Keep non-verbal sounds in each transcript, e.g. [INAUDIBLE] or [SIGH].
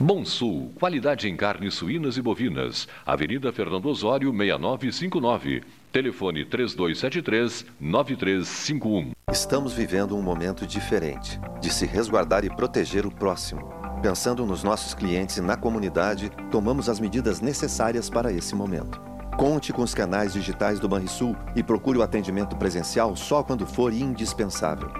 Bom Sul, qualidade em carnes suínas e bovinas. Avenida Fernando Osório, 6959. Telefone 3273-9351. Estamos vivendo um momento diferente de se resguardar e proteger o próximo. Pensando nos nossos clientes e na comunidade, tomamos as medidas necessárias para esse momento. Conte com os canais digitais do Banrisul e procure o atendimento presencial só quando for indispensável.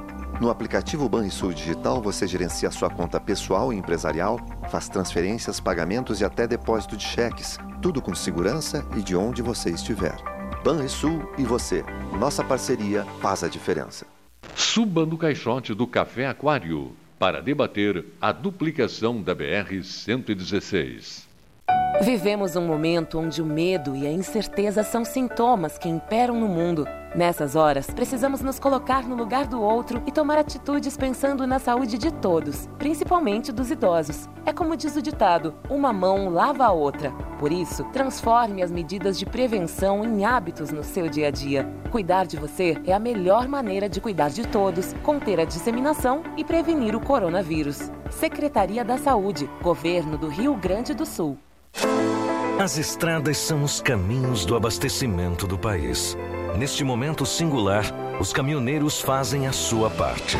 No aplicativo Banrisul Digital, você gerencia sua conta pessoal e empresarial, faz transferências, pagamentos e até depósito de cheques, tudo com segurança e de onde você estiver. Banrisul e você. Nossa parceria faz a diferença. Suba no caixote do Café Aquário para debater a duplicação da BR-116. Vivemos um momento onde o medo e a incerteza são sintomas que imperam no mundo. Nessas horas, precisamos nos colocar no lugar do outro e tomar atitudes pensando na saúde de todos, principalmente dos idosos. É como diz o ditado: uma mão lava a outra. Por isso, transforme as medidas de prevenção em hábitos no seu dia a dia. Cuidar de você é a melhor maneira de cuidar de todos, conter a disseminação e prevenir o coronavírus. Secretaria da Saúde, Governo do Rio Grande do Sul. As estradas são os caminhos do abastecimento do país. Neste momento singular, os caminhoneiros fazem a sua parte.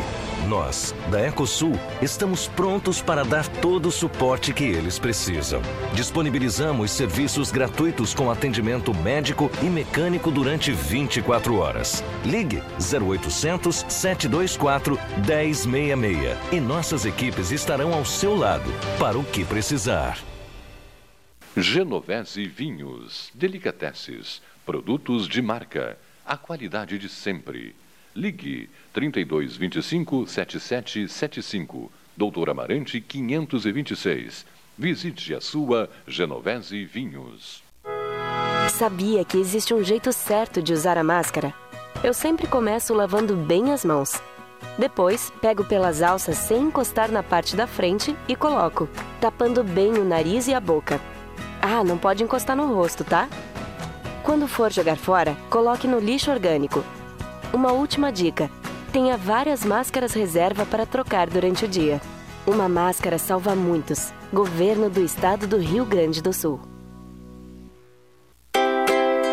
Nós, da Ecosul, estamos prontos para dar todo o suporte que eles precisam. Disponibilizamos serviços gratuitos com atendimento médico e mecânico durante 24 horas. Ligue 0800 724 1066 e nossas equipes estarão ao seu lado para o que precisar. Genovese Vinhos, Delicateces, produtos de marca, a qualidade de sempre. Ligue 3225 7775, Doutor Amarante 526. Visite a sua Genovese Vinhos. Sabia que existe um jeito certo de usar a máscara? Eu sempre começo lavando bem as mãos. Depois, pego pelas alças sem encostar na parte da frente e coloco, tapando bem o nariz e a boca. Ah, não pode encostar no rosto, tá? Quando for jogar fora, coloque no lixo orgânico. Uma última dica: tenha várias máscaras reserva para trocar durante o dia. Uma máscara salva muitos. Governo do Estado do Rio Grande do Sul.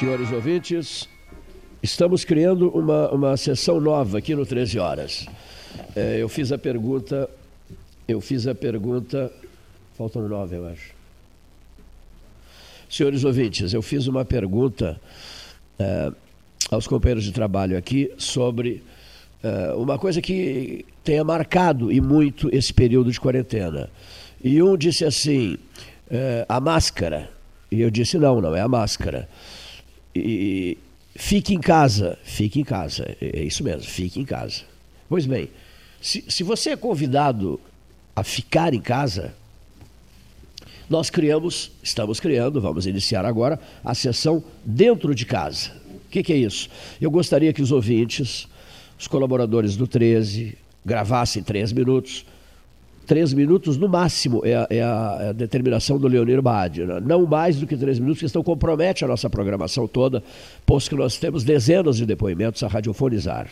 Senhores ouvintes, estamos criando uma, uma sessão nova aqui no 13 Horas. É, eu fiz a pergunta, eu fiz a pergunta, faltam nove, eu acho. Senhores ouvintes, eu fiz uma pergunta é, aos companheiros de trabalho aqui sobre é, uma coisa que tenha marcado e muito esse período de quarentena. E um disse assim, é, a máscara. E eu disse, não, não é a máscara. E fique em casa, fique em casa, é isso mesmo, fique em casa. Pois bem, se, se você é convidado a ficar em casa, nós criamos, estamos criando, vamos iniciar agora, a sessão dentro de casa. O que, que é isso? Eu gostaria que os ouvintes, os colaboradores do 13, gravassem três minutos Três minutos no máximo é a, é a, é a determinação do Leonir Bade. Né? Não mais do que três minutos, porque senão compromete a nossa programação toda, posto que nós temos dezenas de depoimentos a radiofonizar.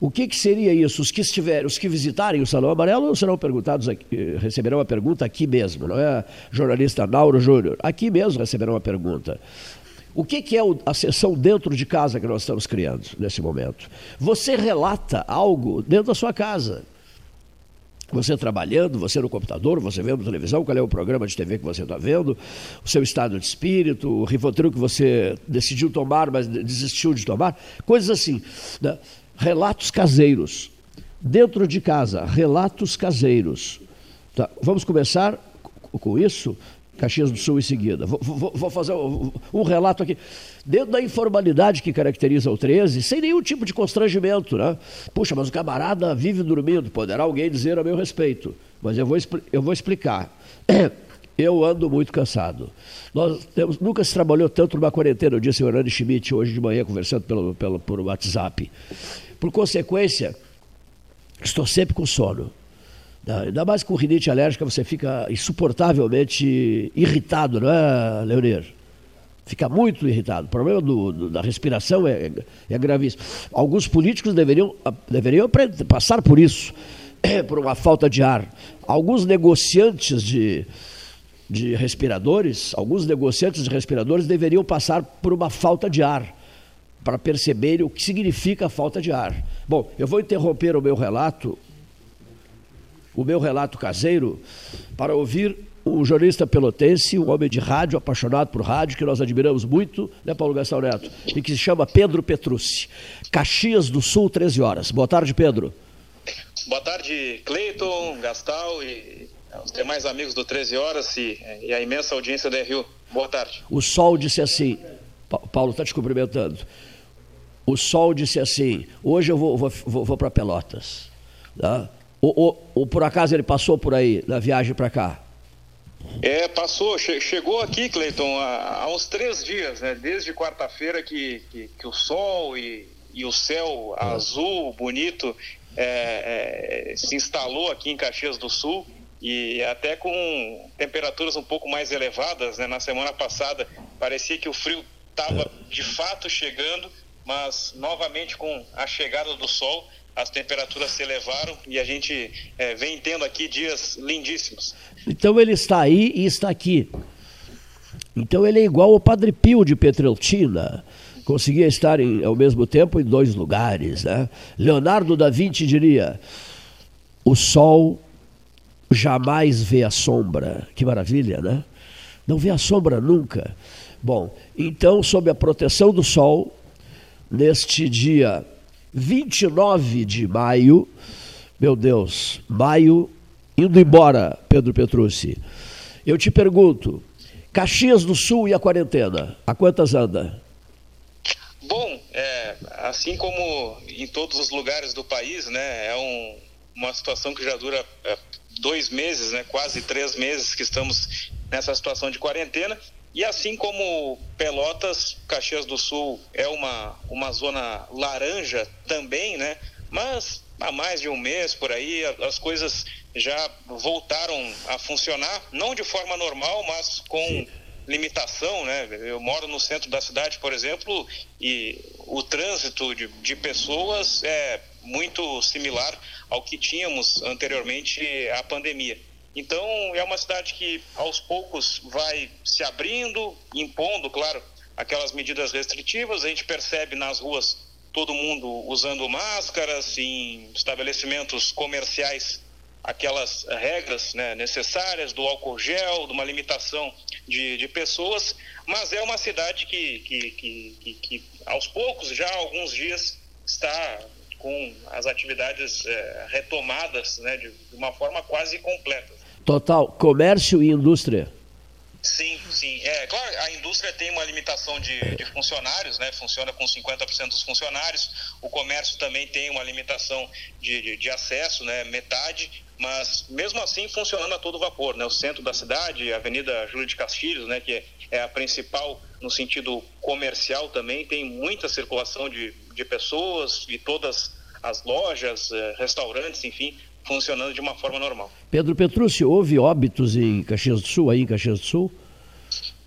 O que, que, seria isso? Os que estiverem, os que visitarem o Salão Amarelo serão perguntados, aqui, receberão a pergunta aqui mesmo, não é? Jornalista Nauro Júnior, aqui mesmo receberão a pergunta. O que, que é a sessão dentro de casa que nós estamos criando nesse momento? Você relata algo dentro da sua casa Você trabalhando, você no computador, você vendo televisão, qual é o programa de TV que você está vendo, o seu estado de espírito, o Rivotril que você decidiu tomar, mas desistiu de tomar, coisas assim. Né? Relatos caseiros. Dentro de casa, relatos caseiros. Tá? Vamos começar com isso? Caxias do Sul em seguida. Vou, vou, vou fazer um, relato aqui. Dentro da informalidade que caracteriza o 13, sem nenhum tipo de constrangimento, né? Puxa, mas o camarada vive dormindo, poderá alguém dizer a meu respeito. Mas eu vou, eu vou explicar. [CLEARS THROAT] Eu ando muito cansado. Nós temos, nunca se trabalhou tanto numa quarentena, eu disse o Hernani Schmidt hoje de manhã, conversando pelo, pelo, por WhatsApp. Por consequência, estou sempre com sono. Ainda mais com rinite alérgica, você fica insuportavelmente irritado, não é, Leonir? Fica muito irritado. O problema do, do, da respiração é, é gravíssimo. Alguns políticos deveriam, deveriam passar por isso, [CLEARS THROAT] por uma falta de ar. Alguns negociantes de, de respiradores, alguns negociantes de respiradores deveriam passar por uma falta de ar para perceberem o que significa a falta de ar. Bom, eu vou interromper o meu relato o meu relato caseiro para ouvir o jornalista pelotense, um homem de rádio, apaixonado por rádio, que nós admiramos muito, né, Paulo Gastão Neto? E que se chama Pedro Petrucci. Caxias do Sul, 13 horas. Boa tarde, Pedro. Boa tarde, Cleiton, Gastal e os demais amigos do 13 Horas e, e a imensa audiência da RU. Boa tarde. O Sol disse assim, Paulo está te cumprimentando. O Sol disse assim, hoje eu vou, vou, vou, vou para Pelotas. Tá? Ou, ou, ou, por acaso ele passou por aí na viagem para cá? É, passou, che chegou aqui, Cleiton, há, há, uns três dias, né? Desde quarta-feira que, que, que, o sol e, e o céu é. azul, bonito, é, é, se instalou aqui em Caxias do Sul e até com temperaturas um pouco mais elevadas, né? Na semana passada parecia que o frio estava de fato chegando, mas novamente com a chegada do sol as temperaturas se elevaram e a gente é, vem tendo aqui dias lindíssimos. Então ele está aí e está aqui. Então ele é igual ao Padre Pio de Petrelcina. Conseguia estar em, ao mesmo tempo em dois lugares. Né? Leonardo da Vinci diria: o sol jamais vê a sombra. Que maravilha, né? Não vê a sombra nunca. Bom, então, sob a proteção do sol, neste dia 29 de maio, meu Deus, maio indo embora, Pedro Petrucci. Eu te pergunto, Caxias do Sul e a quarentena, a quantas anda? Bom, é, assim como em todos os lugares do país, né, é um, uma situação que já dura é, dois meses, né, quase três meses que estamos nessa situação de quarentena. E assim como Pelotas, Caxias do Sul é uma, uma zona laranja também, né? Mas há mais de um mês por aí as coisas já voltaram a funcionar, não de forma normal, mas com limitação, né? Eu moro no centro da cidade, por exemplo, e o trânsito de, de pessoas é muito similar ao que tínhamos anteriormente à pandemia. Então, é uma cidade que aos poucos vai se abrindo, impondo, claro, aquelas medidas restritivas. A gente percebe nas ruas todo mundo usando máscaras, em estabelecimentos comerciais, aquelas regras né, necessárias do álcool gel, de uma limitação de, de pessoas. Mas é uma cidade que, que, que, que, aos poucos, já há alguns dias, está com as atividades é, retomadas né, de, de uma forma quase completa. Total, comércio e indústria. Sim, sim. É, claro, a indústria tem uma limitação de, de funcionários, né? Funciona com 50% dos funcionários. O comércio também tem uma limitação de, de, de, acesso, né? Metade, mas mesmo assim funcionando a todo vapor, né? O centro da cidade, a Avenida Júlio de Castilhos, né? Que é a principal no sentido comercial também, tem muita circulação de, de pessoas e todas as lojas, eh, restaurantes, enfim, funcionando de uma forma normal. Pedro Petrucci, houve óbitos em Caxias do Sul, aí em Caxias do Sul?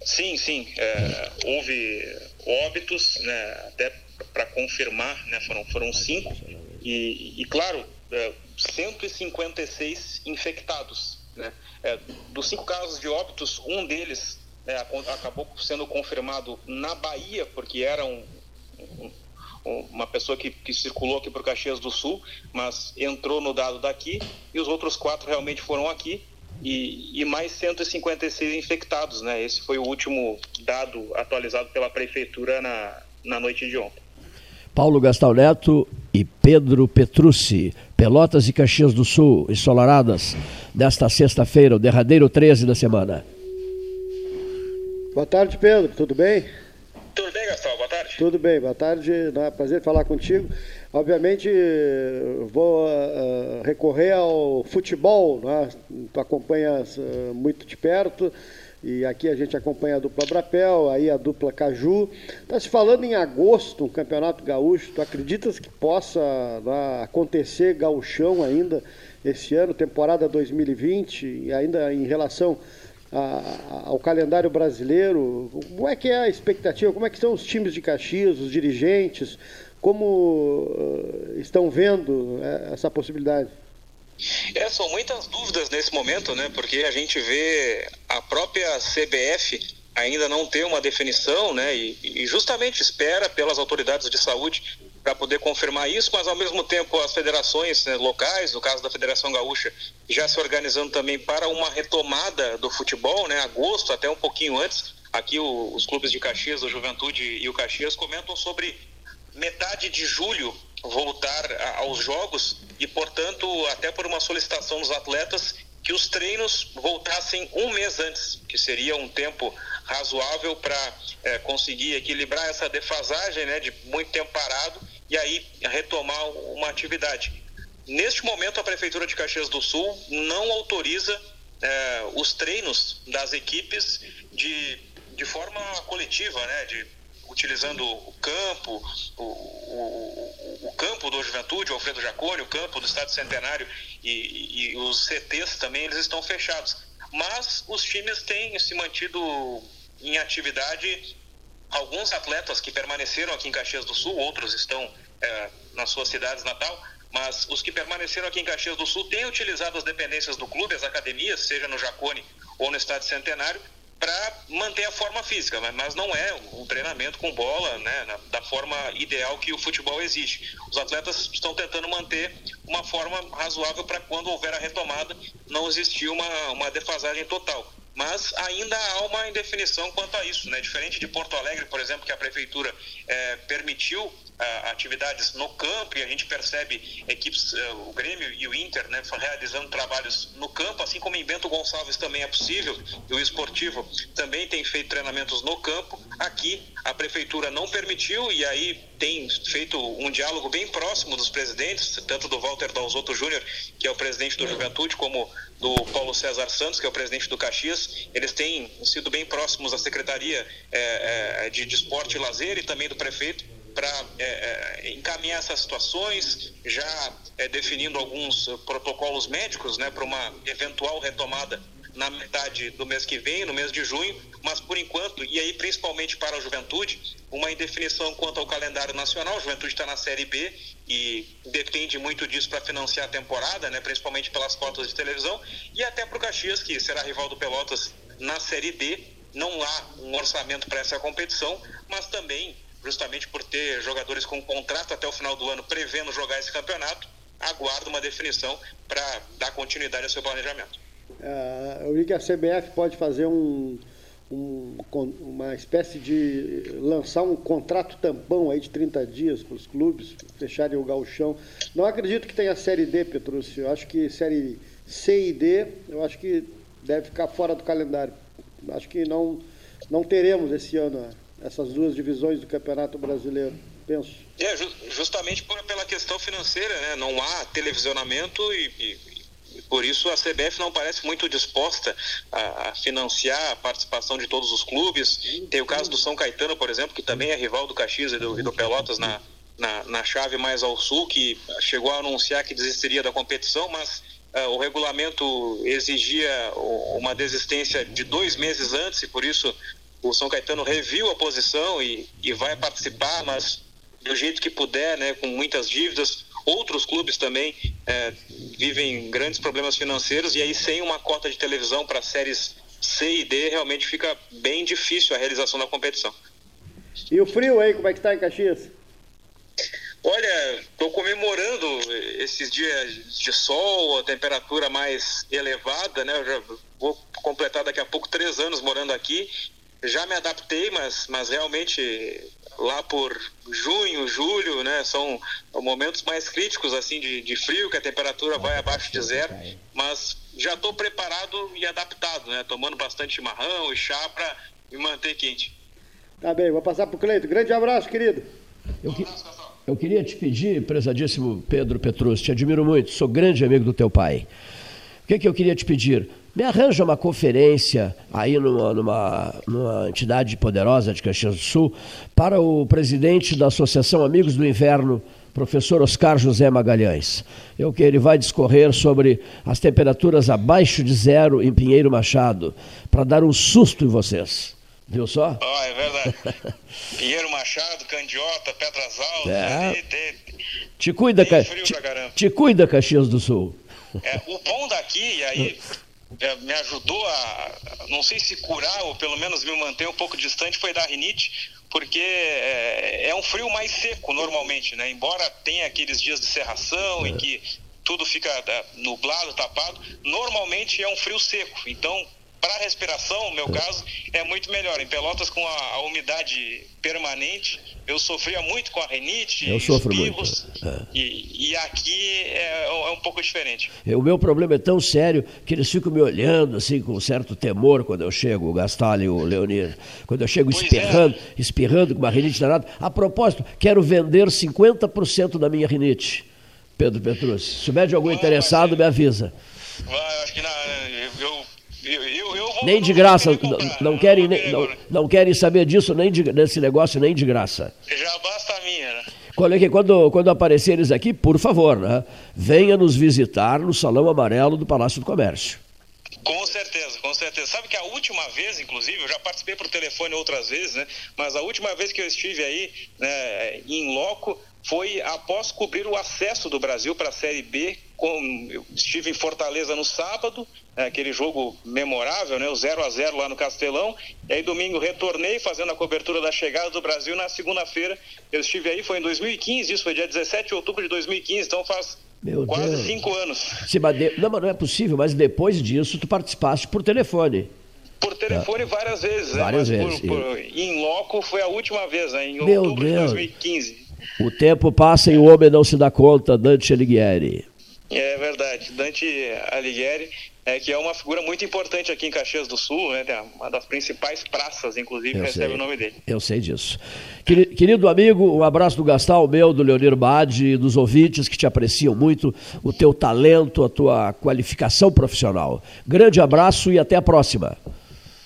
Sim, sim. É, houve óbitos, né, até para confirmar, né, foram, foram cinco. E, e claro, é, 156 infectados. Né? É, dos cinco casos de óbitos, um deles é, acabou sendo confirmado na Bahia, porque era um, um, uma pessoa que, que circulou aqui o Caxias do Sul, mas entrou no dado daqui, e os outros quatro realmente foram aqui, e, e, mais 156 infectados, né? Esse foi o último dado atualizado pela Prefeitura na, na noite de ontem. Paulo Gastal Neto e Pedro Petrucci, Pelotas e Caxias do Sul, ensolaradas, desta sexta-feira, o derradeiro 13 da semana. Boa tarde, Pedro, tudo bem? Tudo bem, Gastão, boa tarde. Tudo bem, boa tarde, é prazer falar contigo. Obviamente, vou uh, recorrer ao futebol, né? tu acompanhas uh, muito de perto, e aqui a gente acompanha a dupla Brapel, aí a dupla Caju. Está se falando em agosto, um campeonato gaúcho. Tu acreditas que possa né, acontecer gauchão ainda esse ano, temporada 2020, e ainda em relação a, ao calendário brasileiro? Como é que é a expectativa? Como é que estão os times de Caxias, os dirigentes? Como uh, estão vendo uh, essa possibilidade? É, são muitas dúvidas nesse momento, né? Porque a gente vê a própria CBF ainda não ter uma definição, né? E, e justamente espera pelas autoridades de saúde para poder confirmar isso, mas ao mesmo tempo as federações né, locais, no caso da Federação Gaúcha, já se organizando também para uma retomada do futebol, né? Agosto até um pouquinho antes. Aqui o, os clubes de Caxias, o Juventude e o Caxias comentam sobre metade de julho voltar aos jogos e, portanto, até por uma solicitação dos atletas que os treinos voltassem um mês antes, que seria um tempo razoável para é, conseguir equilibrar essa defasagem né, de muito tempo parado e aí retomar uma atividade. Neste momento, a Prefeitura de Caxias do Sul não autoriza é, os treinos das equipes de, de forma coletiva, né, de utilizando o campo, o, o, o, campo do Juventude, o Alfredo Jaconi, o campo do Estado Centenário e, e, e os CTs também, eles estão fechados. Mas os times têm se mantido em atividade. Alguns atletas que permaneceram aqui em Caxias do Sul, outros estão é, nas suas cidades natal, mas os que permaneceram aqui em Caxias do Sul têm utilizado as dependências do clube, as academias, seja no Jacone ou no Estado Centenário, para manter a forma física, mas não é um treinamento com bola né, da forma ideal que o futebol exige. Os atletas estão tentando manter uma forma razoável para quando houver a retomada não existir uma, uma defasagem total. Mas ainda há uma indefinição quanto a isso. Né? Diferente de Porto Alegre, por exemplo, que a prefeitura é, permitiu atividades no campo e a gente percebe equipes, uh, o Grêmio e o Inter, né, realizando trabalhos no campo, assim como em Bento Gonçalves também é possível, e o esportivo também tem feito treinamentos no campo. Aqui a prefeitura não permitiu e aí tem feito um diálogo bem próximo dos presidentes, tanto do Walter Dalzotto Júnior, que é o presidente do Juventude, como do Paulo César Santos, que é o presidente do Caxias. Eles têm sido bem próximos da Secretaria é, é, de, de Esporte e Lazer e também do prefeito para é, é, encaminhar essas situações, já é, definindo alguns protocolos médicos né, para uma eventual retomada na metade do mês que vem, no mês de junho, mas por enquanto, e aí principalmente para a juventude, uma indefinição quanto ao calendário nacional. A juventude está na Série B depende muito disso para financiar a temporada, né, principalmente pelas cotas de televisão, e até para o Caxias, que será rival do Pelotas na Série D. Não há um orçamento para essa competição, mas também justamente por ter jogadores com contrato até o final do ano prevendo jogar esse campeonato, aguarda uma definição para dar continuidade ao seu planejamento. Uh, eu vi que a CBF pode fazer um, um, uma espécie de lançar um contrato tampão aí de 30 dias para os clubes fecharem o galchão. Não acredito que tenha Série D, Petrúcio. Eu acho que Série C e D, eu acho que deve ficar fora do calendário. Acho que não, não teremos esse ano essas duas divisões do Campeonato Brasileiro, penso. É, justamente por, pela questão financeira, né? Não há televisionamento e, e, por isso a CBF não parece muito disposta a, a, financiar a participação de todos os clubes. Tem o caso do São Caetano, por exemplo, que também é rival do Caxias e do, e do Pelotas na, na, na chave mais ao sul, que chegou a anunciar que desistiria da competição, mas Uh, o regulamento exigia uma desistência de dois meses antes e por isso o São Caetano reviu a posição e, e vai participar, mas do jeito que puder, né, com muitas dívidas. Outros clubes também é, vivem grandes problemas financeiros e aí sem uma cota de televisão para séries C e D realmente fica bem difícil a realização da competição. E o frio aí, como é que está em Caxias? Olha, estou comemorando esses dias de sol, a temperatura mais elevada, né? Eu já vou completar daqui a pouco três anos morando aqui. Já me adaptei, mas, mas realmente lá por junho, julho, né? São momentos mais críticos assim de, de frio, que a temperatura vai abaixo de zero. Mas já estou preparado e adaptado, né? Tomando bastante chimarrão e chá para me manter quente. Tá bem, vou passar para o Cleito. Grande abraço, querido. Eu, que, eu queria te pedir, prezadíssimo Pedro Petrus, te admiro muito, sou grande amigo do teu pai. O que, que eu queria te pedir? Me arranja uma conferência aí numa, numa, numa, entidade poderosa de Caxias do Sul para o presidente da Associação Amigos do Inverno, professor Oscar José Magalhães. Eu que ele vai discorrer sobre as temperaturas abaixo de zero em Pinheiro Machado, para dar um susto em vocês. Viu só? Oh, é verdade. [LAUGHS] Pinheiro Machado, Candiota, Pedras Altas. É. Ali, Te cuida, Ca... te, te cuida, Caxias do Sul. É, o bom daqui, e aí [LAUGHS] é, me ajudou a, não sei se curar ou pelo menos me manter um pouco distante, foi da rinite, porque é, é um frio mais seco normalmente, né? Embora tenha aqueles dias de serração é. em que tudo fica é, nublado, tapado, normalmente é um frio seco. Então, para respiração, no meu caso, é muito melhor. Em Pelotas, com a, a, umidade permanente, eu sofria muito com a renite, eu sofro espirros, muito. É. E, e, aqui é, é, um pouco diferente. O meu problema é tão sério que eles ficam me olhando assim com certo temor quando eu chego, o Gastalho e o Leonir, quando eu chego pois espirrando, é. espirrando com uma rinite danada. A propósito, quero vender 50% da minha rinite. Pedro Petrus, se souber de algum interessado, me avisa. Vai, acho que na, eu eu, eu, eu vou, nem de graça, não, não, querem, nem, não, não, querem saber disso, nem de, desse negócio, nem de graça. Já basta a minha, né? Quando, quando, quando apareceres aqui, por favor, né, venha nos visitar no Salão Amarelo do Palácio do Comércio. Com certeza, com certeza. Sabe que a última vez, inclusive, eu já participei por telefone outras vezes, né? Mas a última vez que eu estive aí, né, em loco, foi após cobrir o acesso do Brasil para a Série B. Com, eu estive em Fortaleza no sábado, né, aquele jogo memorável, né, o 0 a 0 lá no Castelão. E aí domingo retornei fazendo a cobertura da chegada do Brasil. Na segunda-feira eu estive aí, foi em 2015, isso foi dia 17 de outubro de 2015, então faz Meu quase Deus. cinco anos. Se, não, mas não é possível, mas depois disso tu participaste por telefone. Por telefone várias vezes, né, várias né? vezes. Por, em loco foi a última vez, né, em Meu outubro Deus. de 2015. O tempo passa e o homem não se dá conta, Dante Alighieri. É verdade, Dante Alighieri, é, que é uma figura muito importante aqui em Caxias do Sul, né, uma das principais praças, inclusive, Eu recebe sei. o nome dele. Eu sei disso. Querido amigo, um abraço do Gastal, meu, do Leonir Bade, dos ouvintes que te apreciam muito, o teu talento, a tua qualificação profissional. Grande abraço e até a próxima.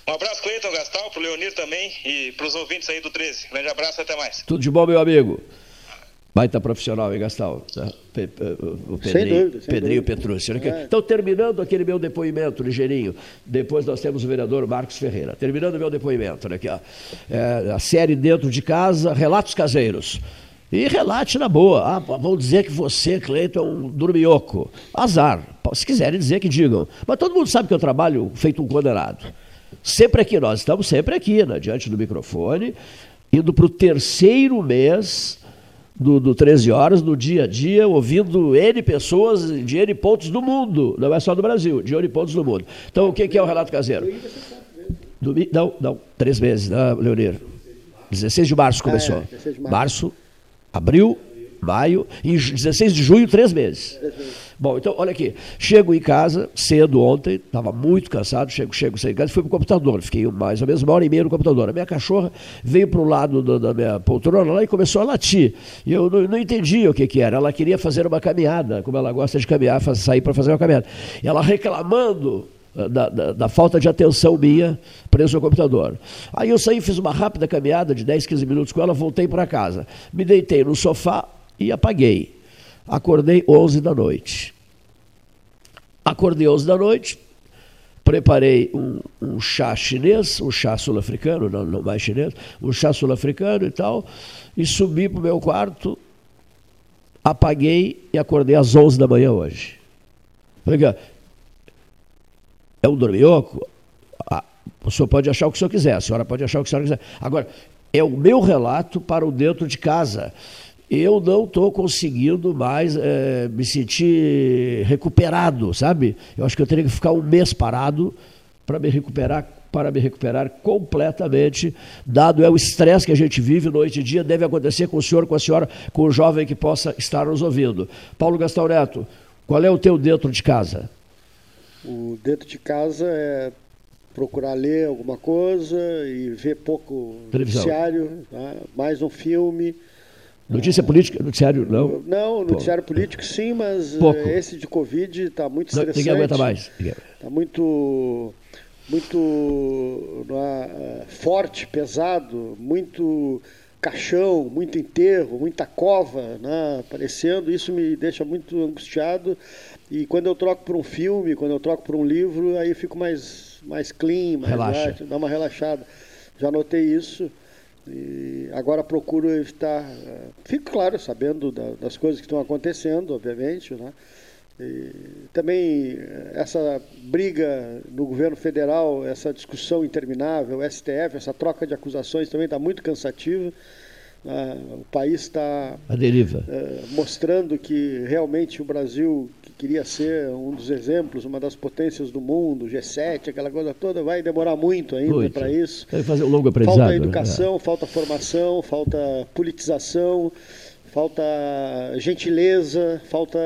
Um abraço, Cleiton Gastal, para o Leonir também e para os ouvintes aí do 13. Grande abraço e até mais. Tudo de bom, meu amigo. Baita profissional, hein, Gastão? Tá? O Pedrinho, sem dúvida, sem Pedrinho dúvida. Petrúcio. É. Então, terminando aquele meu depoimento ligeirinho, depois nós temos o vereador Marcos Ferreira. Terminando o meu depoimento, né, aqui, ó. É, a série Dentro de Casa, Relatos Caseiros. E relate na boa. Ah, vão dizer que você, Cleiton, é um dormioco. Azar. Se quiserem dizer, que digam. Mas todo mundo sabe que eu trabalho feito um condenado. Sempre aqui, nós estamos sempre aqui, né, diante do microfone, indo para o terceiro mês do, do 13 Horas, no dia a dia, ouvindo N pessoas de N pontos do mundo, não é só do Brasil, de N pontos do mundo. Então, o que, que é o relato caseiro? Não, não, três meses, né, Leonir? 16 de março começou. É, março, abril, maio, e 16 de junho, três meses. Bom, então, olha aqui. Chego em casa cedo ontem, estava muito cansado, chego, chego, saí em casa fui para o computador. Fiquei mais ou menos uma hora e meia no computador. A minha cachorra veio para o lado do, da minha poltrona lá e começou a latir. E eu não, não entendi o que, que era. Ela queria fazer uma caminhada, como ela gosta de caminhar, sair para fazer uma caminhada. E ela reclamando ah, da, da, da, falta de atenção minha preso ao computador. Aí eu saí, fiz uma rápida caminhada de 10, 15 minutos com ela, voltei para casa. Me deitei no sofá e apaguei. Acordei 11 da noite. Acordei 11 da noite, preparei um, um chá chinês, um chá sul-africano, não, não mais chinês, um chá sul-africano e tal, e subi para o meu quarto, apaguei e acordei às 11 da manhã hoje. Falei, é um dormioco? Ah, o senhor pode achar o que o senhor quiser, a senhora pode achar o que a senhora quiser. Agora, é o meu relato para o dentro de casa. Eu não estou conseguindo mais é, me sentir recuperado, sabe? Eu acho que eu teria que ficar um mês parado para me recuperar para me recuperar completamente, dado é o estresse que a gente vive noite e dia, deve acontecer com o senhor, com a senhora, com o jovem que possa estar nos ouvindo. Paulo Gastão Neto, qual é o teu dentro de casa? O dentro de casa é procurar ler alguma coisa e ver pouco Televisão. noticiário, tá? mais um filme. Notícia política, noticiário não? Não, noticiário político sim, mas Pouco. eh, esse de Covid está muito estressante. ninguém aguenta mais. Está muito, muito é, eh, forte, pesado, muito caixão, muito enterro, muita cova né, aparecendo. Isso me deixa muito angustiado. E quando eu troco por um filme, quando eu troco por um livro, aí fico mais, mais clean, mais Relaxa. dá uma relaxada. Já notei isso. E agora procuro evitar. eh, Fico, claro, sabendo da- das coisas que estão acontecendo, obviamente, né? E também eh, essa briga no governo federal, essa discussão interminável, STF, essa troca de acusações também está muito cansativa. né? O país está eh, mostrando que realmente o Brasil, queria ser um dos exemplos, uma das potências do mundo, G7, aquela coisa toda, vai demorar muito ainda para isso. Que fazer um longo aprendizado. Falta né? educação, falta formação, falta politização, falta gentileza, falta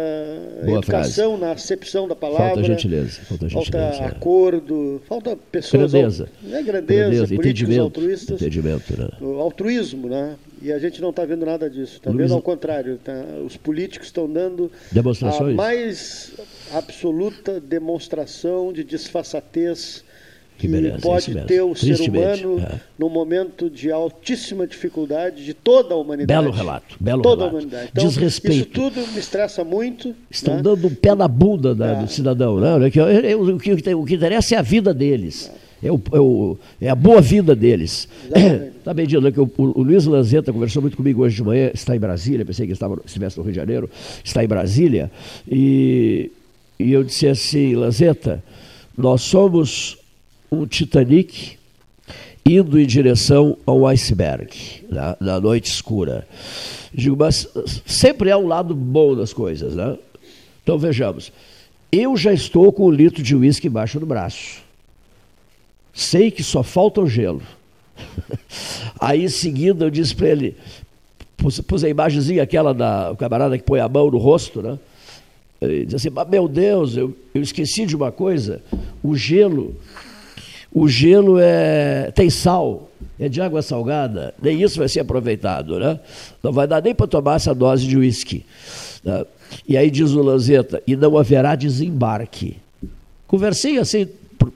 Boa educação na acepção da palavra. Falta gentileza, falta gentileza, é. acordo, falta pessoas. Grandeza. Não é grandeza, políticos entendimento. altruístas. Entendimento, né? Altruísmo, né? E a gente não está vendo nada disso. Está Luiz- vendo ao contrário. tá? Os políticos estão dando a mais absoluta demonstração de disfarçatez Que merece, é pode ter o ser humano é. num momento de altíssima dificuldade de toda a humanidade. Belo relato, belo toda relato. a humanidade. Então, Desrespeito. Isso tudo me estressa muito. Estão né? dando um pé na bunda da- do cidadão. Né? É- é- O que, o que- o que interessa é a vida deles. É, o- é o- é a boa vida deles. Está bem dito, né, que o, o- Luiz Lanzetta conversou muito comigo hoje de manhã, está em Brasília, pensei que estava, estivesse no Rio de Janeiro, está em Brasília, e, e eu disse assim, Lanzetta, nós somos um Titanic indo em direção ao iceberg, na, na noite escura. Digo, mas sempre há um lado bom das coisas, né? Então vejamos, eu já estou com um litro de uísque embaixo do braço. Sei que só falta o gelo. [LAUGHS] Aí em seguida eu disse para ele, pus, pus a imagenzinha aquela da camarada que põe a mão no rosto, né? Ele diz assim, mas meu Deus, eu, eu esqueci de uma coisa, o gelo, o gelo é, tem sal, é de água salgada, nem isso vai ser aproveitado, né? Não vai dar nem para tomar essa dose de uísque. né? E aí diz o Lanzetta, e não haverá desembarque. Conversei assim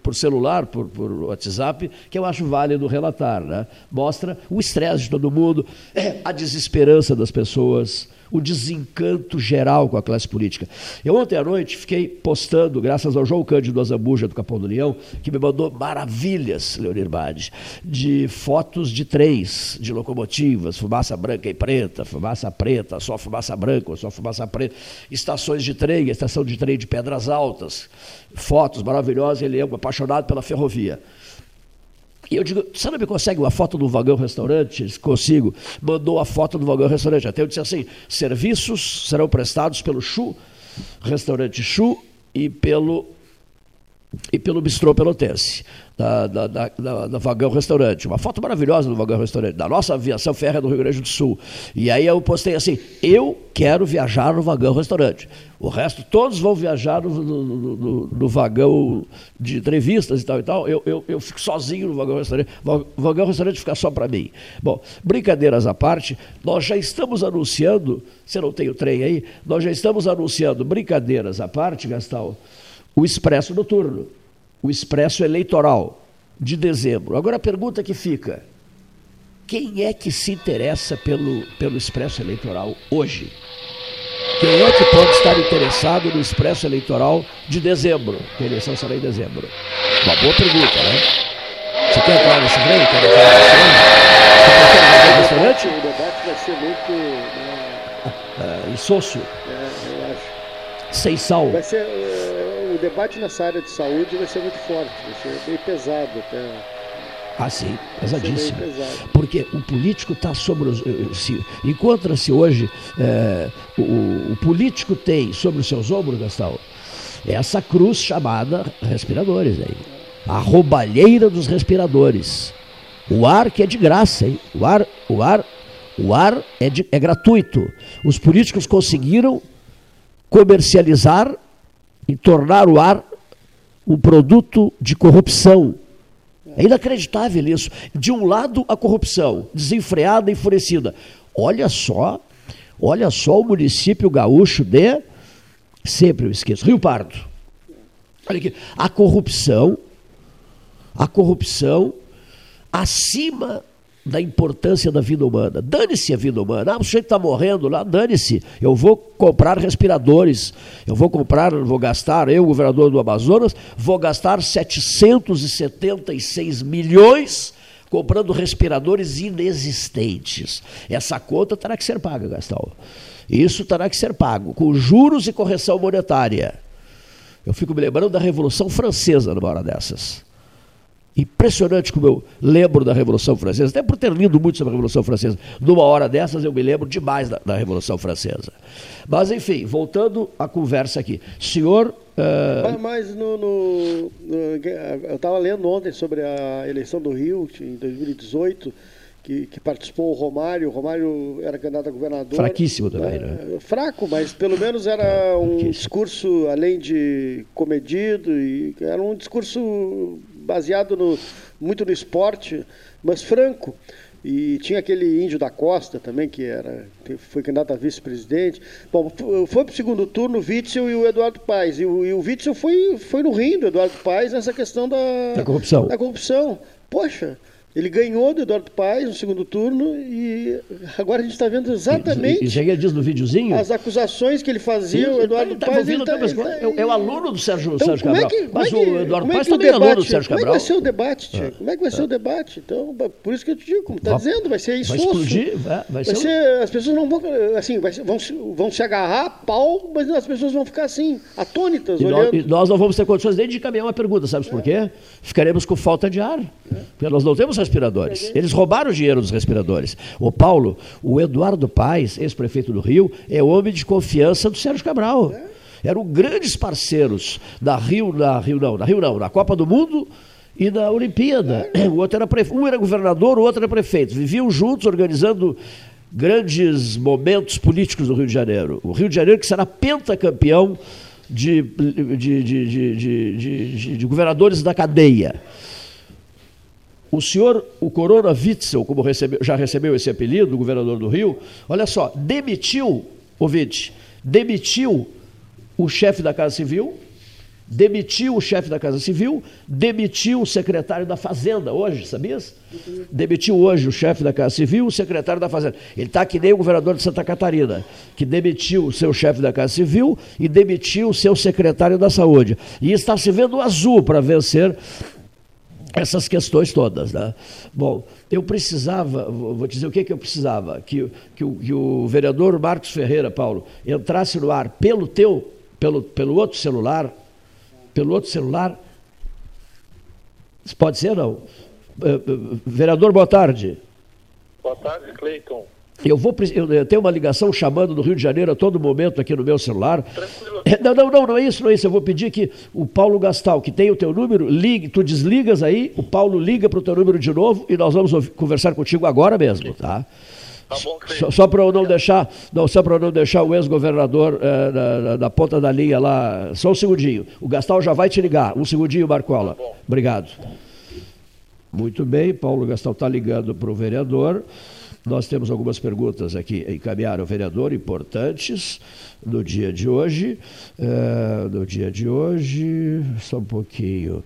por, celular, por, por WhatsApp, que eu acho válido relatar. Né? Mostra o estresse de todo mundo, [CLEARS THROAT] a desesperança das pessoas, o desencanto geral com a classe política. Eu ontem à noite fiquei postando, graças ao João Cândido Azambuja do Capão do Leão, que me mandou maravilhas, Leonir Bade, de fotos de trens, de locomotivas, fumaça branca e preta, fumaça preta, só fumaça branca, só fumaça preta, estações de trem, estação de trem de Pedras Altas, fotos maravilhosas, ele é apaixonado pela ferrovia. E eu digo, você não me consegue uma foto do vagão restaurante? Consigo. Mandou a foto do vagão restaurante. Até eu disse assim: serviços serão prestados pelo Chu, restaurante Chu, e pelo, e pelo Bistrô Pelotense, da, da, da, da- Vagão Restaurante. Uma foto maravilhosa do Vagão Restaurante, da nossa aviação férrea do Rio Grande do Sul. E aí eu postei assim: eu quero viajar no Vagão Restaurante. O resto, todos vão viajar no, no- no- no- no vagão de entrevistas e tal e tal. Eu, eu, eu fico sozinho no vagão restaurante. O vagão restaurante fica só para mim. Bom, brincadeiras à parte, nós já estamos anunciando, você não tem o trem aí, nós já estamos anunciando, brincadeiras à parte, Gastão, o Expresso Noturno, o Expresso Eleitoral de dezembro. Agora a pergunta que fica: quem é que se interessa pelo, pelo Expresso Eleitoral hoje? Quem é que pode estar interessado no Expresso Eleitoral de dezembro? Que a eleição será em dezembro. Uma boa pergunta, né? Você quer entrar nesse trem? Quer entrar nesse trem? Você quer entrar no restaurante? O debate vai ser muito Ah, [LAUGHS] insosso, é, eu acho. sem sal. Vai ser, debate nessa área de saúde vai ser muito forte, vai ser bem pesado até. Ah, sim, pesadíssimo. Porque o político está sobre os. eh, se- Encontra-se hoje. eh, o, o político tem sobre os seus ombros, Gastão, essa cruz chamada respiradores aí. A roubalheira dos respiradores. O ar que é de graça, hein? O ar, o ar, o ar é, de- é gratuito. Os políticos conseguiram comercializar e tornar o ar um produto de corrupção. É inacreditável isso. De um lado, a corrupção, desenfreada e enfurecida. Olha só, olha só o município gaúcho de. Sempre eu esqueço, Rio Pardo. Olha aqui, a corrupção, a corrupção acima da importância da vida humana. Dane-se a vida humana. Ah, o sujeito está morrendo lá, dane-se. Eu vou comprar respiradores. Eu vou comprar, vou gastar, eu, governador do Amazonas, vou gastar 776 milhões comprando respiradores inexistentes. Essa conta terá que ser paga, Gastão. Isso terá que ser pago, com juros e correção monetária. Eu fico me lembrando da Revolução Francesa numa hora dessas. Impressionante como eu lembro da Revolução Francesa, até por ter lido muito sobre a Revolução Francesa. Numa hora dessas eu me lembro demais da, da Revolução Francesa. Mas, enfim, voltando à conversa aqui. Senhor. eh, Mas, no, no- no- eu estava lendo ontem sobre a eleição do Rio, em 2018, que, que participou o Romário. O Romário era candidato a governador. Fraquíssimo também, né? Fraco, mas pelo menos era um discurso, além de comedido, e era um discurso baseado no, muito no esporte, mas franco. E tinha aquele índio da Costa também, que era foi candidato a vice-presidente. Bom, foi para o segundo turno o Witzel e o Eduardo Paes. E o, e o Witzel foi, foi no rim do Eduardo Paes nessa questão da, Da corrupção. Da corrupção. Poxa, ele ganhou do Eduardo Paes no segundo turno e agora a gente está vendo exatamente E Cheguei diz no videozinho. as acusações que ele fazia, o Eduardo Tá Paes. envolvido, ele tá- ele tá- é, é o aluno do Sérgio, Então, Sérgio é Cabral. que- como mas é que- o Eduardo é Paes que também é aluno do debate- Sérgio Como é que Cabral. vai ser o debate, Tia? Como é que vai ser o debate? Então, por isso que eu te digo, como está Vai- dizendo, vai ser vai insosso. explodir, vai- vai ser um- As pessoas não vão, assim, vai ser- vão, se- vão se agarrar a pau, mas as pessoas vão ficar assim, atônitas, E nós, olhando. e nós não vamos ter condições nem de encaminhar uma pergunta, sabe por quê? Ficaremos com falta de ar. Porque nós não temos respiradores. Eles roubaram o dinheiro dos respiradores. O Paulo, o Eduardo Paes, ex-prefeito do Rio, é homem de confiança do Sérgio Cabral. Eram grandes parceiros da Rio, da Rio não, da Rio não, da Copa do Mundo e da Olimpíada. O outro era prefe... Um era governador, o outro era prefeito. Viviam juntos organizando grandes momentos políticos do Rio de Janeiro. O Rio de Janeiro que será pentacampeão de, de, de, de, governadores da cadeia. O senhor, o Corona Witzel, como já recebeu esse apelido, o governador do Rio, olha só, demitiu, ouvinte, demitiu o chefe da Casa Civil, demitiu o chefe da Casa Civil, demitiu o secretário da Fazenda hoje, sabias? Demitiu hoje o chefe da Casa Civil, o secretário da Fazenda. Ele está que nem o governador de Santa Catarina, que demitiu o seu chefe da Casa Civil e demitiu o seu secretário da Saúde. E está se vendo azul para vencer essas questões todas. Né? Bom, eu precisava, vou dizer o que, que eu precisava, que, que, o, que o vereador Marcos Ferreira, Paulo, entrasse no ar pelo teu, pelo, pelo outro celular, pelo outro celular. Pode ser, não? Eh, eh, Vereador, boa tarde. Boa tarde, Cleiton. Eu, vou, eu tenho uma ligação chamando do Rio de Janeiro a todo momento aqui no meu celular. É, Não, não, não, não é isso, não é isso. Eu vou pedir que o Paulo Gastal, que tem o teu número, ligue, tu desligas aí, o Paulo liga para o teu número de novo e nós vamos conversar contigo agora mesmo, tá? Só, só para eu não deixar, não, só para não deixar o ex-governador eh, na, na- na ponta da linha lá. Só um segundinho. O Gastal já vai te ligar. Um segundinho, Marcola. Obrigado. Muito bem, Paulo Gastal está ligando para o vereador. Nós temos algumas perguntas aqui encaminhar ao vereador, importantes, no dia de hoje. Eh, no dia de hoje, só um pouquinho.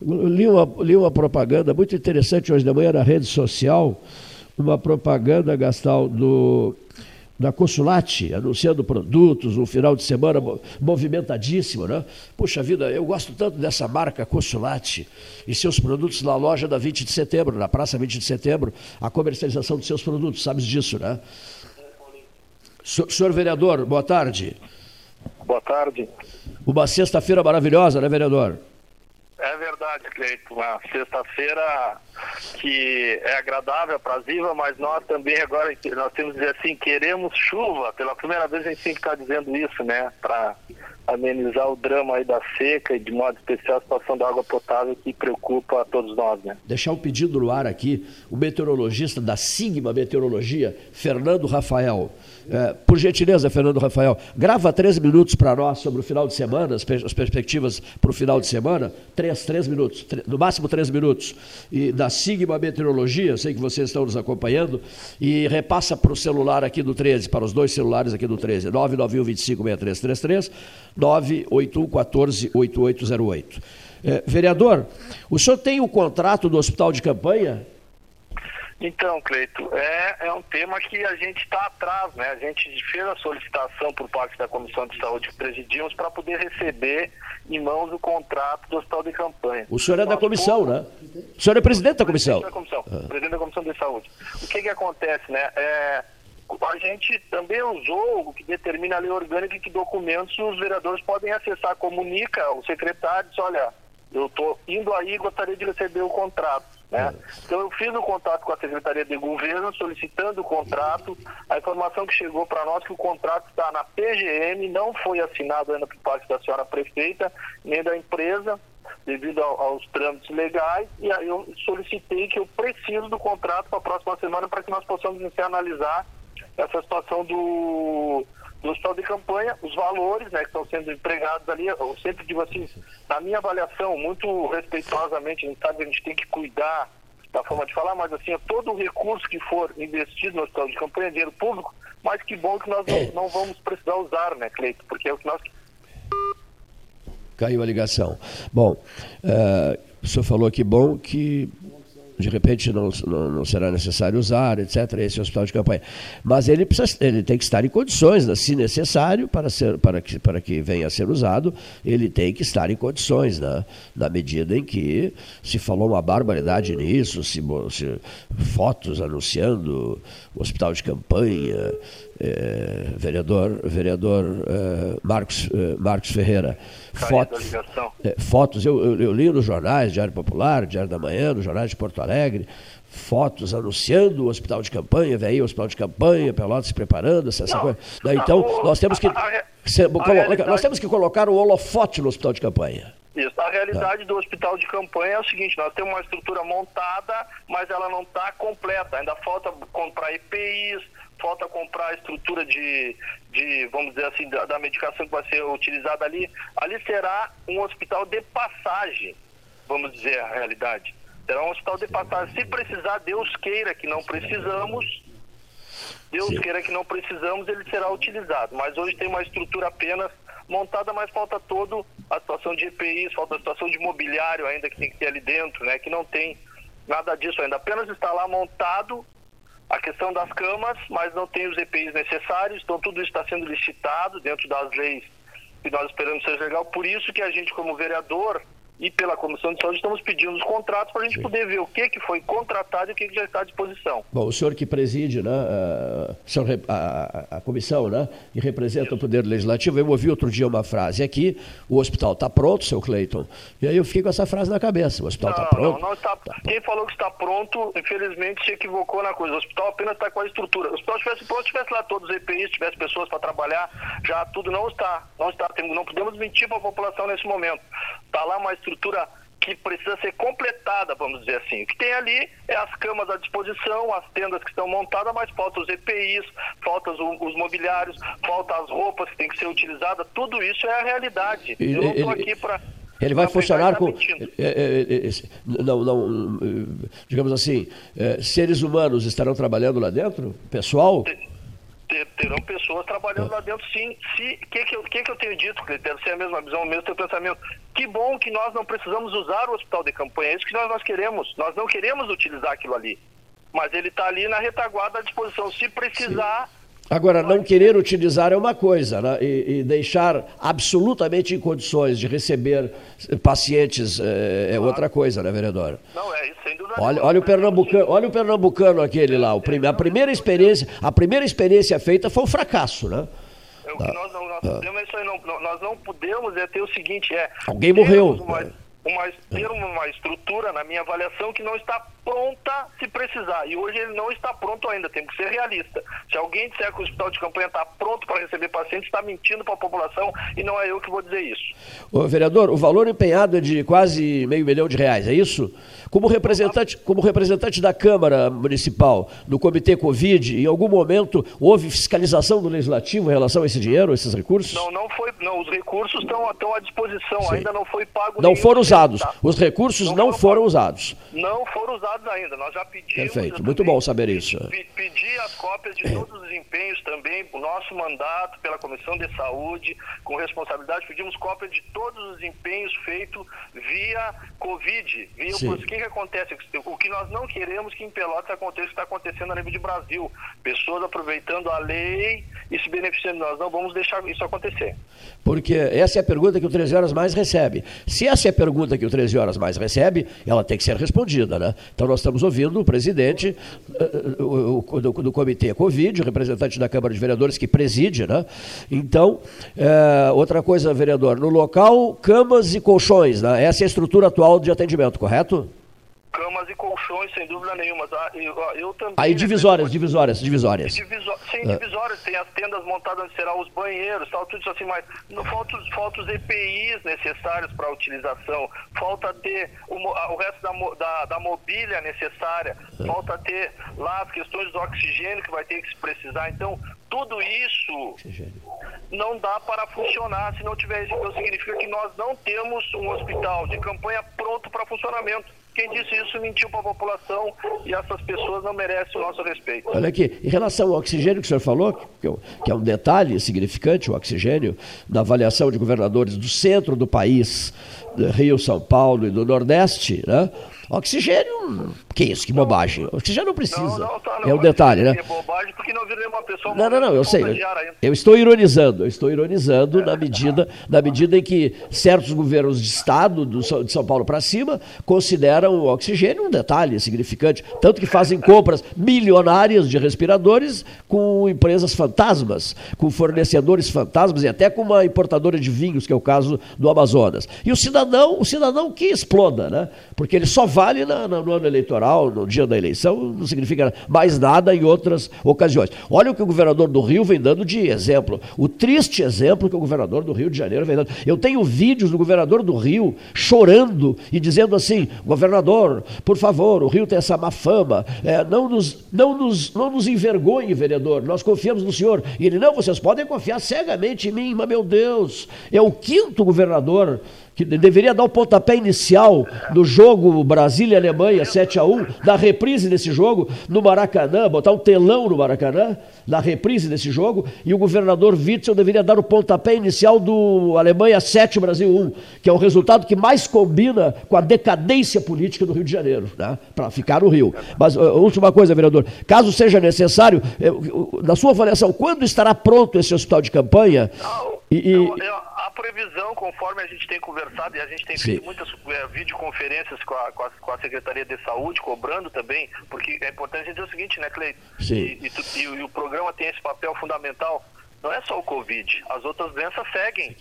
Li uma, li uma propaganda muito interessante hoje de manhã na rede social, uma propaganda, Gastal, do, da Consulate, anunciando produtos, um final de semana mo- movimentadíssimo, né? Puxa vida, eu gosto tanto dessa marca Consulate e seus produtos na loja da 20 de setembro, na Praça 20 de setembro, a comercialização dos seus produtos, sabes disso, né? Senhor, senhor vereador, boa tarde. Boa tarde. Uma sexta-feira maravilhosa, né, vereador? É verdade, Cleiton. Uma sexta-feira que é agradável, aprazível, mas nós também agora, nós temos que dizer assim, queremos chuva. Pela primeira vez a gente tem que estar dizendo isso, né? Para amenizar o drama aí da seca e de modo especial a situação da água potável que preocupa a todos nós, né? Deixar um pedido no ar aqui, o meteorologista da Sigma Meteorologia, Fernando Rafael. É, por gentileza, Fernando Rafael, grava três minutos para nós sobre o final de semana, as, as perspectivas para o final de semana. Três, três minutos, no máximo três minutos. E da Sigma Meteorologia, sei que vocês estão nos acompanhando, e repassa para o celular aqui do 13, para os dois celulares aqui do 13, 991 25 6333, 981 14 8808. É, vereador, o senhor tem o contrato do hospital de campanha? Então, Cleito, é, é um tema que a gente está atrás, né? A gente fez a solicitação por parte da Comissão de Saúde que presidimos para poder receber em mãos o contrato do hospital de campanha. O senhor é da comissão, né? O senhor é presidente da comissão? Presidente da comissão, ah. presidente da Comissão de Saúde. O que que acontece, né? É, a gente também usou o que determina a lei orgânica que documentos os vereadores podem acessar, comunica o secretário, diz, olha, eu estou indo aí e gostaria de receber o contrato. Né? Então eu fiz o contato com a Secretaria de Governo solicitando o contrato. A informação que chegou para nós é que o contrato está na PGM, não foi assinado ainda por parte da senhora prefeita, nem da empresa, devido ao, aos trâmites legais. E aí eu solicitei que eu preciso do contrato para a próxima semana para que nós possamos analisar essa situação do do hospital de campanha, os valores né, que estão sendo empregados ali, eu sempre digo assim, na minha avaliação, muito respeitosamente, a gente sabe que a gente tem que cuidar da forma de falar, mas assim, todo o recurso que for investido no hospital de campanha dinheiro público, mas que bom que nós não, não vamos precisar usar, né, Cleito? Porque é o que nós. Caiu a ligação. Bom, uh, o senhor falou que bom que de repente não, não, não, será necessário usar, etc., esse hospital de campanha. Mas ele, precisa, ele tem que estar em condições, né? se necessário, para, ser, para, que, para que venha a ser usado, ele tem que estar em condições, né? na medida em que se falou uma barbaridade nisso, se, se fotos anunciando hospital de campanha, é, vereador, vereador é, Marcos, é, Marcos Ferreira. Fotos, fotos eu, eu, eu, li nos jornais, Diário Popular, Diário da Manhã, nos jornais de Porto Alegre, fotos anunciando o hospital de campanha, vem aí o hospital de campanha, Pelotas se preparando, essa, essa coisa. Então, nós temos que. nós temos que colocar o holofote no hospital de campanha. Isso. A realidade do hospital de campanha é o seguinte: nós temos uma estrutura montada, mas ela não está completa. Ainda falta comprar EPIs, falta comprar a estrutura de, de vamos dizer assim, da, da, medicação que vai ser utilizada ali. Ali será um hospital de passagem, vamos dizer a realidade. Será um hospital de passagem. Se precisar, Deus queira que não precisamos, Deus Sim. queira que não precisamos, ele será utilizado. Mas hoje tem uma estrutura apenas montada, mas falta todo a situação de EPIs, falta a situação de mobiliário ainda que tem que ter ali dentro, né? Que não tem nada disso ainda. Apenas está lá montado a questão das camas, mas não tem os EPIs necessários, então tudo está sendo licitado dentro das leis que nós esperamos seja legal. Por isso que a gente, como vereador, e pela Comissão de Saúde estamos pedindo os contratos para a gente Sim. poder ver o que, que foi contratado e o que, que já está à disposição. Bom, o senhor que preside né, a, a, a comissão né, e representa Isso. o Poder Legislativo, eu ouvi outro dia uma frase aqui, o hospital está pronto, seu Cleiton, e aí eu fiquei com essa frase na cabeça, o hospital está pronto? Não, não está, tá. Quem falou que está pronto, infelizmente se equivocou na coisa, o hospital apenas está com a estrutura. O hospital estivesse pronto, tivesse lá todos os EPIs, tivesse pessoas para trabalhar, já tudo não está, não está, não podemos mentir para a população nesse momento. Está lá uma estrutura estrutura que precisa ser completada, vamos dizer assim. O que tem ali é as camas à disposição, as tendas que estão montadas, mas falta os EPIs, falta os, os mobiliários, falta as roupas que têm que ser utilizadas, tudo isso é a realidade. Ele, Eu não estou aqui para. Ele vai funcionar com. É, é, é, não, não, digamos assim, é, seres humanos estarão trabalhando lá dentro? Pessoal? Ter, terão pessoas trabalhando lá dentro, sim. O que, que, eu, que, que eu tenho dito, que deve ser a mesma visão, o mesmo teu pensamento. Que bom que nós não precisamos usar o hospital de campanha, é isso que nós, nós queremos. Nós não queremos utilizar aquilo ali. Mas ele está ali na retaguarda à disposição. Se precisar. Sim Agora, não querer utilizar é uma coisa, né? e, e, deixar absolutamente em condições de receber pacientes é, é outra coisa, né, vereador? Não, é isso, sem dúvida. Olha, olha, o pernambucano, olha o pernambucano aquele lá, o, a primeira experiência, a primeira experiência feita foi um fracasso, né? É, o que nós não, nós, ah. isso aí, não, nós não podemos é ter o seguinte, é... Alguém morreu. Uma, uma, ter uma estrutura, na minha avaliação, que não está pronta se precisar. E hoje ele não está pronto ainda, tem que ser realista. Se alguém disser que o hospital de campanha está pronto para receber pacientes, está mentindo para a população e não é eu que vou dizer isso. Ô, vereador, o valor empenhado é de quase meio milhão de reais, é isso? Como representante, como representante da Câmara Municipal, no Comitê Covid, em algum momento houve fiscalização do Legislativo em relação a esse dinheiro, esses recursos? Não, não foi. Não, os recursos estão, estão à disposição, Sim. ainda não foi pago. Não foram usados. Os recursos não, não foram, foram usados. Não foram usados ainda. Nós já pedimos. Perfeito, muito bom saber isso. Pedi as cópias de todos os empenhos também, o nosso mandato pela Comissão de Saúde, com responsabilidade, pedimos cópias de todos os empenhos feitos via Covid. Via, o que, que acontece? O que nós não queremos que em Pelotas aconteça o que está acontecendo a nível de Brasil. Pessoas aproveitando a lei e se beneficiando. Nós não vamos deixar isso acontecer. Porque essa é a pergunta que o 13 Horas mais recebe. Se essa é a pergunta que o 13 Horas mais recebe, ela tem que ser respondida. Né? Então nós estamos ouvindo o presidente uh, do, do, Comitê Covid, o representante da Câmara de Vereadores que preside. Né? Então, uh, outra coisa, vereador, no local, camas e colchões. Né? Essa é a estrutura atual de atendimento, correto? Camas e colchões, sem dúvida nenhuma. Ah, eu, eu também. Aí divisórias, né, divisórias, divisórias. Divisó sim, ah. divisórias. Tem as tendas montadas onde serão os banheiros, tal, tudo isso assim, mas não falta, falta os EPIs necessários para a utilização, falta ter o, o resto da, da, da, mobília necessária, ah. falta ter lá as questões do oxigênio que vai ter que se precisar. Então, tudo isso não dá para funcionar se não tiver isso. Então significa que nós não temos um hospital de campanha pronto para funcionamento. Quem disse isso mentiu para a população e essas pessoas não merecem o nosso respeito. Olha aqui, em relação ao oxigênio que o senhor falou, que é um detalhe significante, o oxigênio, na avaliação de governadores do centro do país, Rio, São Paulo e do Nordeste, né? Oxigênio, que isso, que bobagem. Oxigênio não precisa. Não, não, tá, é um detalhe, né? É bobagem porque não virei uma pessoa. Não, não, não, eu sei. Eu estou ironizando, eu estou ironizando é. na medida, na medida em que certos governos de estado do, de São Paulo para cima consideram o oxigênio um detalhe significante, tanto que fazem [LAUGHS] compras milionárias de respiradores com empresas fantasmas, com fornecedores fantasmas e até com uma importadora de vinhos, que é o caso do Amazonas. E o cidadão, o cidadão que exploda, né? Porque ele só vale na, na, no ano eleitoral, no dia da eleição, não significa mais nada em outras ocasiões. Olha o que o governador do Rio vem dando de exemplo. O triste exemplo que o governador do Rio de Janeiro vem dando. Eu tenho vídeos do governador do Rio chorando e dizendo assim: governador, por favor, o Rio tem essa má fama, é, não, nos, não, nos, não nos envergonhe, vereador, nós confiamos no senhor. E ele, não, vocês podem confiar cegamente em mim, mas meu Deus, é o quinto governador que deveria dar o pontapé inicial do jogo Brasília e Alemanha 7 a 1 da reprise desse jogo no Maracanã, botar um telão no Maracanã, na reprise desse jogo, e o governador Witzel deveria dar o pontapé inicial do Alemanha 7 Brasil 1, que é o resultado que mais combina com a decadência política do Rio de Janeiro, né? para ficar no Rio. Mas, última coisa, vereador, caso seja necessário, na sua avaliação, quando estará pronto esse hospital de campanha? E, e... A previsão, conforme a gente tem conversado e a gente tem Sim. feito muitas é, videoconferências com a, com, a, com a, Secretaria de Saúde, cobrando também, porque é importante dizer o seguinte, né, Cleiton? E, e, e, e, o programa tem esse papel fundamental. Não é só o Covid, as outras doenças seguem.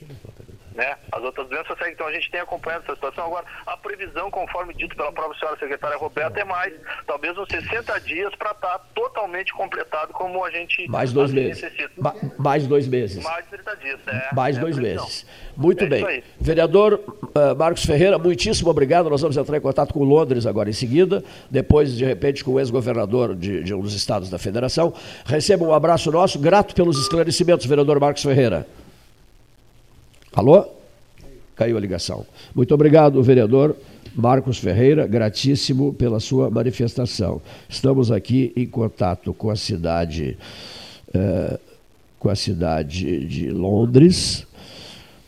Né? As outras doenças seguem, então a gente tem acompanhado essa situação. Agora, a previsão, conforme dito pela própria senhora secretária Roberta, é mais, talvez uns 60 dias para estar tá totalmente completado como a gente mais dois meses. necessita. Ma mais dois meses. Mais 30 dias, é. Mais é dois meses. Muito é bem. Vereador uh, Marcos Ferreira, muitíssimo obrigado. Nós vamos entrar em contato com Londres agora em seguida, depois, de repente, com o ex-governador de, de um dos estados da federação. Receba um abraço nosso, grato pelos esclarecimentos, vereador Marcos Ferreira. Alô? Caiu a ligação. Muito obrigado, vereador Marcos Ferreira, gratíssimo pela sua manifestação. Estamos aqui em contato com a cidade, eh, com a cidade de Londres.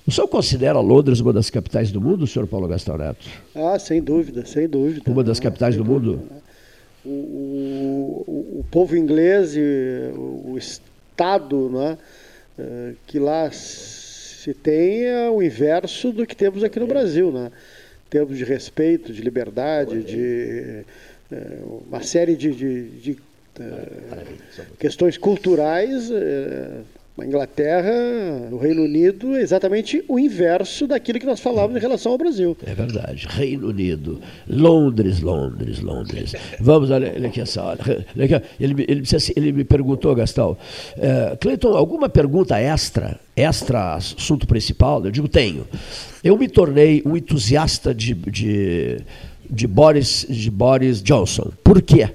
O senhor considera Londres uma das capitais do mundo, senhor Paulo Gastão Neto? Ah, sem dúvida, sem dúvida. Uma das capitais do dúvida. mundo? O, o, o, povo inglês e o Estado, né, que lá se tem é o inverso do que temos aqui no Brasil, né? Temos de respeito, de liberdade, de é, uma série de, de, de é, questões culturais é, A Inglaterra, o Reino Unido, é exatamente o inverso daquilo que nós falávamos em relação ao Brasil. É verdade. Reino Unido, Londres, Londres, Londres. Vamos, olha, aqui essa hora. Ele, ele, assim, ele me perguntou, Gastão, é, Cleiton, alguma pergunta extra, extra assunto principal? Eu digo, tenho. Eu me tornei um entusiasta de, de, de, Boris, de Boris Johnson. Por quê?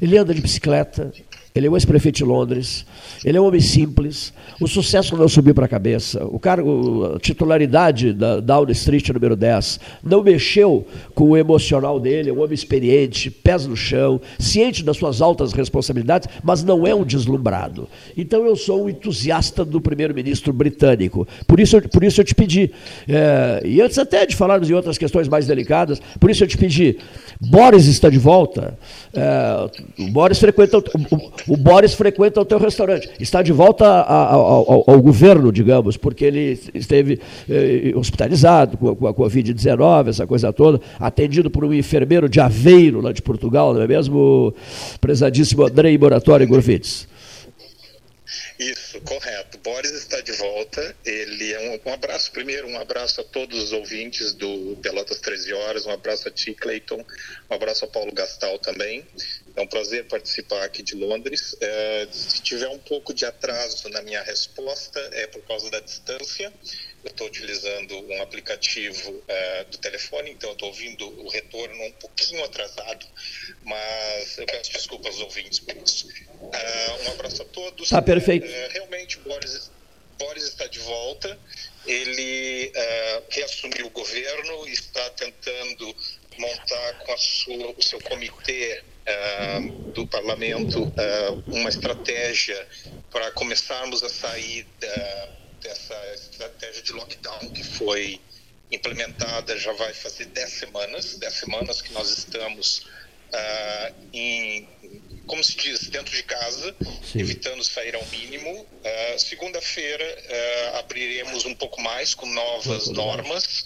Ele anda de bicicleta, ele é o ex-prefeito de Londres, ele é um homem simples, o sucesso não subiu para a cabeça, o cargo, a titularidade da Down Street número 10 não mexeu com o emocional dele, é um homem experiente, pés no chão, ciente das suas altas responsabilidades, mas não é um deslumbrado. Então eu sou um entusiasta do primeiro-ministro britânico. Por isso, por isso eu te pedi, é, e antes até de falarmos em outras questões mais delicadas, por isso eu te pedi, Boris está de volta, é, Boris frequenta, o, o, Boris frequenta o teu restaurante, está de volta ao, ao, ao governo, digamos, porque ele esteve eh, hospitalizado com, a Covid-19, essa coisa toda, atendido por um enfermeiro de Aveiro, lá de Portugal, não é mesmo, prezadíssimo Andrei Moratório Gurvitz? Isso, correto. Boris está de volta. Ele é um, um, abraço primeiro, um abraço a todos os ouvintes do Pelotas 13 Horas, um abraço a ti, Clayton, um abraço a Paulo Gastal também. É um prazer participar aqui de Londres. É, se tiver um pouco de atraso na minha resposta, é por causa da distância. Eu estou utilizando um aplicativo é, do telefone, então eu estou ouvindo o retorno um pouquinho atrasado, mas eu peço desculpas aos ouvintes por isso. É, um abraço a todos. Tá perfeito. É, realmente, Boris, Boris está de volta. Ele reassumiu o governo, está tentando montar com sua, o seu comitê uh, do parlamento uh, uma estratégia para começarmos a sair da, dessa estratégia de lockdown que foi implementada já vai fazer 10 semanas, 10 semanas que nós estamos uh, em, como se diz, dentro de casa, Sim. evitando sair ao mínimo. Uh, Segunda-feira uh, abriremos um pouco mais com novas normas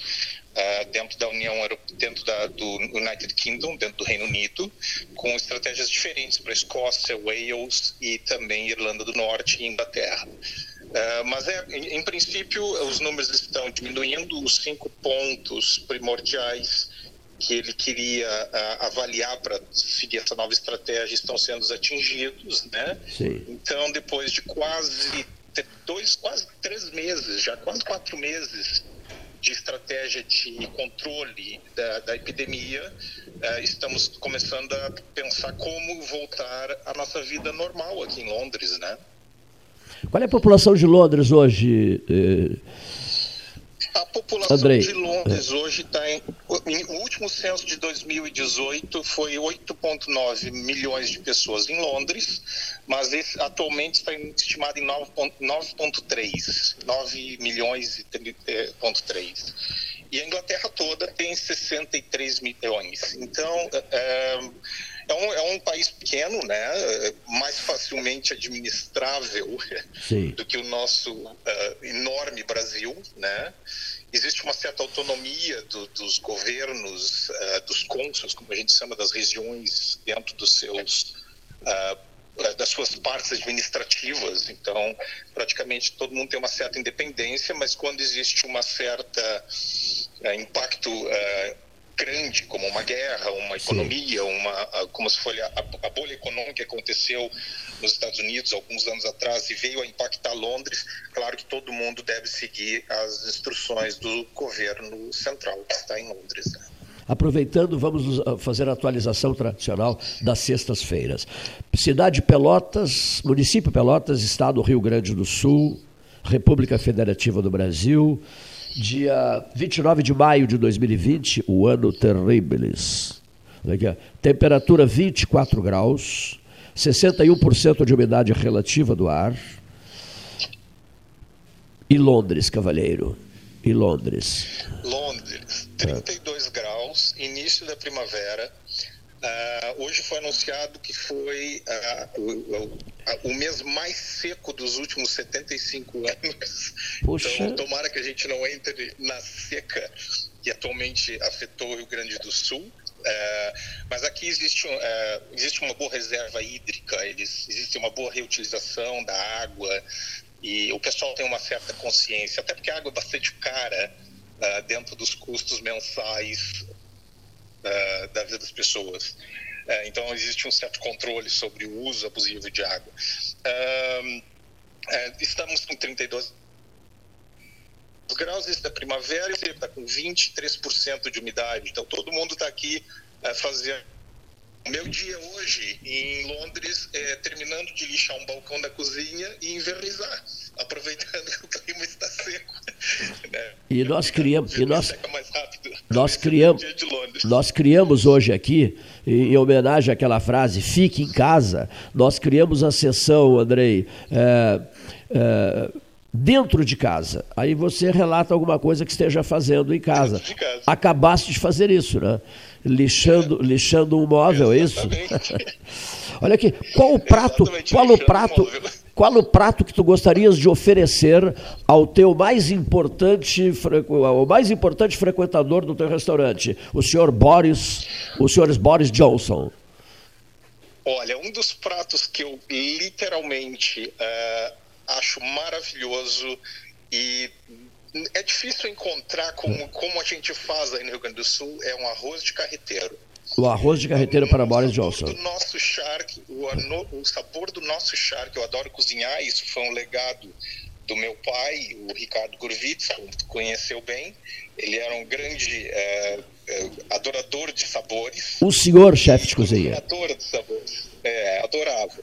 dentro da União Europeia, dentro da, do United Kingdom, dentro do Reino Unido, com estratégias diferentes para Escócia, Wales e também Irlanda do Norte e Inglaterra. Uh, mas, é, em, em, princípio, os números estão diminuindo, os cinco pontos primordiais que ele queria uh, avaliar para seguir essa nova estratégia estão sendo atingidos, né? Sim. Então, depois de quase dois, quase três meses, já quase quatro meses de estratégia de controle da, da epidemia, uh, estamos começando a pensar como voltar à nossa vida normal aqui em Londres, né? Qual é a população de Londres hoje? Eh... A população Andrei. de Londres hoje está em. O último censo de 2018 foi 8,9 milhões de pessoas em Londres, mas esse, atualmente está estimado em 9,3. 9 milhões e 3,3. E a Inglaterra toda tem 63 milhões. Então. É, é um, é um país pequeno, né? mais facilmente administrável Sim. do que o nosso uh, enorme Brasil. Né? Existe uma certa autonomia do, dos governos, uh, dos cônsules, como a gente chama, das regiões, dentro dos seus. Uh, das suas partes administrativas, então praticamente todo mundo tem uma certa independência, mas quando existe uma certa impacto grande, como uma guerra, uma economia, uma, como se fosse a, a, bolha econômica que aconteceu nos Estados Unidos alguns anos atrás e veio a impactar Londres, claro que todo mundo deve seguir as instruções do governo central que está em Londres. Né? Aproveitando, vamos fazer a atualização tradicional das sextas-feiras. Cidade Pelotas, município Pelotas, Estado Rio Grande do Sul, República Federativa do Brasil, dia 29 de maio de 2020, o ano terribilis. Temperatura 24 graus, 61% de umidade relativa do ar. E Londres, cavalheiro? E Londres? Londres, 32 é. graus, início da primavera. Uh, hoje foi anunciado que foi uh, o, o, mês mais seco dos últimos 75 anos. Puxa. Então, tomara que a gente não entre na seca que atualmente afetou o Rio Grande do Sul. Uh, mas aqui existe, existe uma boa reserva hídrica, eles, existe uma boa reutilização da água, E o pessoal tem uma certa consciência, até porque a água é bastante cara dentro dos custos mensais uh, da vida das pessoas. Uh, então, existe um certo controle sobre o uso abusivo de água. estamos com 32 graus da primavera e está com 23% de umidade. Então, todo mundo está aqui fazendo meu dia hoje em Londres é terminando de lixar um balcão da cozinha e invernizar, aproveitando que o clima está seco. [LAUGHS] Né? E nós criamos, e nós, nós criamos, nós criamos hoje aqui, em homenagem àquela frase "fique em casa", nós criamos a sessão, Andrei. É, é, dentro de casa. Aí você relata alguma coisa que esteja fazendo em casa. casa. Acabaste de fazer isso, né? Lixando, lixando um móvel, é isso? [LAUGHS] Olha aqui, qual o prato, qual o prato, qual o prato que tu gostarias de oferecer ao teu mais importante, o mais importante frequentador do teu restaurante, o senhor Boris, o senhor Boris Johnson? Olha, um dos pratos que eu literalmente uh, acho maravilhoso e é difícil encontrar como, como a gente faz aí no Rio Grande do Sul, é um arroz de carreteiro. O arroz de carreteiro para Boris Johnson. O nosso charque, o, o sabor do nosso charque, eu adoro cozinhar, isso foi um legado do meu pai, o Ricardo Gurvitz, tu conheceu bem. Ele era um grande é, é, adorador de sabores. O senhor chefe de cozinha. Adorador de sabores. É, adorava.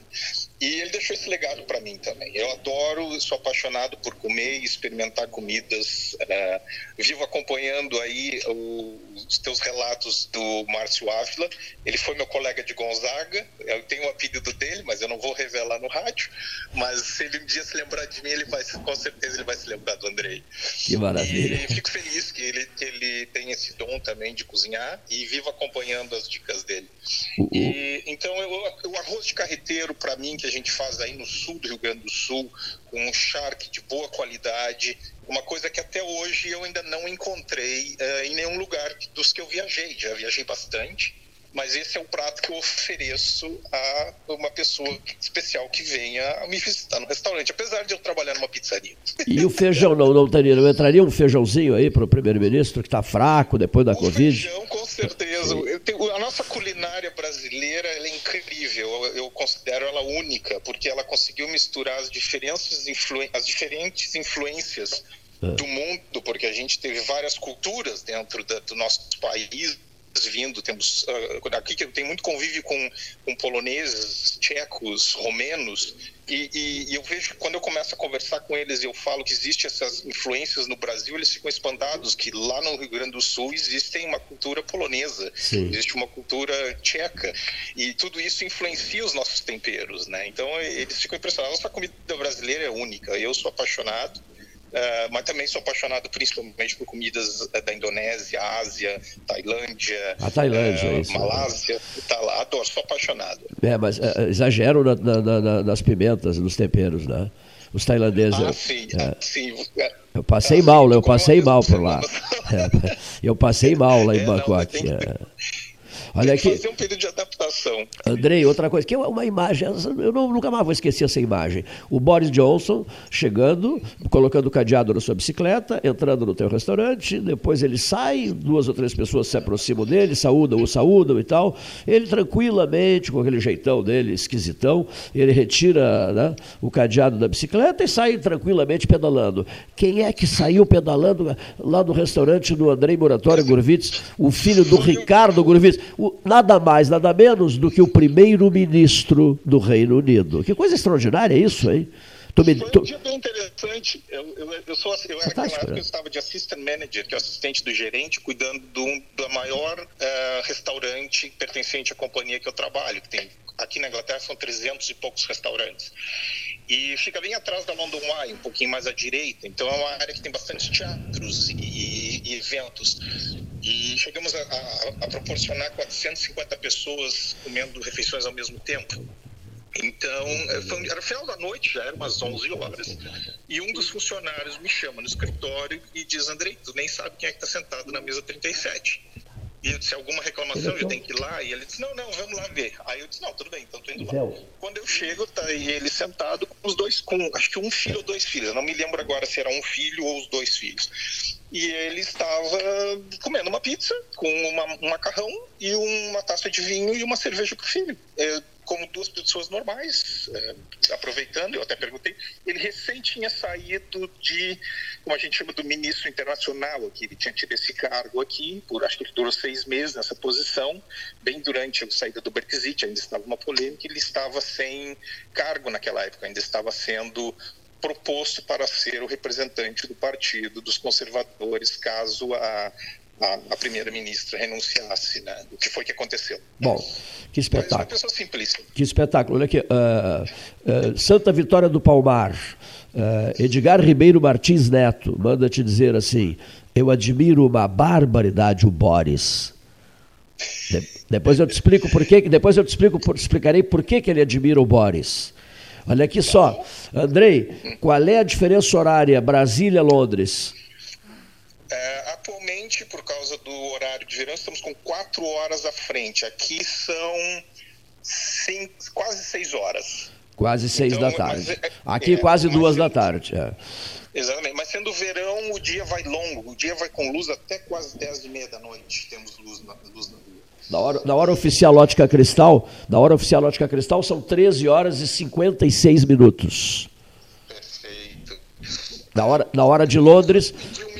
E ele deixou esse legado para mim também. Eu adoro, sou apaixonado por comer e experimentar comidas. Uh, vivo acompanhando aí o, os teus relatos do Márcio Ávila. Ele foi meu colega de Gonzaga. Eu tenho o apelido dele, mas eu não vou revelar no rádio. Mas se ele um dia se lembrar de mim, ele vai, com certeza ele vai se lembrar do Andrei. Que maravilha. E fico feliz que ele, que ele tem esse dom também de cozinhar e vivo acompanhando as dicas dele. Uh -uh. E, então, eu, o arroz de carreteiro, para mim, que a gente faz aí no sul do Rio Grande do Sul, com um charque de boa qualidade, uma coisa que até hoje eu ainda não encontrei uh, em nenhum lugar dos que eu viajei. Já viajei bastante, mas esse é o prato que eu ofereço a uma pessoa especial que venha me visitar no restaurante, apesar de eu trabalhar numa pizzaria. E o feijão não, não teria, não entraria um feijãozinho aí para o primeiro-ministro que está fraco depois da o Covid? Feijão, com certeza. [LAUGHS] Tenho, a nossa culinária brasileira é incrível, eu, eu, considero ela única, porque ela conseguiu misturar as diferentes, influ, as diferentes influências é. do mundo, porque a gente teve várias culturas dentro da, do nosso país vindo, temos uh, aqui que tem muito convívio com, com poloneses, tchecos, romenos, e, e, e, eu vejo que quando eu começo a conversar com eles e eu falo que existem essas influências no Brasil, eles ficam espantados que lá no Rio Grande do Sul existe uma cultura polonesa, Sim. existe uma cultura tcheca, e tudo isso influencia os nossos temperos, né? Então eles ficam impressionados. Nossa comida brasileira é única. Eu sou apaixonado. Uh, mas também sou apaixonado principalmente por comidas uh, da Indonésia, Ásia, Tailândia, a Tailândia, uh, isso, Malásia, tá lá, adoro, sou apaixonado. É, mas exagero na, na, na, nas pimentas, nos temperos, né? Os tailandeses. Ah, sim, é. ah, sim. Eu passei ah, mal, sim, eu passei mal por lá. É, [LAUGHS] eu passei mal lá em é, Bangkok. Não, Olha aqui. Fazer um período de adaptação. Andrei, outra coisa, que é uma imagem, eu nunca mais vou esquecer essa imagem. O Boris Johnson chegando, colocando o cadeado na sua bicicleta, entrando no teu restaurante, depois ele sai, duas ou três pessoas se aproximam dele, saúdam, o saúdam e tal. Ele tranquilamente, com aquele jeitão dele, esquisitão, ele retira né, o cadeado da bicicleta e sai tranquilamente pedalando. Quem é que saiu pedalando lá do restaurante do Andrei Moratório Gurvitz? O filho do Ricardo Gurvitz nada mais, nada menos do que o primeiro-ministro do Reino Unido. Que coisa extraordinária isso, hein? Tu me, tu... Foi um dia bem interessante. Eu, eu, eu, sou, eu era naquela época eu estava de assistant manager, que é o assistente do gerente, cuidando do, do maior uh, restaurante pertencente à companhia que eu trabalho, que tem aqui na Inglaterra são 300 e poucos restaurantes. E fica bem atrás da London Eye, um pouquinho mais à direita. Então é uma área que tem bastante teatros e, e, e eventos. E chegamos a, a, a, proporcionar 450 pessoas comendo refeições ao mesmo tempo. Então, é, foi, era final da noite, já era umas 11 horas, e um dos funcionários me chama no escritório e diz: Andrei, tu nem sabe quem é que está sentado na mesa 37. E eu disse, alguma reclamação, eu tenho que ir lá? E ele disse, não, não, vamos lá ver. Aí eu disse, não, tudo bem, então tô indo lá. Quando eu chego, tá ele sentado com os dois, com acho que um filho ou dois filhos. Eu não me lembro agora se era um filho ou os dois filhos. E ele estava comendo uma pizza com uma, um macarrão e uma taça de vinho e uma cerveja pro filho. É, como duas pessoas normais, é, aproveitando, eu até perguntei, ele recém tinha saído de, como a gente chama, do ministro internacional aqui, ele tinha tido esse cargo aqui, por acho que ele durou seis meses nessa posição, bem durante a saída do Brexit, ainda estava uma polêmica, ele estava sem cargo naquela época, ainda estava sendo proposto para ser o representante do partido dos conservadores, caso a, a, a primeira-ministra renunciasse, né? O que foi que aconteceu? Bom, que espetáculo. Mas uma pessoa simplista. Que espetáculo. Olha aqui, uh, uh, Santa Vitória do Palmar, uh, Edgar Ribeiro Martins Neto, manda te dizer assim, eu admiro uma barbaridade o Boris. De, depois eu te explico por quê, depois eu te explico, por, explicarei por que, que ele admira o Boris. Olha aqui só, Andrei, qual é a diferença horária Brasília-Londres? É, atualmente, por causa do horário de verão, estamos com quatro horas à frente. Aqui são cinco, quase seis horas. Quase seis então, da tarde. É, Aqui é, quase duas sendo, da tarde. É. Exatamente. Mas sendo verão, o dia vai longo. O dia vai com luz até quase dez e meia da noite. Temos luz na, luz na rua. Da hora, da hora oficial ótica cristal, da hora oficial ótica cristal são 13 horas e 56 minutos. Perfeito. Da hora, da hora de Londres. Um minutinho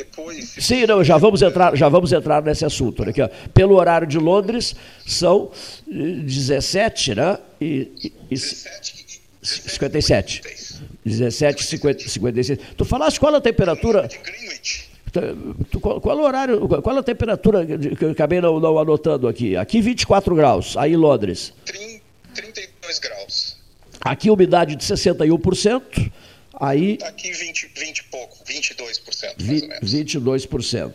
depois. Sim, não, já vamos entrar, já vamos entrar nesse assunto. Aqui, ó. Pelo horário de Londres são 17, né? E, e, e 17 e 57. 17 e 56. Tu falaste qual a temperatura? De Greenwich. Qual, qual, o horário, qual a temperatura que eu acabei não, não, anotando aqui? Aqui 24 graus, aí em Londres. 32 graus. Aqui umidade de 61%, aí... Aqui 20, 20 e pouco, 22%. Mais ou menos. 22%.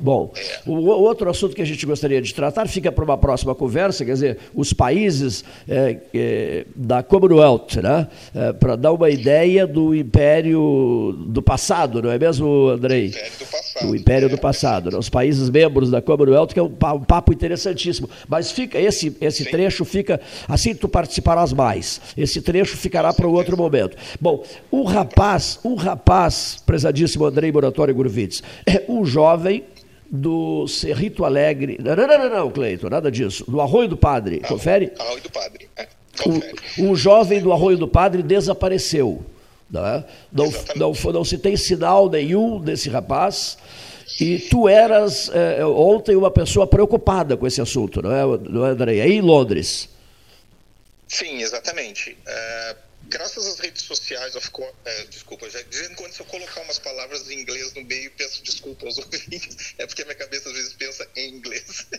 Bom, é. o, o, outro assunto que a gente gostaria de tratar fica para uma próxima conversa, quer dizer, os países é, é, da Commonwealth, né? É, para dar uma ideia do império do passado, não é mesmo, Andrei? Império do passado. O império do passado, né? os países membros da Commonwealth, que é um, papo interessantíssimo. Mas fica esse, esse trecho fica, assim tu participarás mais. Esse trecho ficará para um outro momento. Bom, um rapaz, um rapaz, prezadíssimo Andrei Moratório Gurvitz, é um jovem do Cerrito Alegre. Não, não, não, não, Cleito, nada disso. Do Arroio do Padre. Confere? Arroio do Padre. É. Um, um jovem do Arroio do Padre desapareceu. Não, é? não, não, não, se tem sinal nenhum desse rapaz. E tu eras é, ontem uma pessoa preocupada com esse assunto, não é, não é André? É em Londres. Sim, exatamente. É, graças às redes sociais, of course, é, desculpa, já, de vez em quando se eu colocar umas palavras em inglês no meio, peço desculpa aos [LAUGHS] ouvintes, é porque a minha cabeça às vezes pensa em inglês. [LAUGHS]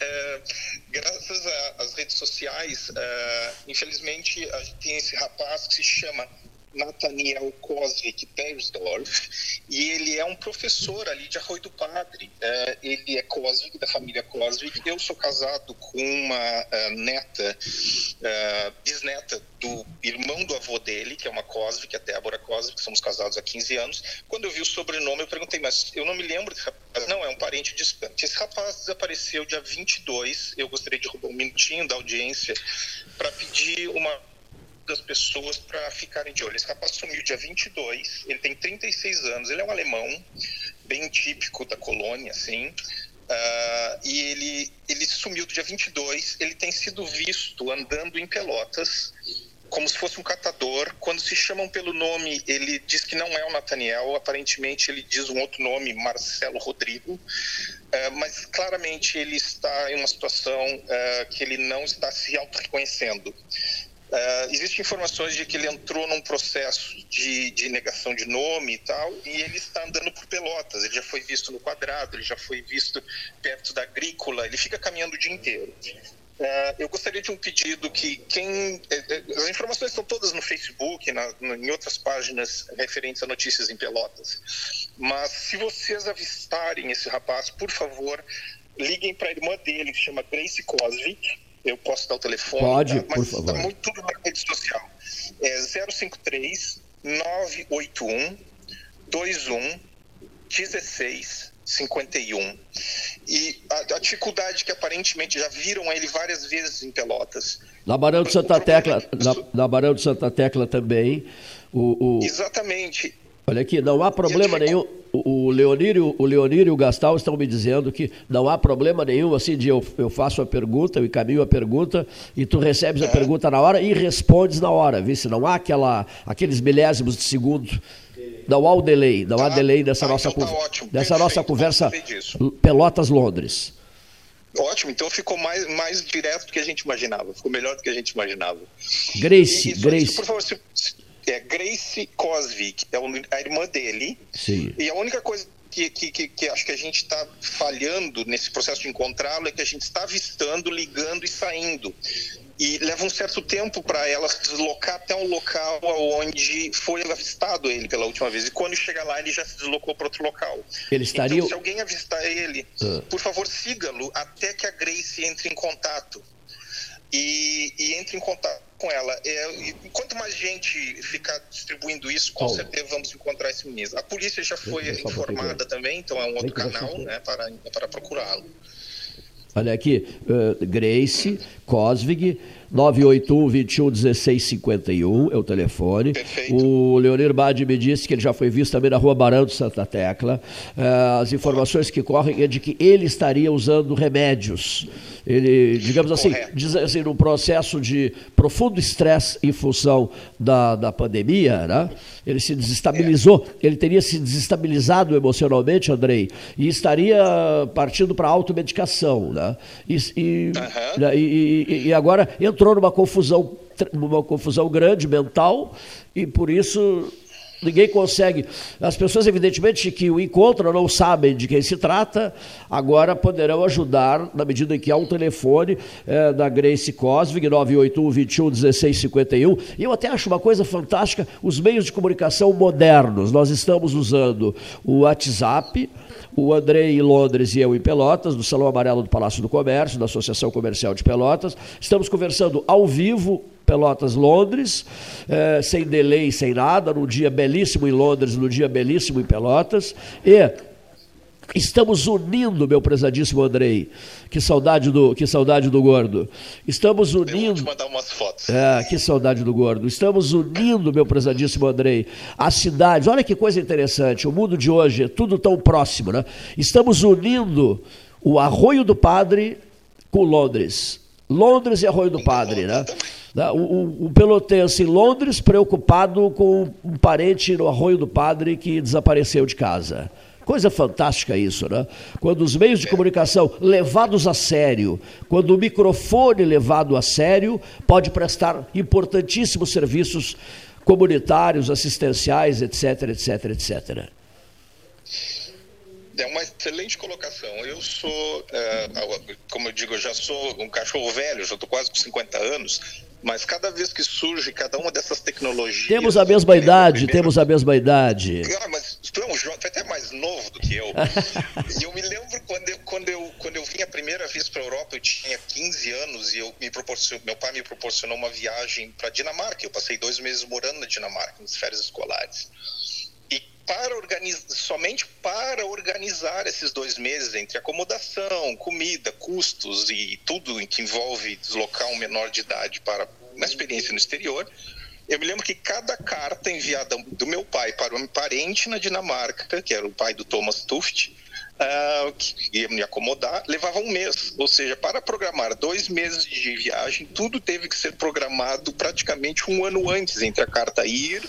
É, graças às redes sociais, é, infelizmente, a gente tem esse rapaz que se chama Nathaniel Kosvik Bersdorf, e ele é um professor ali de Arroio do Padre. Uh, ele é Kosvik, da família Kosvik. Eu sou casado com uma uh, neta, uh, bisneta do irmão do avô dele, que é uma Kosvik, a Débora Kosvik, somos casados há 15 anos. Quando eu vi o sobrenome, eu perguntei, mas eu não me lembro desse rapaz. Não, é um parente distante. Esse rapaz desapareceu dia 22. Eu gostaria de roubar um minutinho da audiência para pedir uma das pessoas para ficarem de olho. Esse rapaz sumiu dia 22, ele tem 36 anos, ele é um alemão, bem típico da colônia, assim, uh, e ele, ele sumiu do dia 22, ele tem sido visto andando em Pelotas, como se fosse um catador. Quando se chamam pelo nome, ele diz que não é o Nathaniel, aparentemente ele diz um outro nome, Marcelo Rodrigo, uh, mas claramente ele está em uma situação uh, que ele não está se auto-reconhecendo. Uh, Existem informações de que ele entrou num processo de, de, negação de nome e tal, e ele está andando por Pelotas. Ele já foi visto no quadrado, ele já foi visto perto da agrícola, ele fica caminhando o dia inteiro. Uh, eu gostaria de um pedido que quem. Eh, eh, as informações estão todas no Facebook, na, em outras páginas referentes a notícias em Pelotas. Mas se vocês avistarem esse rapaz, por favor, liguem para a irmã dele, que chama Grace Cosvic eu posso dar o telefone. Pode, tá? por favor. Está muito tudo na rede social. É 053 981 21 16 51. E a, a dificuldade que aparentemente já viram ele várias vezes em Pelotas. Na Barão de Santa Tecla, na, na Barão de Santa Tecla também. O, o... Exatamente. Olha aqui, não há problema nenhum. O, o Leonírio, o Leonírio e o Gastal estão me dizendo que não há problema nenhum assim de eu, eu faço a pergunta, eu encaminho a pergunta e tu recebes a pergunta na hora e respondes na hora, viu? Se não há aquela, aqueles milésimos de segundo. Não há o delay, não há delay dessa nossa, então con- dessa nossa conversa Pelotas Londres. Ótimo, então ficou mais, mais direto do que a gente imaginava. Ficou melhor do que a gente imaginava. Grace, E- e- Grace. Por favor, se- se- é Grace Cosvig, é a irmã dele. Sim. E a única coisa que, que, que, que acho que a gente está falhando nesse processo de encontrá-lo é que a gente está avistando, ligando e saindo. E leva um certo tempo para ela se deslocar até um local onde foi avistado ele pela última vez. E quando chega lá, ele já se deslocou para outro local. Ele estaria- Então, se alguém avistar ele, Ah. por favor, siga-lo até que a Grace entre em contato. E, e entre em contato com ela. É, quanto mais gente ficar distribuindo isso, com Paulo. certeza vamos encontrar esse menino. A polícia já foi informada também, então é um outro canal né, para, para procurá-lo. Olha aqui, eh, Grace Cosvig, 981 21 16 51 é o telefone. O Leonir Badi me disse que ele já foi visto também na rua Barão de Santa Tecla. Eh, as informações que correm é de que ele estaria usando remédios. Ele, digamos assim, diz assim, num processo de profundo estresse em função da, da pandemia, né? ele se desestabilizou, ele teria se desestabilizado emocionalmente, Andrei, e estaria partindo para a automedicação. Né? E, e, né, e- e- e agora entrou numa confusão, numa confusão grande mental, e por isso ninguém consegue. As pessoas, evidentemente, que o encontram não sabem de quem se trata, agora poderão ajudar, na medida em que há um telefone eh, da Grace Cosvig, 981 21 16 51. E eu até acho uma coisa fantástica, os meios de comunicação modernos. Nós estamos usando o WhatsApp, o Andrei em Londres e eu em Pelotas, do Salão Amarelo do Palácio do Comércio, da Associação Comercial de Pelotas. Estamos conversando ao vivo, Pelotas, Londres, eh, sem delay, sem nada, num dia belíssimo em Londres, num dia belíssimo em Pelotas. E Estamos unindo, meu prezadíssimo Andrei. Que saudade do, que saudade do gordo. Estamos unindo. mandar umas fotos. É, que saudade do gordo. Estamos unindo, meu prezadíssimo Andrei, as cidades. Olha que coisa interessante. O mundo de hoje é tudo tão próximo, né? Estamos unindo o Arroio do Padre com Londres. Londres e Arroio do Padre, né? Né, O, o, o pelotense em Londres preocupado com um parente no Arroio do Padre que desapareceu de casa. Coisa fantástica isso, né? Quando os meios de comunicação levados a sério, quando o microfone levado a sério, pode prestar importantíssimos serviços comunitários, assistenciais, etc, etc, etc. É uma excelente colocação. Eu sou, é, como eu digo, eu já sou um cachorro velho, já estou quase com 50 anos, mas cada vez que surge cada uma dessas tecnologias. Temos a mesma idade, temos a mesma idade. Ah, mas tu é um jovem, é até mais novo do que eu. [LAUGHS] e eu me lembro quando eu, quando eu, quando eu vim a primeira vez para a Europa, eu tinha 15 anos e eu me meu pai me proporcionou uma viagem para Dinamarca. Eu passei dois meses morando na Dinamarca, nas férias escolares. Para somente para organizar esses dois meses entre acomodação, comida, custos e tudo que envolve deslocar um menor de idade para uma experiência no exterior, eu me lembro que cada carta enviada do meu pai para um parente na Dinamarca, que era o pai do Thomas Tuft, ah, que ia me acomodar, levava um mês. Ou seja, para programar dois meses de viagem, tudo teve que ser programado praticamente um ano antes, entre a carta ir,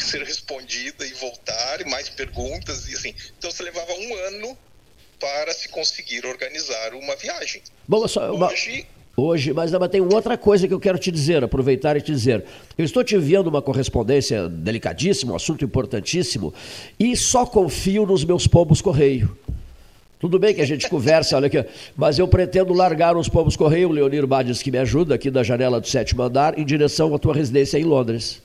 [LAUGHS] ser respondida e voltar, e mais perguntas, e assim. Então você levava um ano para se conseguir organizar uma viagem. Bom, só. Hoje, Hoje, mas, mas tem outra coisa que eu quero te dizer, aproveitar e te dizer. Eu estou te enviando uma correspondência delicadíssima, um assunto importantíssimo, e só confio nos meus pombos correio. Tudo bem que a gente conversa, [LAUGHS] olha aqui, mas eu pretendo largar os pombos correio, o Leonir Bades que me ajuda aqui da janela do sétimo andar, em direção à tua residência em Londres.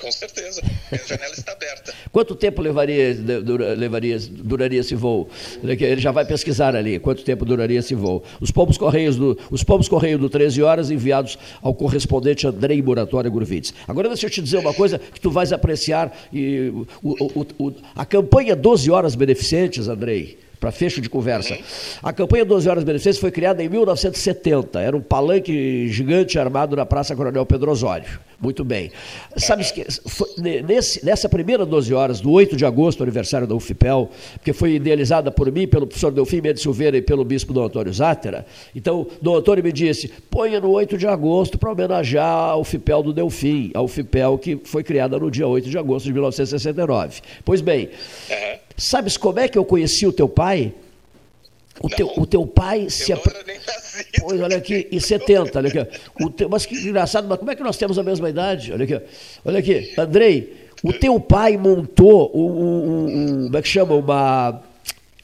Com certeza, a janela está aberta. Quanto tempo levaria, dura- levaria, duraria esse voo? Ele já vai pesquisar ali quanto tempo duraria esse voo. Os pombos correios do, os pombos correio do 13 horas enviados ao correspondente Andrei Muratória Gurvitz. Agora deixa eu te dizer uma coisa que tu vais apreciar. E, o- o- o- a campanha 12 horas beneficentes, Andrei, para fecho de conversa. A campanha 12 Horas Beneficentes foi criada em 1970. Era um palanque gigante armado na Praça Coronel Pedro Osório. Muito bem. Sabe que foi nesse, nessa primeira 12 horas, do 8 de agosto, aniversário da UFPEL, que foi idealizada por mim, pelo professor Delfim Mendes Silveira e pelo bispo Dom Antônio Zátera, então Dom Antônio me disse, ponha no 8 de agosto para homenagear a UFPEL do Delfim, a UFPEL que foi criada no dia 8 de agosto de 1969. Pois bem, Sabes como é que eu conheci o teu pai? O teu, o teu pai se. Ap... Pois, olha aqui, em 70, olha aqui. O teu... Mas que engraçado, mas como é que nós temos a mesma idade? Olha aqui, olha aqui, Andrei, o teu pai montou um, um, um como é que chama? Uma,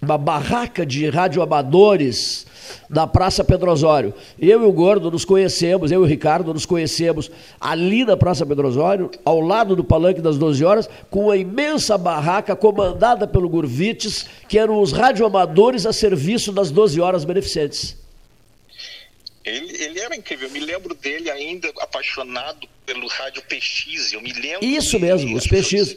uma barraca de radioamadores da Praça Pedro Osório. Eu e o Gordo nos conhecemos, eu e o Ricardo nos conhecemos ali na Praça Pedro Osório, ao lado do Palanque das 12 Horas, com uma imensa barraca comandada pelo Gurvites, que eram os radioamadores a serviço das 12 Horas Beneficentes. Ele, ele era incrível, eu me lembro dele ainda apaixonado pelo rádio PX, eu me lembro. Isso mesmo, os PX.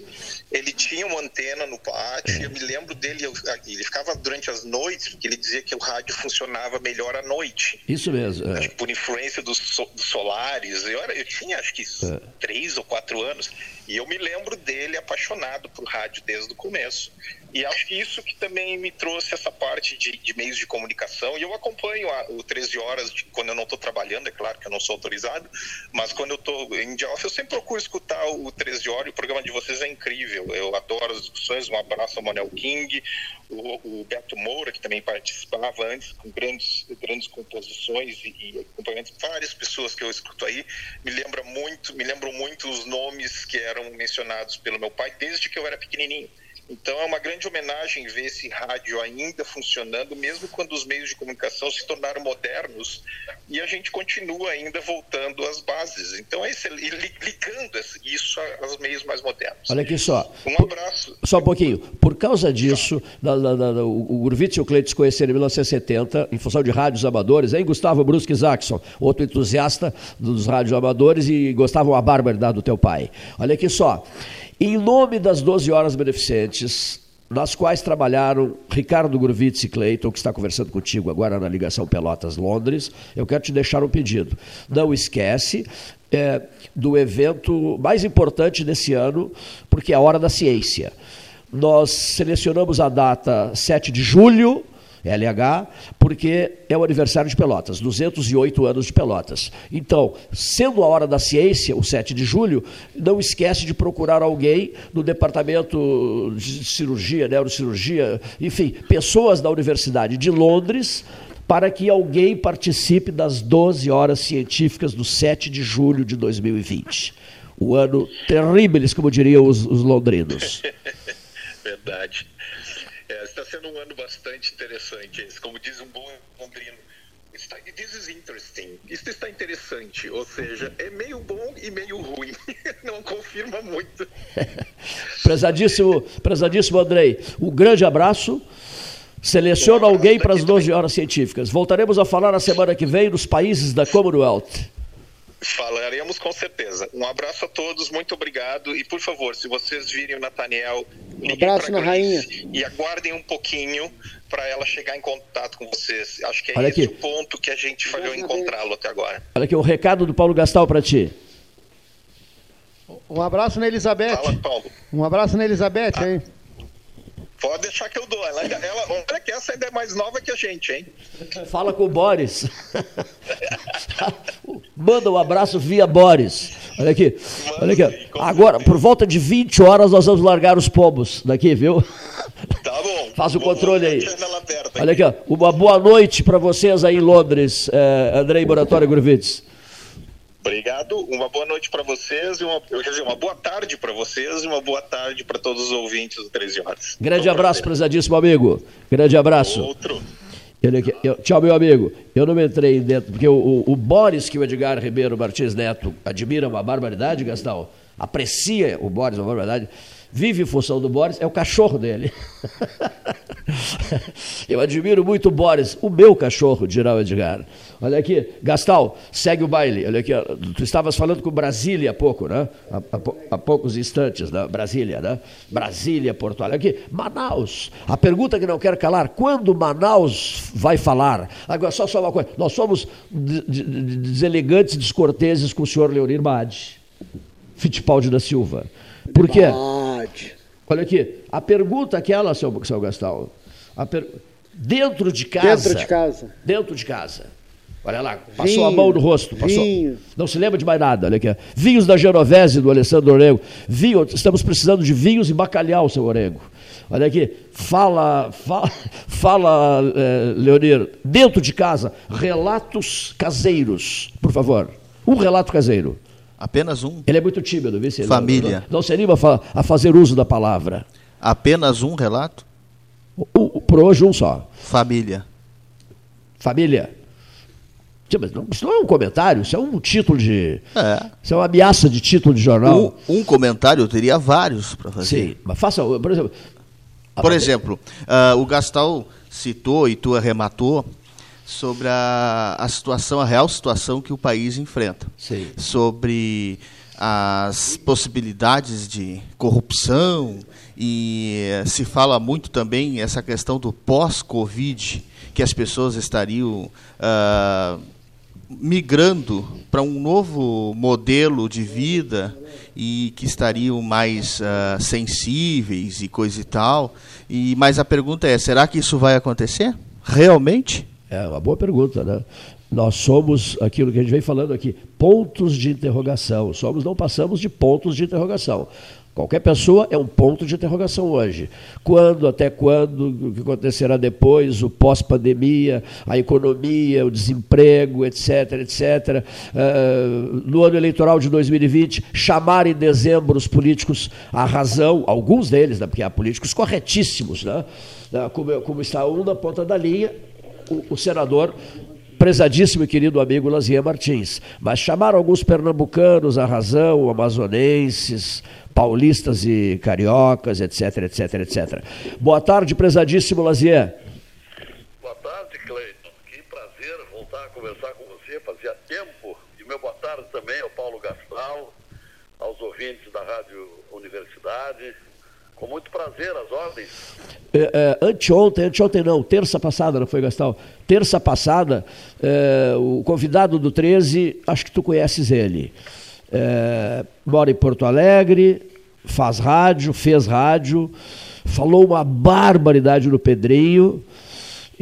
Ele tinha uma antena no pátio, é. eu me lembro dele, eu, ele ficava durante as noites, porque ele dizia que o rádio funcionava melhor à noite. Isso mesmo. É. por influência dos, so, dos, solares. Eu, era, eu tinha acho que é. três ou quatro anos, e eu me lembro dele apaixonado por rádio desde o começo. E acho que isso que também me trouxe essa parte de, de meios de comunicação. E eu acompanho a, o 13 Horas de, quando eu não estou trabalhando, é claro que eu não sou autorizado, mas quando eu estou em off, eu sempre procuro escutar o 13 Horas. O programa de vocês é incrível. Eu adoro as discussões. Um abraço ao Manel King, o, o Beto Moura, que também participava antes, com grandes, grandes composições e, acompanhamentos. Várias pessoas que eu escuto aí me lembram muito, me lembram muito os nomes que eram mencionados pelo meu pai desde que eu era pequenininho. Então é uma grande homenagem ver esse rádio ainda funcionando, mesmo quando os meios de comunicação se tornaram modernos e a gente continua ainda voltando às bases. Então é isso, ligando isso aos meios mais modernos. Olha aqui só. Um abraço. Só um pouquinho. Por causa disso, da, da, da, o Gurvitz e o Cleiton se conheceram em 1970, em função de rádios amadores, aí Gustavo Brusque Jackson, outro entusiasta dos rádios amadores e gostavam a barbaridade do teu pai. Olha aqui só. Em nome das 12 horas beneficentes, nas quais trabalharam Ricardo Gurvitz e Cleiton, que está conversando contigo agora na ligação Pelotas-Londres, eu quero te deixar um pedido. Não esquece é, do evento mais importante desse ano, porque é a Hora da Ciência. Nós selecionamos a data 7 de julho, LH, porque é o aniversário de Pelotas, 208 anos de Pelotas. Então, sendo a hora da ciência, o 7 de julho, não esquece de procurar alguém no departamento de cirurgia, neurocirurgia, enfim, pessoas da Universidade de Londres, para que alguém participe das 12 horas científicas do 7 de julho de 2020. O ano terrível, como diriam os, os londrinos. [LAUGHS] Verdade. Sendo um ano bastante interessante. Como diz um bom londrino, está, this is interesting. Isso está interessante, ou seja, é meio bom e meio ruim. [LAUGHS] Não confirma muito. [LAUGHS] prezadíssimo, prezadíssimo Andrei, um grande abraço. Seleciona alguém para as 12 horas científicas. Voltaremos a falar na semana que vem nos países da Commonwealth. Falaremos com certeza. Um abraço a todos, muito obrigado. E por favor, se vocês virem o Nathaniel, um abraço na rainha. E aguardem um pouquinho para ela chegar em contato com vocês. Acho que é Olha esse aqui. o ponto que a gente falhou encontrá-lo até agora. Olha aqui, o um recado do Paulo Gastal para ti. Um abraço na Elizabeth. Fala, Paulo. Um abraço na Elizabeth, ah. hein? Pode deixar que eu dou. Ela, ela, olha que essa ainda é mais nova que a gente, hein? Fala com o Boris. [LAUGHS] Manda um abraço via Boris. Olha aqui. Olha aqui. Agora, por volta de 20 horas, nós vamos largar os pombos daqui, viu? Tá bom. Faz o controle aí. Olha aqui, ó. Uma boa noite para vocês aí em Londres, eh, Andrei Moratório Gurvitz. Obrigado, uma boa noite para vocês e uma, quer dizer, uma boa tarde para vocês e uma boa tarde para todos os ouvintes do 13 Horas. Grande abraço, prezadíssimo amigo. Grande abraço. Outro. Ele, eu, tchau, meu amigo. Eu não entrei dentro, porque o, o, o, Boris, que o Edgar Ribeiro Martins Neto admira uma barbaridade, Gastão, aprecia o Boris uma barbaridade, vive em função do Boris, é o cachorro dele. [LAUGHS] Eu admiro muito o Boris, o meu cachorro, dirá o Edgar. Olha aqui, Gastal, segue o baile. Olha aqui, tu estavas falando com Brasília há pouco, né? Há, há, há poucos instantes, né? Brasília, né? Brasília, Porto Alegre. Aqui, Manaus. A pergunta que não quero calar, quando Manaus vai falar? Agora, só, só uma coisa, nós somos deselegantes, descorteses com o senhor Leonir Bade, Fittipaldi da Silva. Por quê? Olha aqui, a pergunta aquela, seu, seu Gastal, per... dentro de casa. Dentro de casa. Dentro de casa. Olha lá, passou vinho, a mão no rosto. Passou. Vinho. Não se lembra de mais nada. Olha aqui. Vinhos da Genovese, do Alessandro Orego. Vinho, estamos precisando de vinhos e bacalhau, seu Orego. Olha aqui, fala, fala, [LAUGHS] fala eh, Leonir, dentro de casa, relatos caseiros, por favor. Um relato caseiro. Apenas um? Ele é muito tímido, viu? Família. Não, não, não se anima a fazer uso da palavra. Apenas um relato? O, o, por hoje, um só. Família. Família. Isso não é um comentário, isso é um título de. É. Isso é uma ameaça de título de jornal. Um, um comentário eu teria vários para fazer. Sim, mas faça, por exemplo. Por exemplo, uh, o Gastal citou e tu arrematou sobre a, a situação, a real situação que o país enfrenta. Sim. Sobre as possibilidades de corrupção e se fala muito também essa questão do pós-Covid, que as pessoas estariam uh, migrando para um novo modelo de vida e que estariam mais uh, sensíveis e coisa e tal. E mas a pergunta é, será que isso vai acontecer realmente? É uma boa pergunta, né? Nós somos aquilo que a gente vem falando aqui, pontos de interrogação. Somos, não passamos de pontos de interrogação. Qualquer pessoa é um ponto de interrogação hoje. Quando, até quando, o que acontecerá depois, o pós-pandemia, a economia, o desemprego, etc, etc. Uh, no ano eleitoral de 2020, chamar em dezembro os políticos à razão, alguns deles, né, porque há políticos corretíssimos, né, como, como está um na ponta da linha, o senador prezadíssimo e querido amigo Lazier Martins, mas chamaram alguns pernambucanos à razão, amazonenses, paulistas e cariocas, etc, etc, etc. Boa tarde, prezadíssimo Lazier. Boa tarde, Cleiton. Que prazer voltar a conversar com você, fazia tempo. E meu boa tarde também ao Paulo Gastal, aos ouvintes da Rádio Universidade, com muito prazer, as ordens. É, é, anteontem, anteontem não, terça passada, não foi, Gastal? Terça passada, é, o convidado do 13, acho que tu conheces ele. É, mora em Porto Alegre, faz rádio, fez rádio, falou uma barbaridade no Pedrinho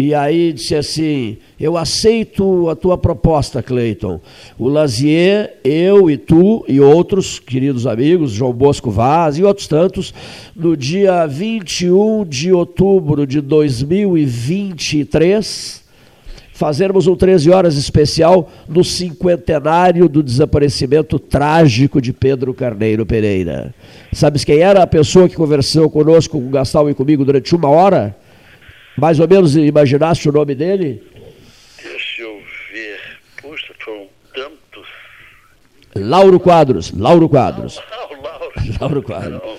e aí disse assim: Eu aceito a tua proposta, Cleiton. O Lazier, eu e tu e outros queridos amigos, João Bosco Vaz e outros tantos, no dia 21 de outubro de 2023, fazermos um 13 horas especial no cinquentenário do desaparecimento trágico de Pedro Carneiro Pereira. Sabes quem era a pessoa que conversou conosco, com o e comigo durante uma hora? Mais ou menos imaginaste o nome dele? Deixa eu ver. Puxa, foram tantos. Lauro Quadros. Lauro Quadros. Não, [LAUGHS] não Lauro. Lauro Quadros. Não.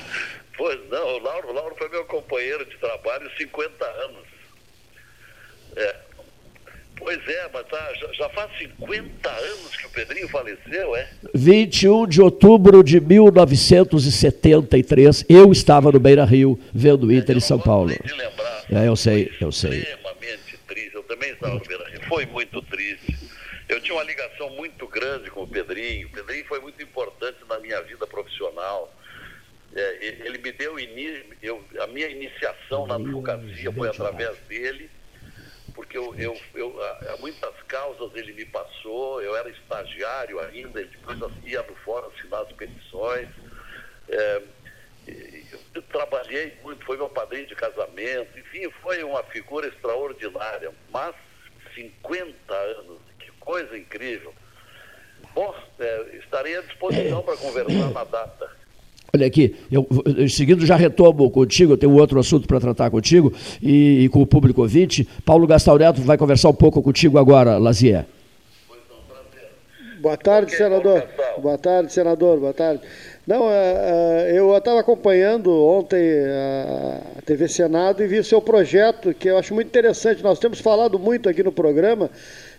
Pois não, o Lauro, Lauro foi meu companheiro de trabalho 50 anos. É. Pois é, mas tá, já, já, faz 50 anos que o Pedrinho faleceu, é? 21 de outubro de 1973, eu estava no Beira Rio vendo o Inter é, em São Paulo. De lembrar é, eu sei, eu sei. Extremamente triste. Eu também estava no Beira Rio. Foi muito triste. Eu tinha uma ligação muito grande com o Pedrinho. O Pedrinho foi muito importante na minha vida profissional. É, ele me deu eu, a minha iniciação na advocacia foi através dele, porque eu, eu, eu, muitas causas ele me passou, eu era estagiário ainda, ele depois ia no fórum assinar as petições. É, eu trabalhei muito, foi meu padrinho de casamento, enfim, foi uma figura extraordinária, mas 50 anos, que coisa incrível. Bom, é, estarei à disposição para conversar na data. Olha aqui, eu, eu, seguindo já retomo contigo, eu tenho outro assunto para tratar contigo e, e, com o público ouvinte. Paulo Gastal Neto vai conversar um pouco contigo agora, Lazier. Boa tarde, senador. Boa tarde, senador. Boa tarde. Não, é, é, eu estava acompanhando ontem a TV Senado e vi o seu projeto, que eu acho muito interessante. Nós temos falado muito aqui no programa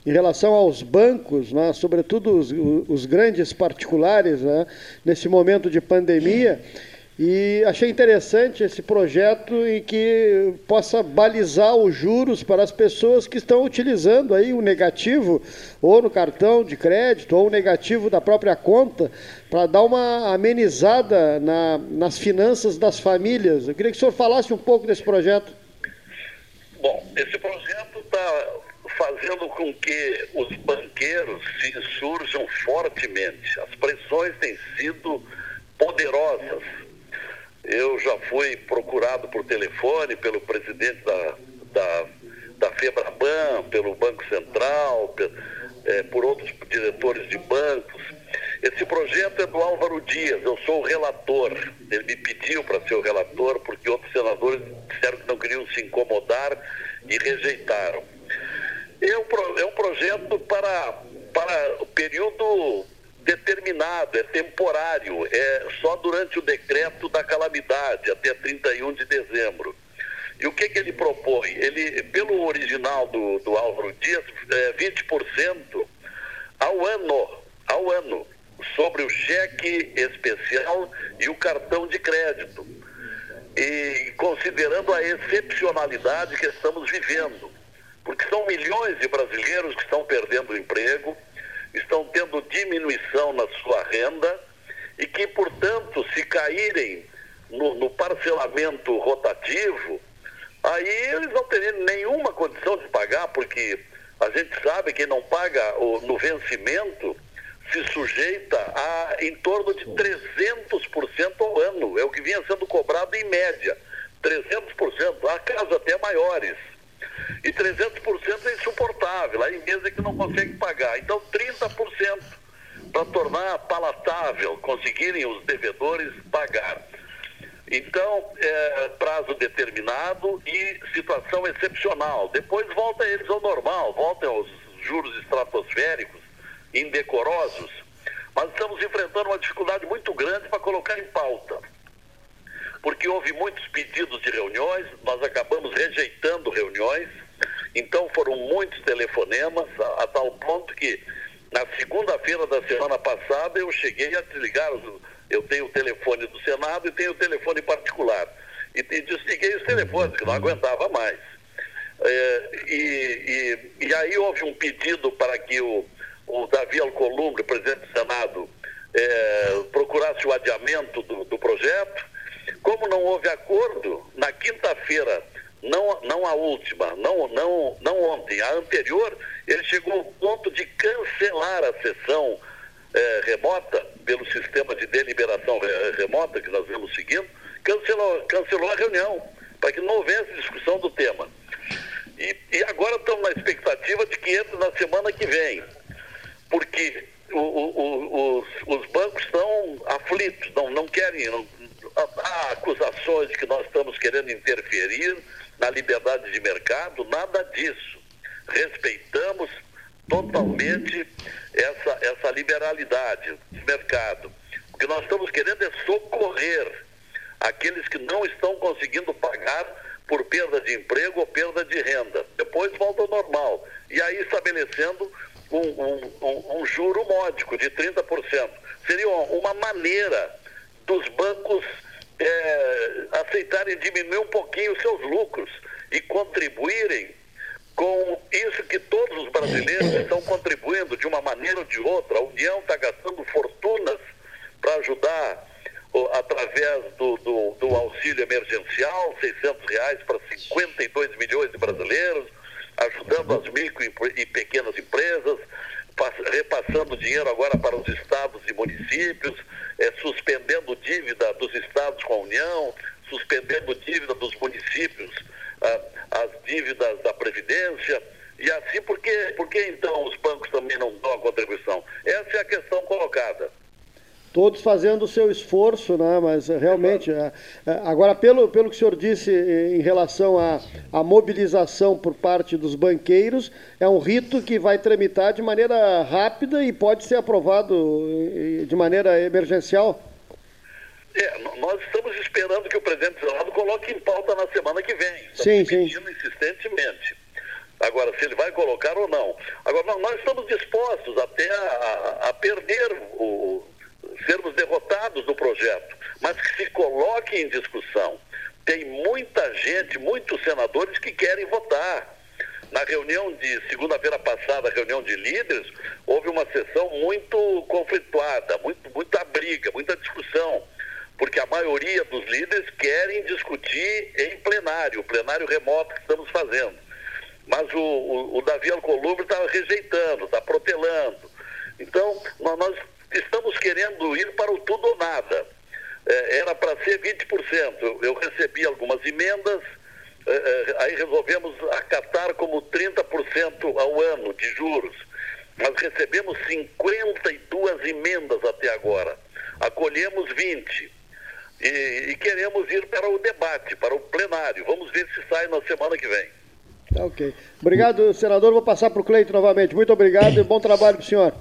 em relação aos bancos, né, sobretudo os, os grandes particulares, né, nesse momento de pandemia. E achei interessante esse projeto em que possa balizar os juros para as pessoas que estão utilizando aí o negativo, ou no cartão de crédito, ou o negativo da própria conta, para dar uma amenizada na, nas finanças das famílias. Eu queria que o senhor falasse um pouco desse projeto. Bom, esse projeto está fazendo com que os banqueiros se surjam fortemente. As pressões têm sido poderosas eu já fui procurado por telefone pelo presidente da, da, da FEBRABAN, pelo Banco Central, é, por outros diretores de bancos. Esse projeto é do Álvaro Dias, eu sou o relator. Ele me pediu para ser o relator porque outros senadores disseram que não queriam se incomodar e rejeitaram. É um, é um projeto para, para o período determinado, é temporário, é só durante o decreto da calamidade, até 31 de dezembro. E o que, que ele propõe? Ele, pelo original do, do Álvaro Dias, é 20% ao ano, ao ano, sobre o cheque especial e o cartão de crédito. E considerando a excepcionalidade que estamos vivendo, porque são milhões de brasileiros que estão perdendo emprego, estão tendo diminuição na sua renda e que, portanto, se caírem no, no parcelamento rotativo, aí eles não teriam nenhuma condição de pagar, porque a gente sabe que não paga o, no vencimento se sujeita a em torno de 300% ao ano. É o que vinha sendo cobrado em média. 300%, há casos até maiores. E 300% é insuportável, aí mesmo é que não consegue pagar. Então 30% para tornar palatável, conseguirem os devedores pagar. Então, é, prazo determinado e situação excepcional. Depois volta eles ao normal, voltam aos juros estratosféricos, indecorosos. Mas estamos enfrentando uma dificuldade muito grande para colocar em pauta porque houve muitos pedidos de reuniões, nós acabamos rejeitando reuniões, então foram muitos telefonemas, a, a tal ponto que na segunda-feira da semana passada eu cheguei a desligar, eu tenho o telefone do Senado e tenho o telefone particular. E, e desliguei os telefones, que não aguentava mais. É, e, e, e, aí houve um pedido para que o, o Davi Alcolumbre, presidente do Senado, é, procurasse o adiamento do, do projeto. Como não houve acordo, na quinta-feira, não, não a última, não, não, não ontem, a anterior, ele chegou ao ponto de cancelar a sessão eh, remota, pelo sistema de deliberação remota que nós vemos seguindo, cancelou, cancelou a reunião, para que não houvesse discussão do tema. E, e agora estamos na expectativa de que entre na semana que vem, porque o, o, os, os, bancos estão aflitos, não, não querem, não, há acusações de que nós estamos querendo interferir na liberdade de mercado, nada disso. Respeitamos totalmente essa, essa liberalidade de mercado. O que nós estamos querendo é socorrer aqueles que não estão conseguindo pagar por perda de emprego ou perda de renda. Depois volta ao normal. E aí estabelecendo um, um, um, juro módico de 30%. Seria uma maneira dos bancos é, aceitarem diminuir um pouquinho seus lucros e contribuírem com isso que todos os brasileiros estão contribuindo de uma maneira ou de outra. A União está gastando fortunas para ajudar através do, do, do, auxílio emergencial, 600 reais para 52 milhões de brasileiros, ajudando as micro e pequenas empresas, repassando dinheiro agora para os estados e municípios, é, suspendendo dívida dos estados com a União, suspendendo dívida dos municípios, ah, as dívidas da Previdência, e assim, por que, por que então os bancos também não dão a contribuição? Essa é a questão colocada. Todos fazendo o seu esforço, né? mas eh, realmente. É, é, agora, pelo, pelo que o senhor disse em relação à, à mobilização por parte dos banqueiros, é um rito que vai tramitar de maneira rápida e pode ser aprovado de maneira emergencial. É, nós estamos esperando que o presidente Zelado coloque em pauta na semana que vem. Estamos sim, pedindo sim. insistentemente. Agora, se ele vai colocar ou não. Agora, nós estamos dispostos até a, a perder, o, sermos derrotados do projeto, mas que se coloque em discussão. Tem muita gente, muitos senadores que querem votar. Na reunião de segunda-feira passada, reunião de líderes, houve uma sessão muito conflituada, muito, muita briga, muita discussão, porque a maioria dos líderes querem discutir em plenário, o plenário remoto que estamos fazendo. Mas o, o, o Davi Alcolumbre está rejeitando, está protelando. Então, nós estamos querendo ir para o tudo ou nada. É, era para ser 20%. Eu recebi algumas emendas, é, é, aí resolvemos acatar como 30% ao ano de juros. Nós recebemos 52 emendas até agora. Acolhemos 20. E, e queremos ir para o debate, para o plenário. Vamos ver se sai na semana que vem. Tá ok. Obrigado, senador. Vou passar para o Cleito novamente. Muito obrigado e bom trabalho para o senhor.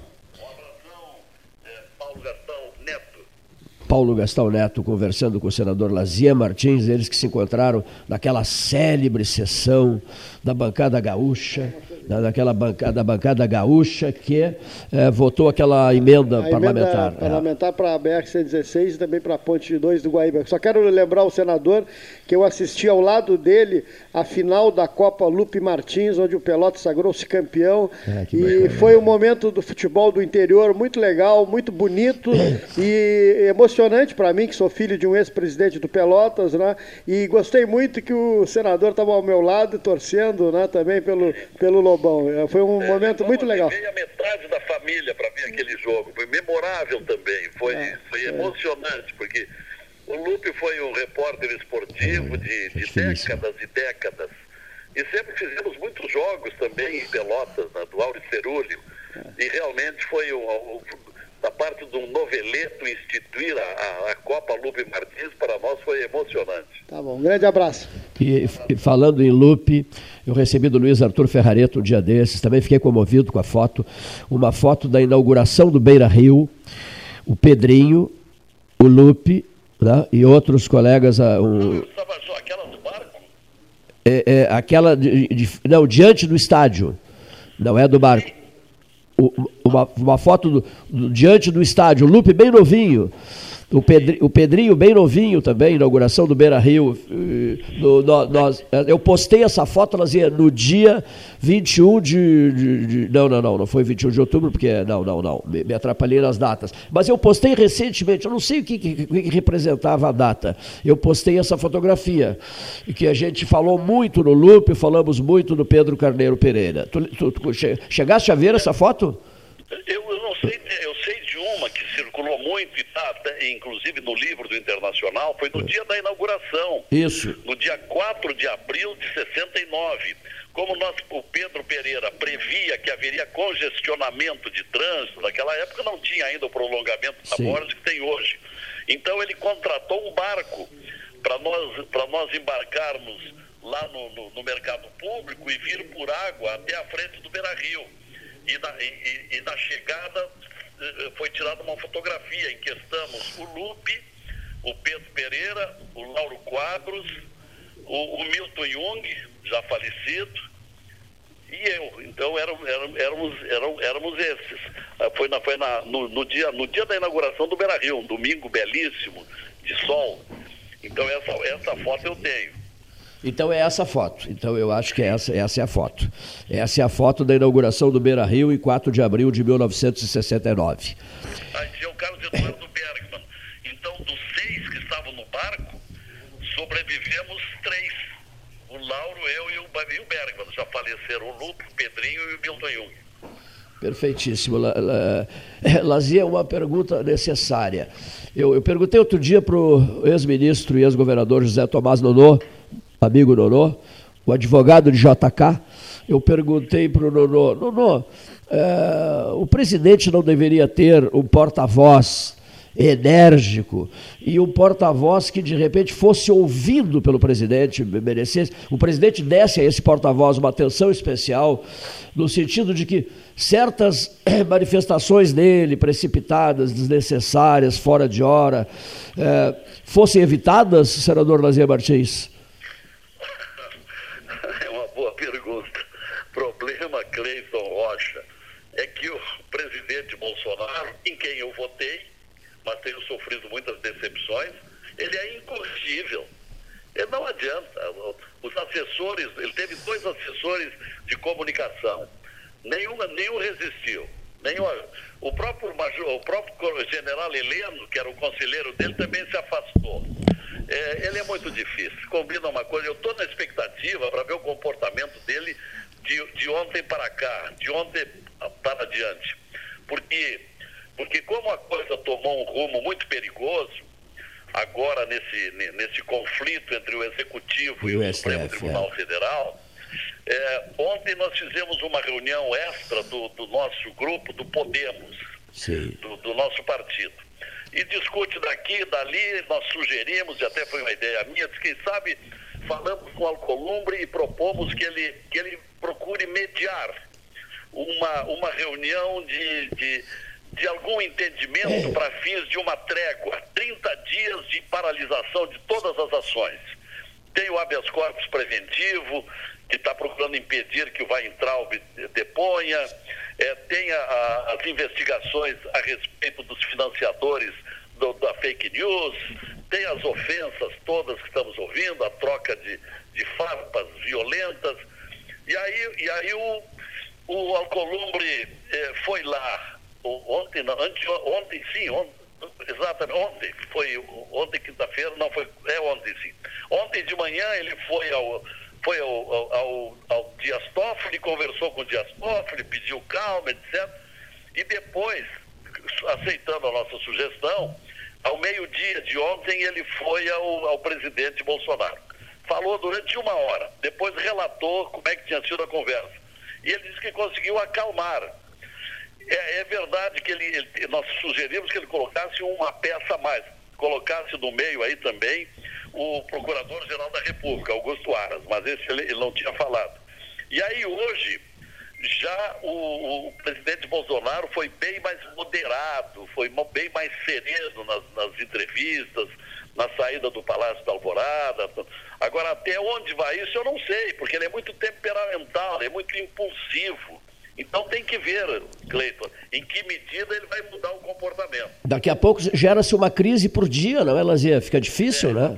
Paulo Gastão Neto. Conversando com o senador Lazia Martins, eles que se encontraram naquela célebre sessão da bancada gaúcha daquela bancada, da bancada gaúcha que é, votou aquela emenda a parlamentar. Emenda parlamentar para a BR-116 e também para a Ponte 2 do Guaíba. Só quero lembrar o senador que eu assisti ao lado dele a final da Copa Lupe Martins, onde o Pelotas sagrou-se campeão. É, e foi um momento do futebol do interior muito legal, muito bonito [COUGHS] e emocionante para mim, que sou filho de um ex-presidente do Pelotas, né? E gostei muito que o senador estava ao meu lado torcendo, né, também pelo, pelo Lobão. É, foi um é, momento muito legal. Eu a metade da família para ver aquele jogo. Foi memorável também. Foi, é, foi é. emocionante, porque o Lupe foi um repórter esportivo de, de décadas e décadas. E sempre fizemos muitos jogos também em Pelotas, né, do Auro Cerúlio. E realmente foi um, um, da parte de um noveleto instituir a, a, a, Copa Lupe Martins, para nós foi emocionante. Tá bom, um grande abraço. E, e, falando em Lupe, eu recebi do Luiz Arthur Ferrareto um dia desses, também fiquei comovido com a foto, uma foto da inauguração do Beira Rio, o Pedrinho, o Lupe né, e outros colegas. Um... aquela do barco? É, é aquela, de, de, não, diante do estádio, não é do barco uma, uma foto do, do, diante do estádio, o Lupe bem novinho, o, Pedri, o Pedrinho bem novinho também, inauguração do Beira Rio. No, no, nós, eu postei essa foto Lazia, no dia 21 de, de, de, Não, não, não, não foi 21 de outubro, porque. Não, não, não, me, me atrapalhei nas datas. Mas eu postei recentemente, eu não sei o que, que, que representava a data. Eu postei essa fotografia, que a gente falou muito no Lupe, falamos muito no Pedro Carneiro Pereira. Tu, tu, tu chegaste a ver essa foto? Eu, eu não sei, eu sei circulou muito e está inclusive no livro do Internacional, foi no dia da inauguração. Isso. No dia 4 de abril de 69. Como nós, o Pedro Pereira previa que haveria congestionamento de trânsito, naquela época não tinha ainda o prolongamento da Borges que tem hoje. Então ele contratou um barco para nós, nós embarcarmos lá no, no, no mercado público e vir por água até a frente do Beira Rio e na, e, e na chegada foi tirada uma fotografia em que estamos o Lupe, o Pedro Pereira, o Lauro Quadros, o, o Milton Jung, já falecido, e eu. Então éramos, éramos, éramos, éramos esses. Ah, foi, na, foi na, no, no, dia, no dia da inauguração do Beira Rio, um domingo belíssimo, de sol. Então essa, essa foto eu tenho. Então é essa foto. Então eu acho que essa, essa é a foto. Essa é a foto da inauguração do Beira Rio em 4 de abril de 1969. Ah, esse é o Carlos Eduardo [LAUGHS] Bergman. Então, dos seis que estavam no barco, sobrevivemos três. O Lauro, eu e o, e o Bergman. Já faleceram o Lupe, o Pedrinho e o Milton Jung. Perfeitíssimo. [LAUGHS] Lazia, uma pergunta necessária. Eu, eu perguntei outro dia para o ex-ministro e ex-governador José Tomás Nonô, amigo Nonô, o advogado de JK, eu perguntei para o Nonô, Nonô, é, o presidente não deveria ter um porta-voz enérgico e um porta-voz que de repente fosse ouvido pelo presidente, merecesse, o presidente desse a esse porta-voz uma atenção especial, no sentido de que certas [CLEARS THROAT] manifestações dele, precipitadas, desnecessárias, fora de hora, eh, fossem evitadas, senador Lazier Martins? Sí. pouco gera-se uma crise por dia, não é, Lazia? Fica difícil, é, né?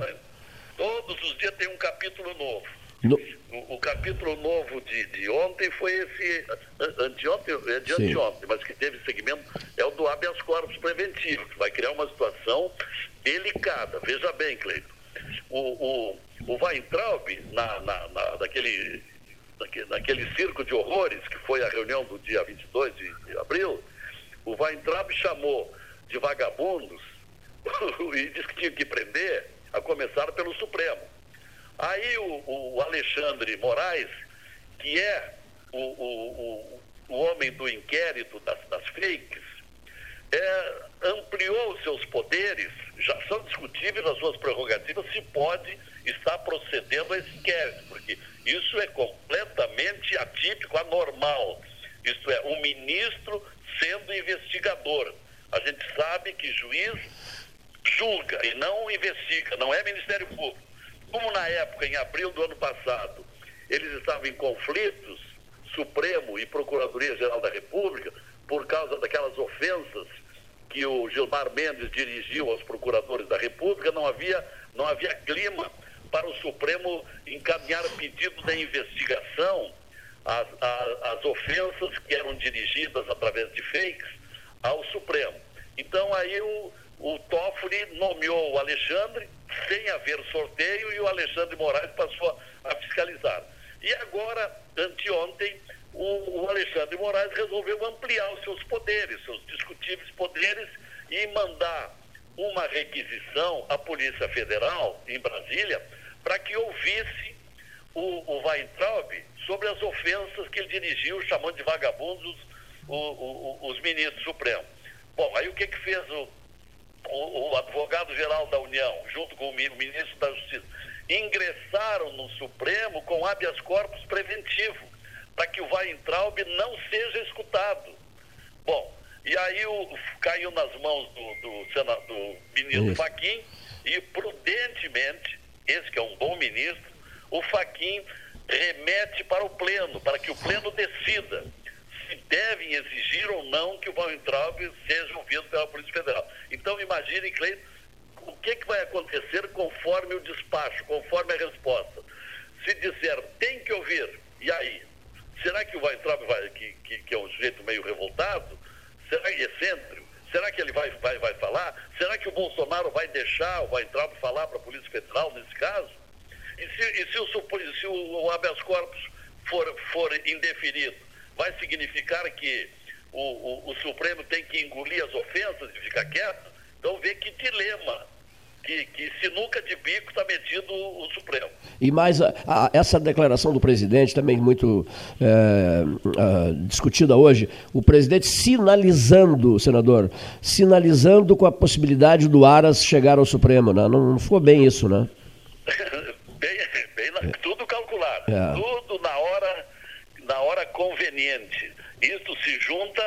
Gilmar Mendes dirigiu aos procuradores da República, não havia, não havia clima para o Supremo encaminhar pedido de investigação às, às, às ofensas que eram dirigidas a Mais a, a, essa declaração do presidente, também muito é, discutida hoje, o presidente sinalizando, senador, sinalizando com a possibilidade do Aras chegar ao Supremo, né? não, não ficou bem isso, né? bem, bem na, tudo calculado, é. tudo na hora, na hora conveniente. Isso se junta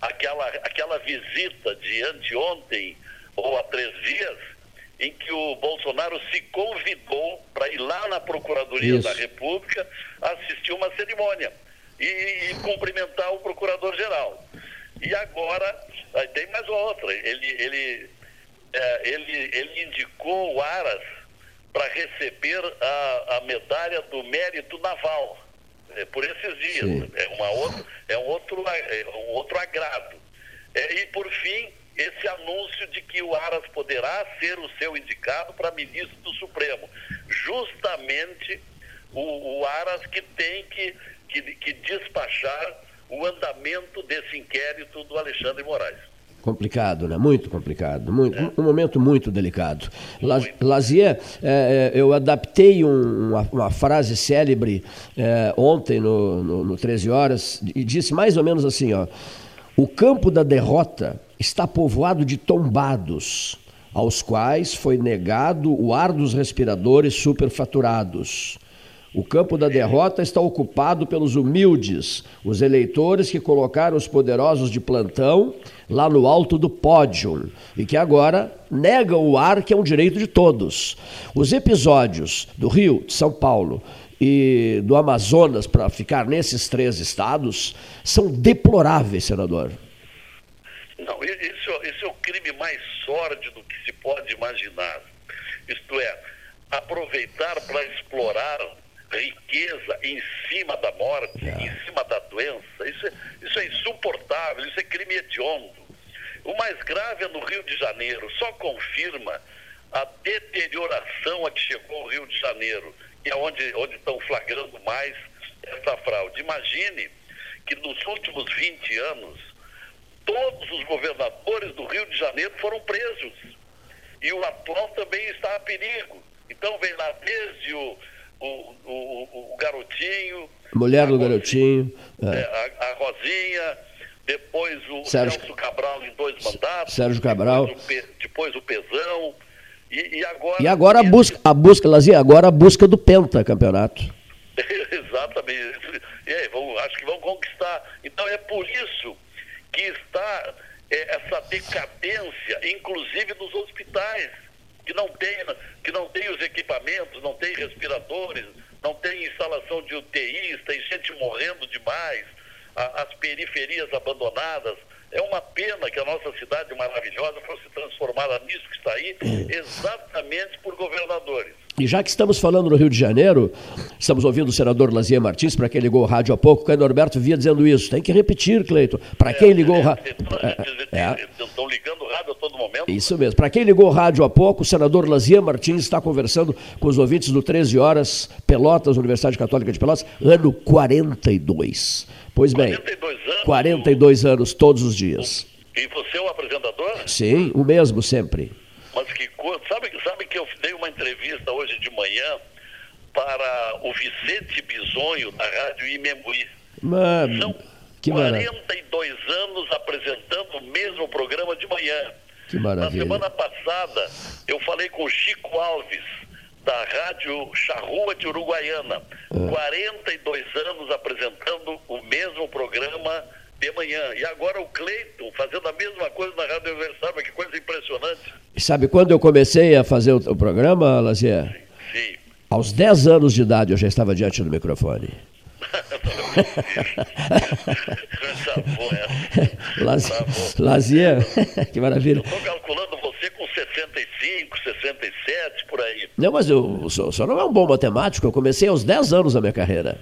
àquela, àquela visita de anteontem ou há três dias em que o Bolsonaro se convidou para ir lá na Procuradoria Isso. da República assistir uma cerimônia e, e cumprimentar o Procurador-Geral. E agora, tem mais outra, ele, ele, é, ele, ele indicou o Aras para receber a, a medalha do mérito naval é, por esses dias. É, uma outra, é, um outro, é um outro agrado. É, e por fim, esse anúncio de que o Aras poderá ser o seu indicado para ministro do Supremo. Justamente o, o Aras que tem que, que, que despachar o andamento desse inquérito do Alexandre Moraes. Complicado, né? Muito complicado. Muito. Um momento muito delicado. Lazier, é, é, eu adaptei um, uma, uma, frase célebre é, ontem no, no, no 13 Horas e disse mais ou menos assim: ó, o campo da derrota está povoado de tombados, aos quais foi negado o ar dos respiradores superfaturados. O campo da derrota está ocupado pelos humildes, os eleitores que colocaram os poderosos de plantão lá no alto do pódio e que agora negam o ar que é um direito de todos. Os episódios do Rio, de São Paulo e do Amazonas, para ficar nesses três estados, são deploráveis, senador. Não, isso, isso é o crime mais sórdido que se pode imaginar. Isto é, aproveitar para explorar riqueza em cima da morte, é. em cima da doença. Isso é, isso é insuportável, isso é crime hediondo. O mais grave é no Rio de Janeiro, só confirma a deterioração a que chegou o Rio de Janeiro, que é onde, onde estão flagrando mais essa fraude. Imagine que nos últimos 20 anos todos os governadores do Rio de Janeiro foram presos. E o atual também está a perigo. Então vem lá desde o, o, o, o garotinho. Mulher do garotinho. É. É, a, a, Rosinha, depois o Sérgio, Celso Cabral em dois mandatos. Sérgio Cabral. Depois o, depois o Pezão. E, e, agora. E agora a busca, a busca, Lazia, agora a busca do Penta campeonato. [LAUGHS] Exatamente. E aí, vão, acho que vão conquistar. Então é por isso que está é, essa decadência, inclusive nos hospitais, que não, tem, que não tem os equipamentos, não tem respiradores, não tem instalação de UTIs, tem gente morrendo demais, a, as periferias abandonadas. É uma pena que a nossa cidade maravilhosa fosse transformada nisso que está aí, exatamente por governadores. E já que estamos falando no Rio de Janeiro, estamos ouvindo o senador Lazier Martins, para quem ligou o rádio há pouco, o Norberto via dizendo isso. Tem que repetir, Cleiton. Para quem ligou o rádio. Estão ligando o rádio a todo momento. Isso mesmo. Para quem ligou o rádio há pouco, o senador Lazier Martins está conversando com os ouvintes do 13 Horas, Pelotas, Universidade Católica de Pelotas, ano 42. Pois bem, 42 anos, 42 anos todos os dias. E você é o apresentador? Sim, o mesmo sempre. Mas que coisa. Sabe, sabe que eu entrevista hoje de manhã para o Vicente Bisonho, da Rádio Imemuí. Mano, São que 42 maravilha. anos apresentando o mesmo programa de manhã. Que maravilha. Na semana passada, eu falei com o Chico Alves, da Rádio Charrua de Uruguaiana. Ah. 42 anos apresentando o mesmo programa de manhã. E agora o Cleiton fazendo a mesma coisa na Rádio Universal, que coisa impressionante. Sabe quando eu comecei a fazer o, programa, Lazier? Sim. Aos 10 anos de idade eu já estava diante do microfone. [LAUGHS] Laz- Lazier, [LAUGHS] que maravilha. Estou calculando você com 65, 67, por aí. Não, mas eu, o senhor não é um bom matemático, eu comecei aos 10 anos a minha carreira.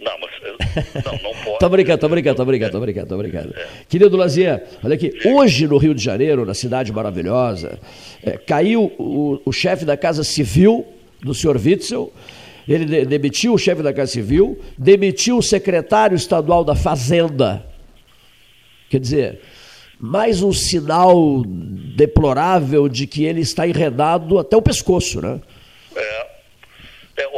Não, mas não, não pode. Tô brincando, tô brincando, tô brincando, tô brincando, brincando. Querido Lazier, olha aqui, hoje no Rio de Janeiro, na cidade maravilhosa, eh, caiu o, o chefe da Casa Civil do senhor Witzel, ele de- demitiu o chefe da Casa Civil, demitiu o secretário estadual da Fazenda. Quer dizer, mais um sinal deplorável de que ele está enredado até o pescoço, né? É,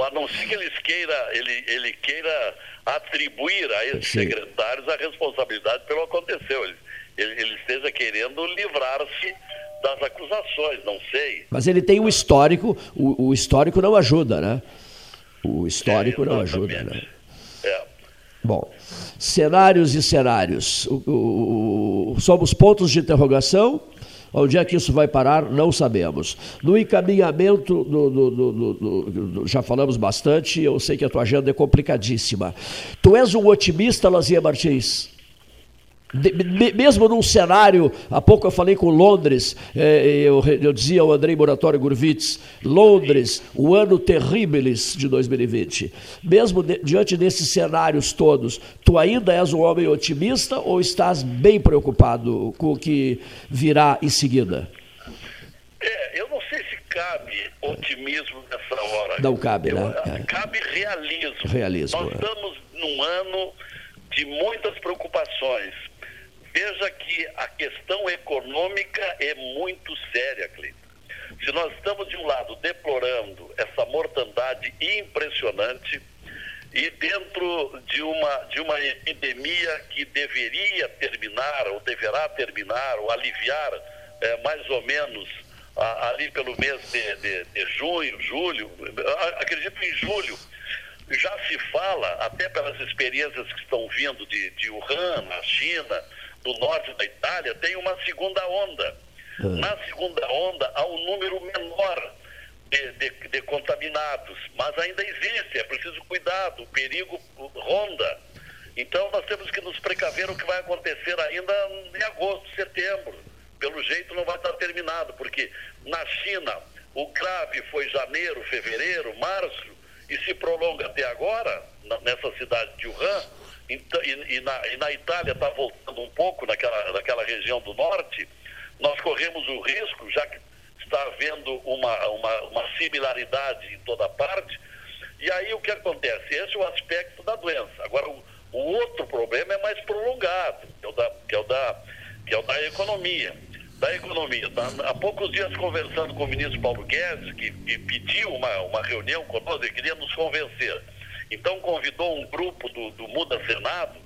a não ser que eles queira, ele, ele queira atribuir a esses Sim. secretários a responsabilidade pelo que aconteceu. Ele, ele, ele esteja querendo livrar-se das acusações, não sei. Mas ele tem um histórico, o, o histórico não ajuda, né? O histórico não ajuda, né? É. Bom, cenários e cenários. O- o- somos pontos de interrogação. Onde é que isso vai parar, não sabemos. No encaminhamento, do, do- do- já falamos bastante, eu sei que a tua agenda é complicadíssima. Tu és um otimista, Lazia Martins? De- mesmo num cenário, há pouco eu falei com Londres, eh, eu, eu dizia ao Andrei Moratório Gurvitz, Londres, o ano terribilis de 2020. Mesmo de- diante desses cenários todos, tu ainda és um homem otimista ou estás bem preocupado com o que virá em seguida? É, eu não sei se cabe otimismo nessa hora. Não cabe, né? Eu- É. Cabe realismo. Realismo, Nós é. estamos num ano de muitas preocupações. Veja que a questão econômica é muito séria, Cleiton. Se nós estamos, de um lado, deplorando essa mortandade impressionante e dentro de uma, de uma epidemia que deveria terminar, ou deverá terminar, ou aliviar eh, mais ou menos a- ali pelo mês de, de- de junho, julho, acredito em julho, já se fala, até pelas experiências que estão vindo de, de Wuhan, na China, do norte da Itália, tem uma segunda onda. Na segunda onda há um número menor de, de- de contaminados, mas ainda existe, é preciso cuidado, o perigo ronda. Então nós temos que nos precaver o que vai acontecer ainda em agosto, setembro. Pelo jeito não vai estar terminado, porque na China o grave foi janeiro, fevereiro, março, e se prolonga até agora, nessa cidade de Wuhan, então, e, e na, e na Itália está voltando um pouco naquela, naquela região do norte, nós corremos o risco, já que está havendo uma, uma, uma similaridade em toda parte, e aí o que acontece? Esse é o aspecto da doença. Agora, o, o outro problema é mais prolongado, que é o da, que é o da, que é o da economia. Da economia. Tá? Há poucos dias conversando com o ministro Paulo Guedes, que, que pediu uma, uma reunião conosco, ele queria nos convencer. Então convidou um grupo do, do Muda Senado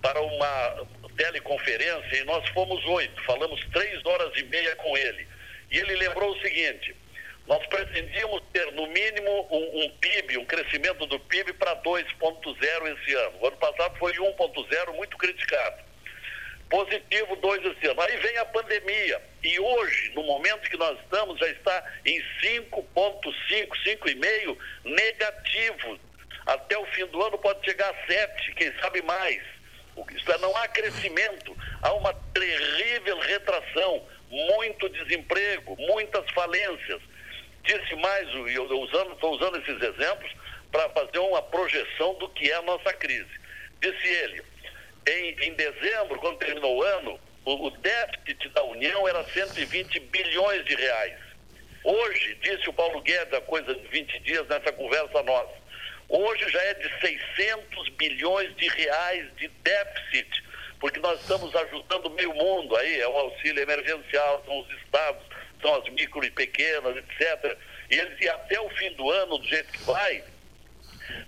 para uma teleconferência e nós fomos oito, falamos três horas e meia com ele. E ele lembrou o seguinte, nós pretendíamos ter no mínimo um, um PIB, um crescimento do PIB para 2.0 esse ano. O ano passado foi 1.0, muito criticado. Positivo 2 esse ano. Aí vem a pandemia. E hoje, no momento que nós estamos, já está em 5,5, 5,5 negativo. Até o fim do ano pode chegar a 7, quem sabe mais. Isto é, não há crescimento, há uma terrível retração, muito desemprego, muitas falências. Disse mais, eu estou usando esses exemplos para fazer uma projeção do que é a nossa crise. Disse ele, em, em dezembro, quando terminou o ano, o, o déficit da União era 120 bilhões de reais. Hoje, disse o Paulo Guedes há coisa de 20 dias nessa conversa nossa, hoje já é de 600 bilhões de reais de déficit, porque nós estamos ajudando meio mundo aí, é o auxílio emergencial, são os estados, são as micro e pequenas, etc. E, eles, e até o fim do ano, do jeito que vai,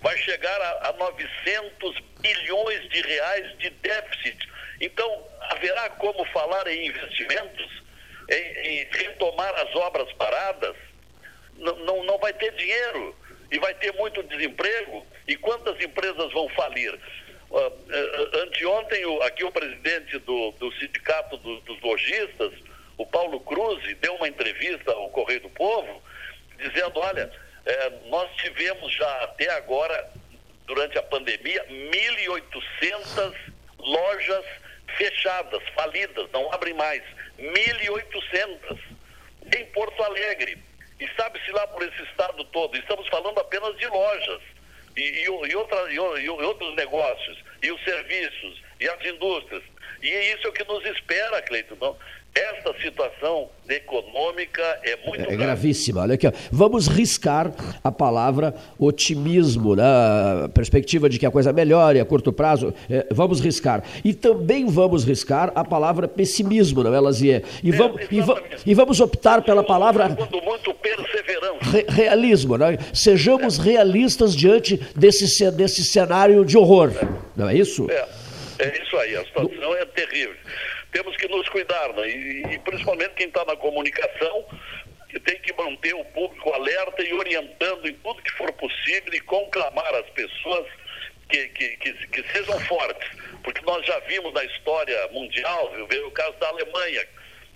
vai chegar a, a 900 bilhões de reais de déficit. Então, haverá como falar em investimentos? em, em retomar as obras paradas, não, não, não vai ter dinheiro e vai ter muito desemprego. E quantas empresas vão falir? Uh, uh, anteontem, aqui o presidente do, do sindicato do, dos lojistas, o Paulo Cruz, deu uma entrevista ao Correio do Povo, dizendo, olha, é, nós tivemos já até agora, durante a pandemia, 1.800 lojas fechadas, falidas, não abrem mais. 1.800 em Porto Alegre. E sabe-se lá por esse estado todo, estamos falando apenas de lojas e, e, e, outra, e, e outros negócios, e os serviços, e as indústrias. E é isso que nos espera, Cleiton. Não? Esta situação econômica é muito é, é gravíssima. Olha aqui, ó. vamos riscar a palavra otimismo, né? a perspectiva de que a coisa melhore a curto prazo. É, vamos riscar. E também vamos riscar a palavra pessimismo, não é, Lazier? E, é, vamos, e, va e, vamos optar pela palavra. Muito perseverança. Re realismo, né? Sejamos realistas diante desse, desse cenário de horror. Não é isso? É, é isso aí. A situação é terrível temos que nos cuidar, né? e, e principalmente quem está na comunicação, tem que manter o público alerta e orientando em tudo que for possível e conclamar as pessoas que, que, que, que sejam fortes. Porque nós já vimos na história mundial, viu, o caso da Alemanha.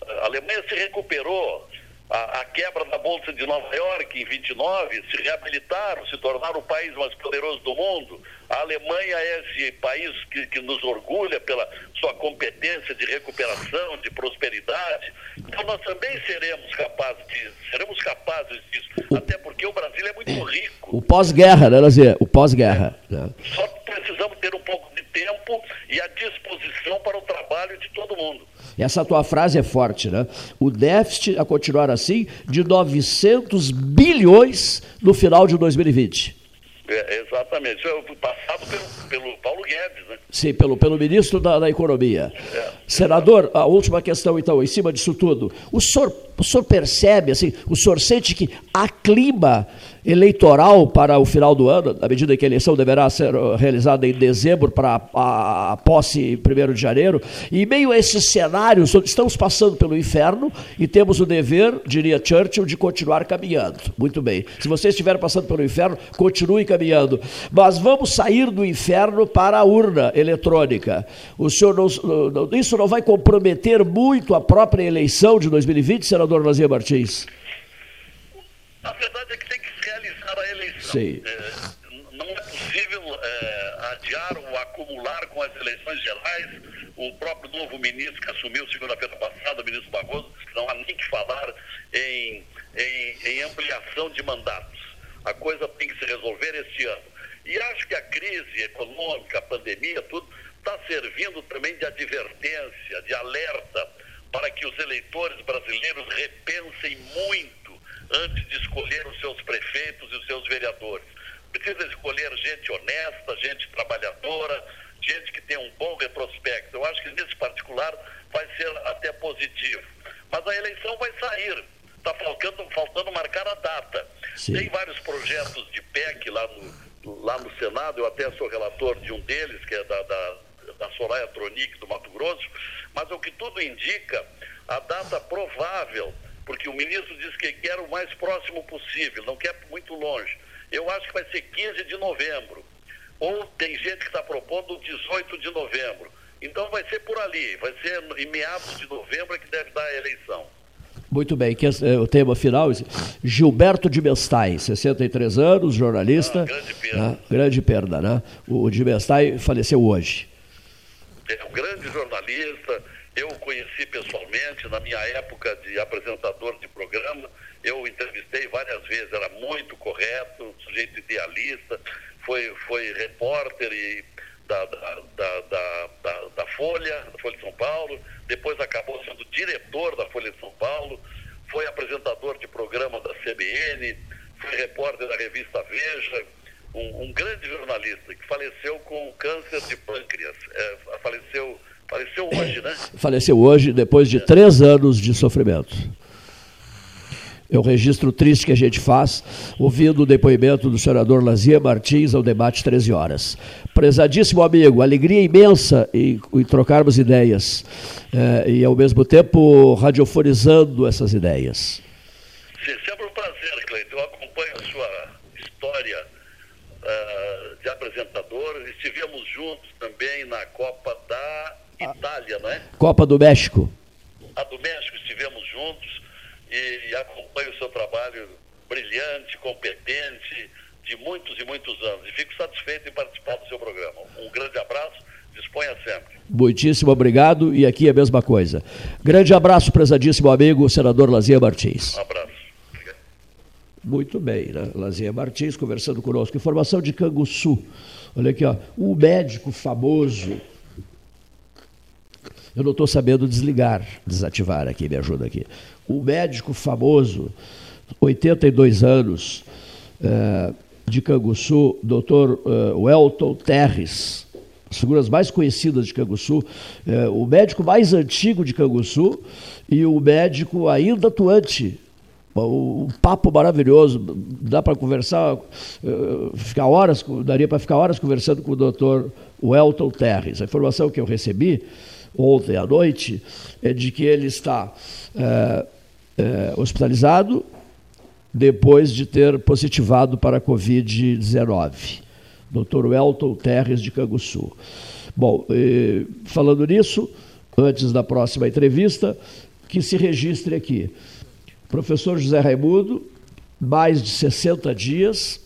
A Alemanha se recuperou, a, a, quebra da Bolsa de Nova York em 29, se reabilitaram, se tornaram o país mais poderoso do mundo. A Alemanha é esse país que, que nos orgulha pela sua competência de recuperação, de prosperidade. Então nós também seremos capazes disso, seremos capazes disso, o, até porque o Brasil é muito rico. O pós-guerra, né, Lazier? O pós-guerra. Né? Só precisamos ter um pouco de tempo e a disposição para o trabalho de todo mundo. Essa tua frase é forte, né? O déficit, a continuar assim, de 900 bilhões no final de 2020. É, exatamente. É passado pelo, pelo Paulo Guedes, né? Sim, pelo, pelo ministro da, da Economia. É. Senador, a última questão, então, em cima disso tudo. O senhor, o senhor percebe, assim, o senhor sente que há clima eleitoral para o final do ano, na medida que a eleição deverá ser uh, realizada em dezembro para a, a posse em 1 de janeiro, e meio a esse cenário, estamos passando pelo inferno e temos o dever, diria Churchill, de continuar caminhando. Muito bem. Se você estiver passando pelo inferno, continue caminhando. Mas vamos sair do inferno para a urna eletrônica. O senhor não, isso não vai comprometer muito a própria eleição de 2020, senador Lazia Martins? A verdade é que tem que realizar a eleição. É, não é possível é, adiar ou acumular com as eleições gerais. O próprio novo ministro que assumiu segunda-feira passada, o ministro Barroso, não há nem que falar em, em, em ampliação de mandatos. A coisa tem que se resolver este ano. E acho que a crise econômica, a pandemia, tudo, está servindo também de advertência, de alerta, para que os eleitores brasileiros repensem muito antes de escolher os seus prefeitos e os seus vereadores. Precisa escolher gente honesta, gente trabalhadora, gente que tem um bom retrospecto. Eu acho que nesse particular vai ser até positivo. Mas a eleição vai sair. Está faltando, faltando marcar a data. Sim. Tem vários projetos de PEC lá no, lá no Senado, eu até sou relator de um deles, que é da, da da Soraya Tronic do Mato Grosso, mas o que tudo indica, a data provável, porque o ministro disse que quer o mais próximo possível, não quer muito longe. Eu acho que vai ser 15 de novembro. Ou tem gente que está propondo 18 de novembro. Então vai ser por ali, vai ser em meados de novembro que deve dar a eleição. Muito bem, que é o tema final, Gilberto de Bestai, 63 anos, jornalista. Ah, grande perda. Né? Grande perda, né? O de Bestai faleceu hoje é um grande jornalista, eu o conheci pessoalmente na minha época de apresentador de programa, eu entrevistei várias vezes, era muito correto, um sujeito idealista, foi, foi repórter e da, da, da, da, Folha, da Folha de São Paulo, depois acabou sendo diretor da Folha de São Paulo, foi apresentador de programa da CBN, foi repórter da revista Veja, um, um, grande jornalista que faleceu com câncer de pâncreas. É, faleceu, faleceu hoje, né? Faleceu hoje, depois de três anos de sofrimento. É um registro triste que a gente faz, ouvindo o depoimento do senador Lazia Martins ao debate 13 horas. Prezadíssimo amigo, alegria imensa em, em trocarmos ideias é, e, ao mesmo tempo, radiofonizando essas ideias. Sim, sempre um prazer, Cleiton. Eu acompanho a sua história uh, de apresentador. Estivemos juntos também na Copa da Itália, não é? Copa do México. A do México estivemos juntos e, acompanho o seu trabalho brilhante, competente, de muitos e muitos anos. E fico satisfeito em participar do seu programa. Um grande abraço, disponha sempre. Muitíssimo obrigado e aqui é a mesma coisa. Grande abraço, prezadíssimo amigo, senador Lazia Martins. Um abraço. Muito bem, né? Lazia Martins conversando conosco. Informação de Canguçu. Olha aqui, ó. O médico famoso. Eu não estou sabendo desligar, desativar aqui, me ajuda aqui o médico famoso, 82 anos, é, de Canguçu, doutor é, Welton Terres, as figuras mais conhecidas de Canguçu, é, o médico mais antigo de Canguçu e o médico ainda atuante. Um papo maravilhoso, dá para conversar, ficar horas, daria para ficar horas conversando com o doutor Welton Terres. A informação que eu recebi ontem à noite é de que ele está é, hospitalizado depois de ter positivado para a Covid-19. Dr. Welton Terres de Canguçu. Bom, falando nisso, antes da próxima entrevista, que se registre aqui. Professor José Raimundo, mais de 60 dias,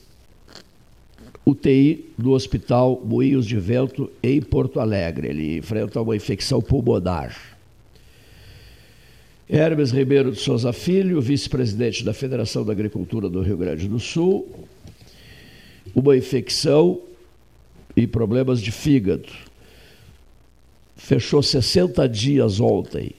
UTI do Hospital Moinhos de Vento, em Porto Alegre. Ele enfrenta uma infecção pulmonar. Hermes Ribeiro de Souza Filho, vice-presidente da Federação da Agricultura do Rio Grande do Sul, uma infecção e problemas de fígado. Fechou 60 dias ontem,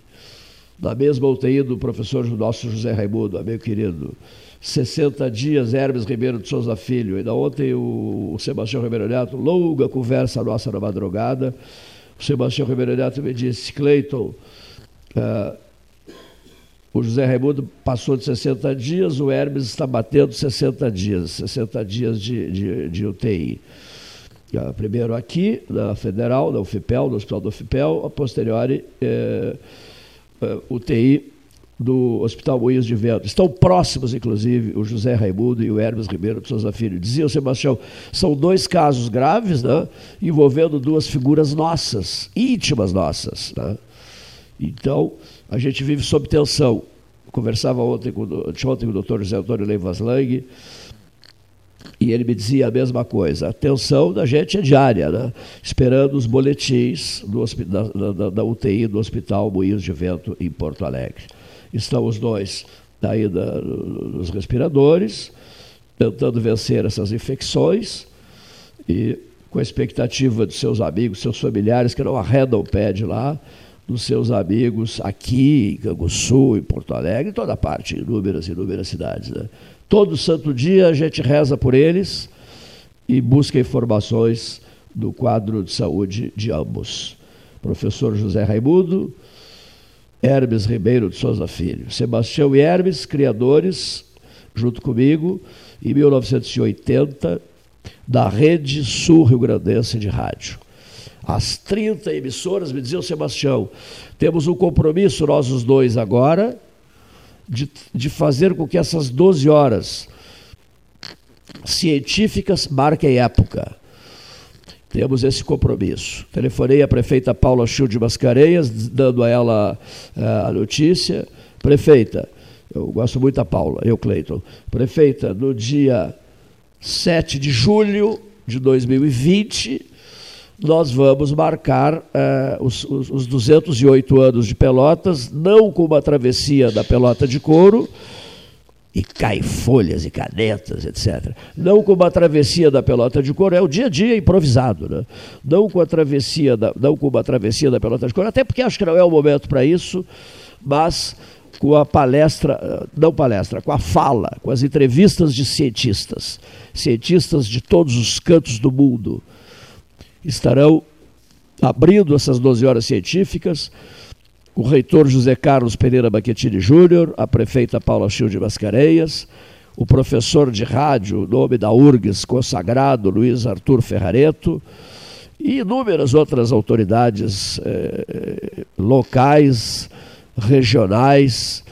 na mesma UTI do professor nosso José Raimundo, meu querido. 60 dias, Hermes Ribeiro de Souza Filho. Ainda ontem o, Sebastião Ribeiro Neto, longa conversa nossa na madrugada. O Sebastião Ribeiro Neto me disse, Cleiton, uh, o José Raimundo passou de 60 dias, o Hermes está batendo 60 dias, 60 dias de, de, de UTI. Primeiro aqui, na Federal, na UFIPEL, no Hospital do UFIPEL, a posteriori é, é, UTI do Hospital Moinhos de Vento. Estão próximos, inclusive, o José Raimundo e o Hermes Ribeiro de Souza Filho. Dizia o Sebastião, são dois casos graves, né, envolvendo duas figuras nossas, íntimas nossas. Né? Então, a gente vive sob tensão. Conversava ontem com, ontem com o doutor José Antônio Leivas Lang, e ele me dizia a mesma coisa. A tensão da gente é diária, né? esperando os boletins do, da, da, da, UTI do Hospital Moinhos de Vento, em Porto Alegre. Estão os dois daí da, dos respiradores, tentando vencer essas infecções e com a expectativa de seus amigos, seus familiares que não arredam o pé de lá, dos seus amigos aqui em Canguçu, em Porto Alegre, em toda parte, inúmeras e inúmeras cidades. Né? Todo santo dia a gente reza por eles e busca informações do quadro de saúde de ambos. Professor José Raimundo, Hermes Ribeiro de Souza Filho. Sebastião e Hermes, criadores, junto comigo, em 1980, da Rede Sul Rio Grandense de Rádio as 30 emissoras, me dizia o Sebastião, temos um compromisso, nós os dois agora, de, de fazer com que essas 12 horas científicas marquem época. Temos esse compromisso. Telefonei à prefeita Paula Chil de Mascarenhas, dando a ela uh, a notícia. Prefeita, eu gosto muito da Paula, eu, Cleiton. Prefeita, no dia 7 de julho de 2020, nós vamos marcar uh, os, os, os 208 anos de Pelotas, não com uma travessia da Pelota de Couro, e cai folhas e canetas, etc. Não com uma travessia da pelota de couro, é o dia a dia improvisado, né? Não com a travessia da, não com uma travessia da pelota de couro, até porque acho que não é o momento para isso, mas com a palestra, eh, não palestra, com a fala, com as entrevistas de cientistas, cientistas de todos os cantos do mundo, estarão abrindo essas 12 horas científicas o reitor José Carlos Pereira Baquetini Júnior, a prefeita Paula Childe Mascarenhas, o professor de rádio, nome da URGS consagrado, Luiz Arthur Ferrareto, e inúmeras outras autoridades eh, locais, regionais,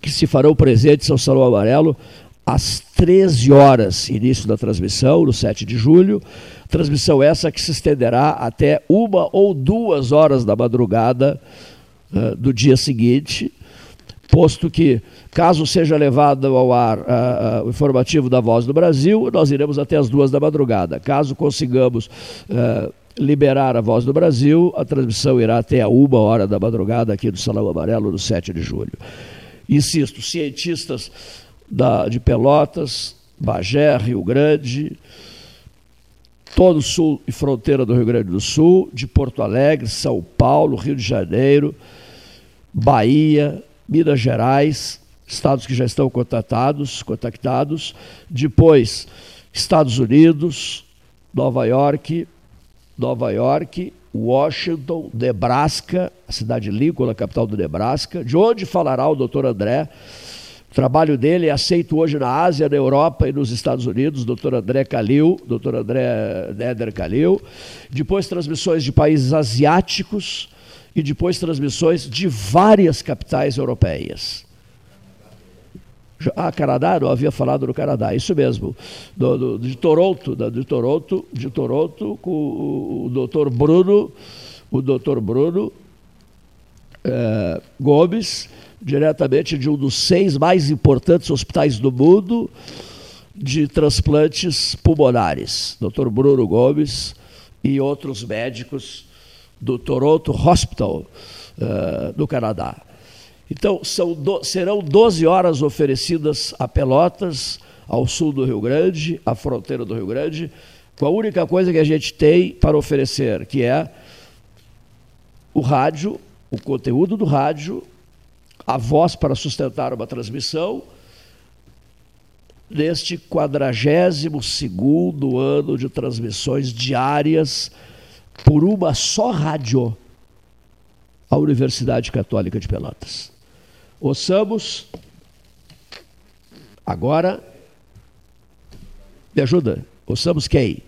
que se farão presentes ao Salão Amarelo às 13 horas, início da transmissão, no 7 de julho. Transmissão essa que se estenderá até uma ou duas horas da madrugada uh, do dia seguinte, posto que, caso seja levado ao ar uh, uh, o informativo da Voz do Brasil, nós iremos até as duas da madrugada. Caso consigamos liberar a Voz do Brasil, a transmissão irá até a uma hora da madrugada aqui do Salão Amarelo, no 7 de julho. Insisto, cientistas da, de Pelotas, Bagé, Rio Grande, todo o sul e fronteira do Rio Grande do Sul, de Porto Alegre, São Paulo, Rio de Janeiro, Bahia, Minas Gerais, estados que já estão contatados, contactados, depois Estados Unidos, Nova York, Nova York, Washington, Nebraska, a cidade de Lincoln, capital do Nebraska, de onde falará o doutor André trabalho dele é aceito hoje na Ásia, na Europa e nos Estados Unidos, Dr. André Calil, Dr. André Neder Calil. Depois transmissões de países asiáticos e depois transmissões de várias capitais europeias. Ah, Canadá, não havia falado no Canadá, isso mesmo. Do, do, de Toronto, de Toronto, de Toronto, com o, o doutor Bruno, o doutor Bruno eh, Gomes, diretamente de um dos seis mais importantes hospitais do mundo de transplantes pulmonares, Dr. Bruno Gomes e outros médicos do Toronto Hospital, uh, do Canadá. Então, do, serão 12 horas oferecidas a Pelotas, ao sul do Rio Grande, à fronteira do Rio Grande, com a única coisa que a gente tem para oferecer, que é o rádio, o conteúdo do rádio, a voz para sustentar uma transmissão neste 42 ano de transmissões diárias por uma só rádio, a Universidade Católica de Pelotas. Ouçamos agora. Me ajuda? Ouçamos quem?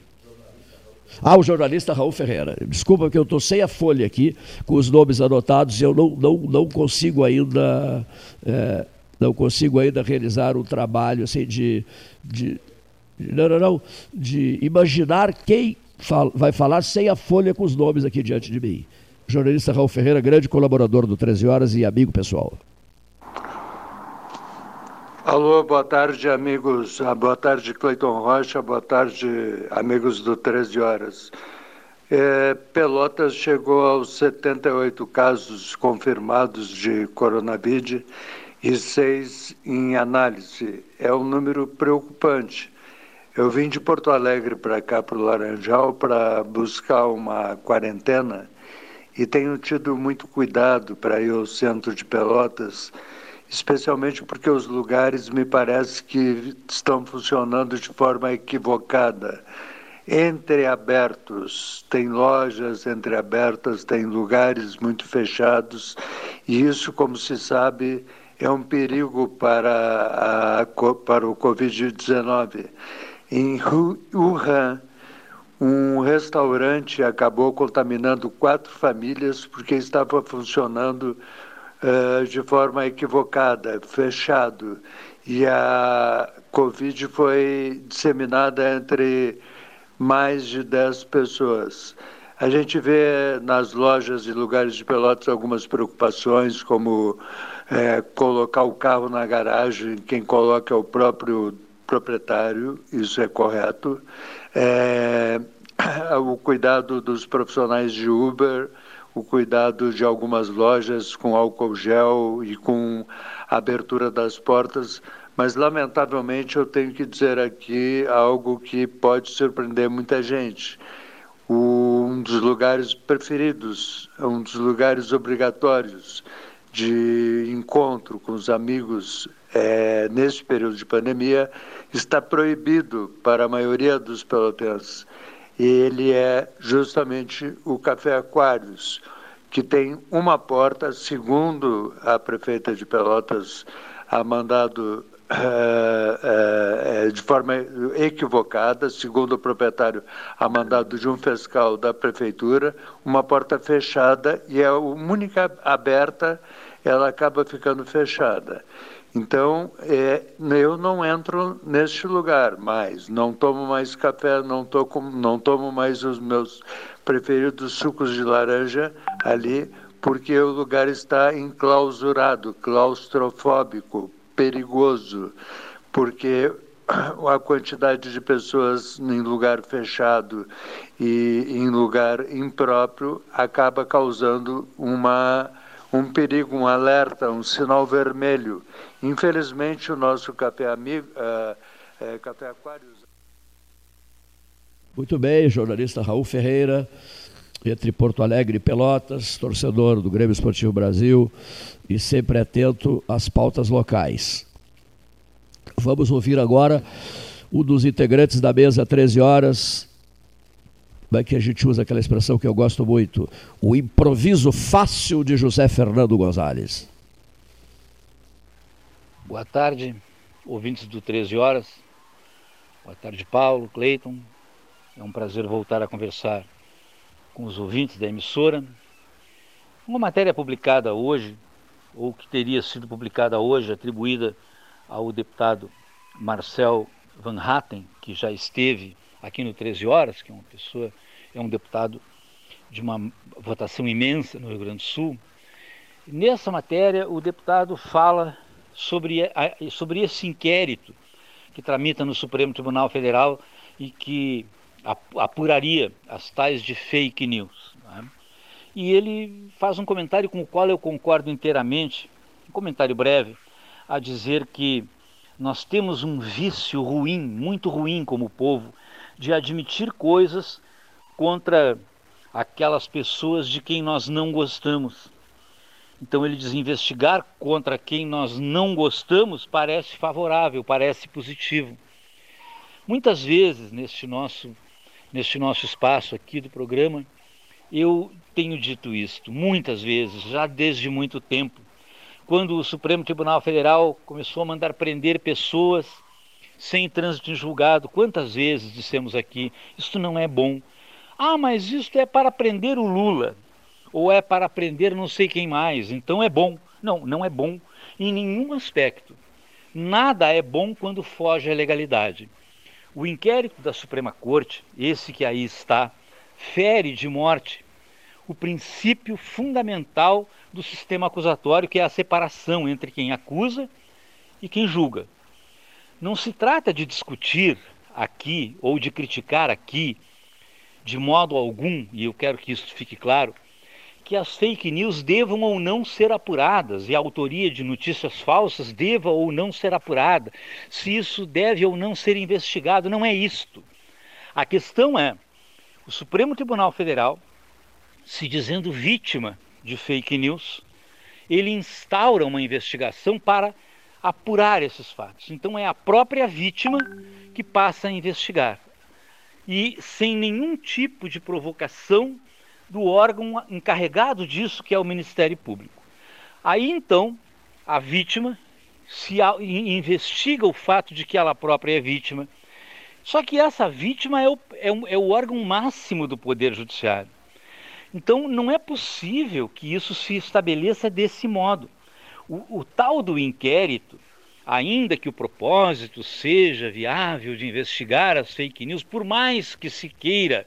Ah, o jornalista Raul Ferreira. Desculpa que eu estou sem a folha aqui, com os nomes anotados, e eu não, não, não consigo ainda. É, não consigo ainda realizar um trabalho assim de, de, não, não, não, de imaginar quem vai falar sem a folha com os nomes aqui diante de mim. Jornalista Raul Ferreira, grande colaborador do 13 Horas e amigo pessoal. Alô, boa tarde, amigos. Ah, boa tarde, Cleiton Rocha. Boa tarde, amigos do 13 Horas. É, Pelotas chegou aos 78 casos confirmados de coronavírus e seis em análise. É um número preocupante. Eu vim de Porto Alegre para cá, para o Laranjal, para buscar uma quarentena e tenho tido muito cuidado para ir ao centro de Pelotas especialmente porque os lugares me parece que estão funcionando de forma equivocada. Entreabertos, tem lojas entreabertas, tem lugares muito fechados, e isso, como se sabe, é um perigo para, a, para o Covid-19. Em Wuhan, um restaurante acabou contaminando quatro famílias porque estava funcionando uh, de forma equivocada, fechado. E a Covid foi disseminada entre mais de 10 pessoas. A gente vê nas lojas e lugares de Pelotas algumas preocupações, como é, colocar o carro na garagem, quem coloca é o próprio proprietário, isso é correto. É, [COUGHS] o cuidado dos profissionais de Uber, o cuidado de algumas lojas com álcool gel e com abertura das portas, mas lamentavelmente eu tenho que dizer aqui algo que pode surpreender muita gente. um dos lugares preferidos, um dos lugares obrigatórios de encontro com os amigos é, nesse período de pandemia está proibido para a maioria dos pelotenses ele é justamente o Café Aquários, que tem uma porta, segundo a prefeita de Pelotas, a mandado é, é, de forma equivocada, segundo o proprietário, a mandado de um fiscal da prefeitura, uma porta fechada e a única aberta, ela acaba ficando fechada. Então, é, eu não entro neste lugar mais, não tomo mais café, não, toco, não tomo mais os meus preferidos sucos de laranja ali, porque o lugar está enclausurado, claustrofóbico, perigoso, porque a quantidade de pessoas em lugar fechado e em lugar impróprio acaba causando uma, um perigo, um alerta, um sinal vermelho. Infelizmente, o nosso café amigo, uh, é, café Aquários. Muito bem, jornalista Raul Ferreira, entre Porto Alegre e Pelotas, torcedor do Grêmio Esportivo Brasil e sempre atento às pautas locais. Vamos ouvir agora um dos integrantes da mesa 13 horas. Que a gente usa aquela expressão que eu gosto muito? O improviso fácil de José Fernando Gonzalez. Boa tarde, ouvintes do 13 horas. Boa tarde, Paulo, Cleiton. É um prazer voltar a conversar com os ouvintes da emissora. Uma matéria publicada hoje ou que teria sido publicada hoje, atribuída ao deputado Marcel Van Hatten, que já esteve aqui no 13 Horas, que é uma pessoa, é um deputado de uma votação imensa no Rio Grande do Sul. Nessa matéria, o deputado fala sobre, sobre esse inquérito que tramita no Supremo Tribunal Federal e que apuraria as tais de fake news e ele faz um comentário com o qual eu concordo inteiramente, um comentário breve, a dizer que nós temos um vício ruim, muito ruim como povo, de admitir coisas contra aquelas pessoas de quem nós não gostamos. Então ele diz: investigar contra quem nós não gostamos parece favorável, parece positivo. Muitas vezes neste nosso, neste nosso espaço aqui do programa, eu tenho dito isto muitas vezes, já desde muito tempo. Quando o Supremo Tribunal Federal começou a mandar prender pessoas sem trânsito em julgado, quantas vezes dissemos aqui, isto não é bom. Ah, mas isto é para prender o Lula, ou é para prender não sei quem mais, então é bom. Não, não é bom em nenhum aspecto. Nada é bom quando foge à legalidade. O inquérito da Suprema Corte, esse que aí está, fere de morte o princípio fundamental do sistema acusatório, que é a separação entre quem acusa e quem julga. Não se trata de discutir aqui ou de criticar aqui, de modo algum, e eu quero que isso fique claro, que as fake news devam ou não ser apuradas e a autoria de notícias falsas deva ou não ser apurada, se isso deve ou não ser investigado. Não é isto. A questão é o Supremo Tribunal Federal, se dizendo vítima de fake news, ele instaura uma investigação para apurar esses fatos. Então é a própria vítima que passa a investigar. E sem nenhum tipo de provocação do órgão encarregado disso, que é o Ministério Público. Aí então a vítima se investiga o fato de que ela própria é vítima só que essa vítima é o, é, é o órgão máximo do Poder Judiciário. Então, não é possível que isso se estabeleça desse modo. O, o, tal do inquérito, ainda que o propósito seja viável de investigar as fake news, por mais que se queira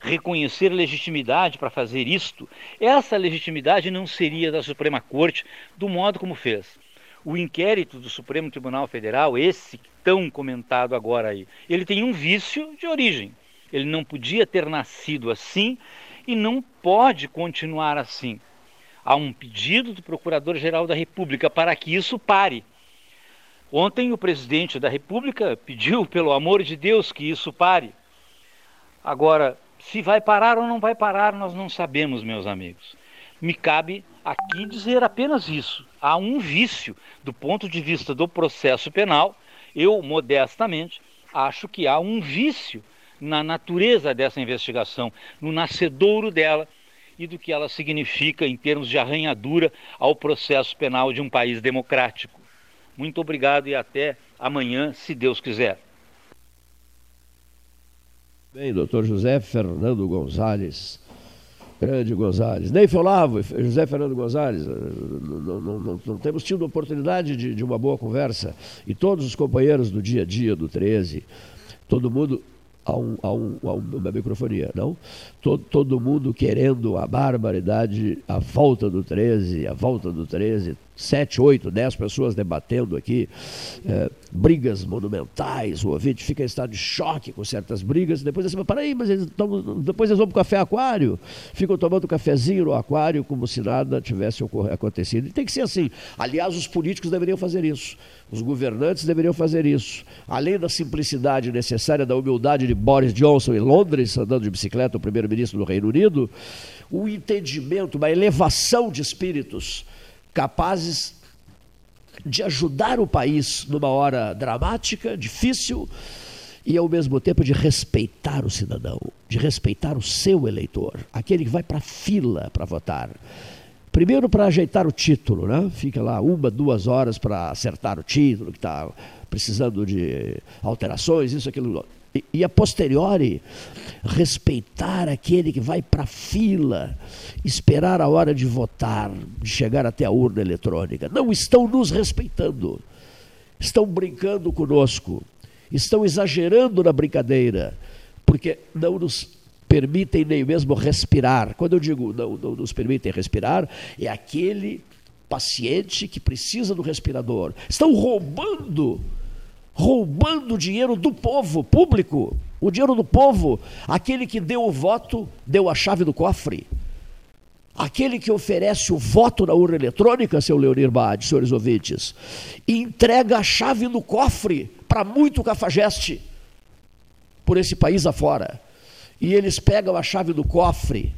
reconhecer legitimidade para fazer isto, essa legitimidade não seria da Suprema Corte do modo como fez. O inquérito do Supremo Tribunal Federal, esse tão comentado agora aí, ele tem um vício de origem. Ele não podia ter nascido assim e não pode continuar assim. Há um pedido do Procurador-Geral da República para que isso pare. Ontem o presidente da República pediu, pelo amor de Deus, que isso pare. Agora, se vai parar ou não vai parar, nós não sabemos, meus amigos. Me cabe aqui dizer apenas isso. Há um vício do ponto de vista do processo penal eu, modestamente, acho que há um vício na natureza dessa investigação, no nascedouro dela, e do que ela significa em termos de arranhadura ao processo penal de um país democrático. Muito obrigado e até amanhã, se Deus quiser. Bem, doutor José Fernando Gonzalez. Grande Gonzalez. Neif Olavo, José Fernando Gonzalez. Eh, não, não, não, não temos tido oportunidade de, de, uma boa conversa. E todos os companheiros do dia a dia do 13, todo mundo. Há, um, há, um, há uma microfonia, não? Todo, todo mundo querendo a barbaridade, a volta do 13, a volta do 13, sete, oito, dez pessoas debatendo aqui, é, brigas monumentais, o ouvinte fica em estado de choque com certas brigas, depois assim, para aí, mas eles depois eles vão para o café aquário, ficam tomando um cafezinho no aquário como se nada tivesse acontecido. E tem que ser assim. Aliás, os políticos deveriam fazer isso, os governantes deveriam fazer isso. Além da simplicidade necessária, da humildade de Boris Johnson em Londres, andando de bicicleta, o primeiro-ministro do Reino Unido, o entendimento, uma elevação de espíritos capazes de ajudar o país numa hora dramática, difícil, e ao mesmo tempo de respeitar o cidadão, de respeitar o seu eleitor, aquele que vai para a fila para votar. Primeiro para ajeitar o título, né? Fica lá uma, duas horas para acertar o título, que está precisando de alterações, isso, aquilo e, a posteriori respeitar aquele que vai para a fila, esperar a hora de votar, de chegar até a urna eletrônica. Não estão nos respeitando, estão brincando conosco, estão exagerando na brincadeira, porque não nos permitem nem mesmo respirar. Quando eu digo não, não nos permitem respirar, é aquele paciente que precisa do respirador. Estão roubando roubando o dinheiro do povo, público, o dinheiro do povo. Aquele que deu o voto, deu a chave do cofre. Aquele que oferece o voto na urna eletrônica, seu Leonir Bade, senhores ouvintes, entrega a chave do cofre para muito cafajeste por esse país afora. E eles pegam a chave do cofre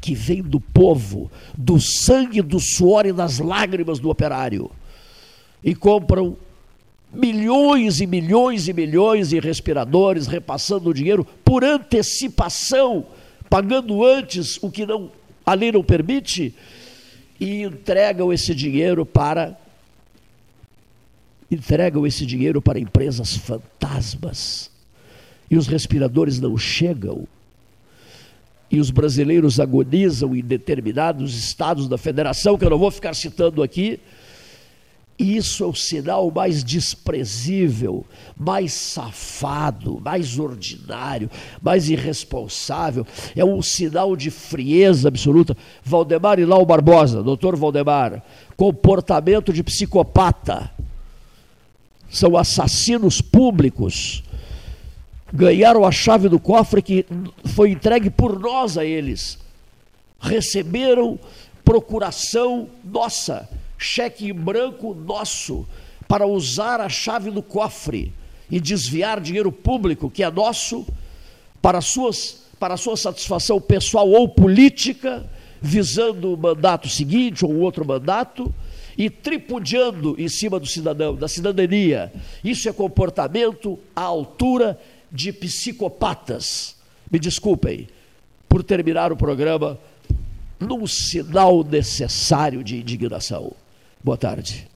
que vem do povo, do sangue, do suor e das lágrimas do operário, e compram milhões e milhões e milhões de respiradores, repassando o dinheiro por antecipação, pagando antes o que não, a lei não permite, e entregam esse dinheiro para entregam esse dinheiro para empresas fantasmas. E os respiradores não chegam. E os brasileiros agonizam em determinados estados da federação, que eu não vou ficar citando aqui, isso é o sinal mais desprezível, mais safado, mais ordinário, mais irresponsável. É um sinal de frieza absoluta. Valdemar Ilau Barbosa, doutor Valdemar, comportamento de psicopata. São assassinos públicos. Ganharam a chave do cofre que foi entregue por nós a eles. Receberam procuração nossa cheque em branco nosso para usar a chave do cofre e desviar dinheiro público que é nosso para, suas, para sua satisfação pessoal ou política, visando o mandato seguinte ou outro mandato e tripudiando em cima do cidadão, da cidadania. Isso é comportamento à altura de psicopatas. Me desculpem por terminar o programa num sinal necessário de indignação. Boa tarde.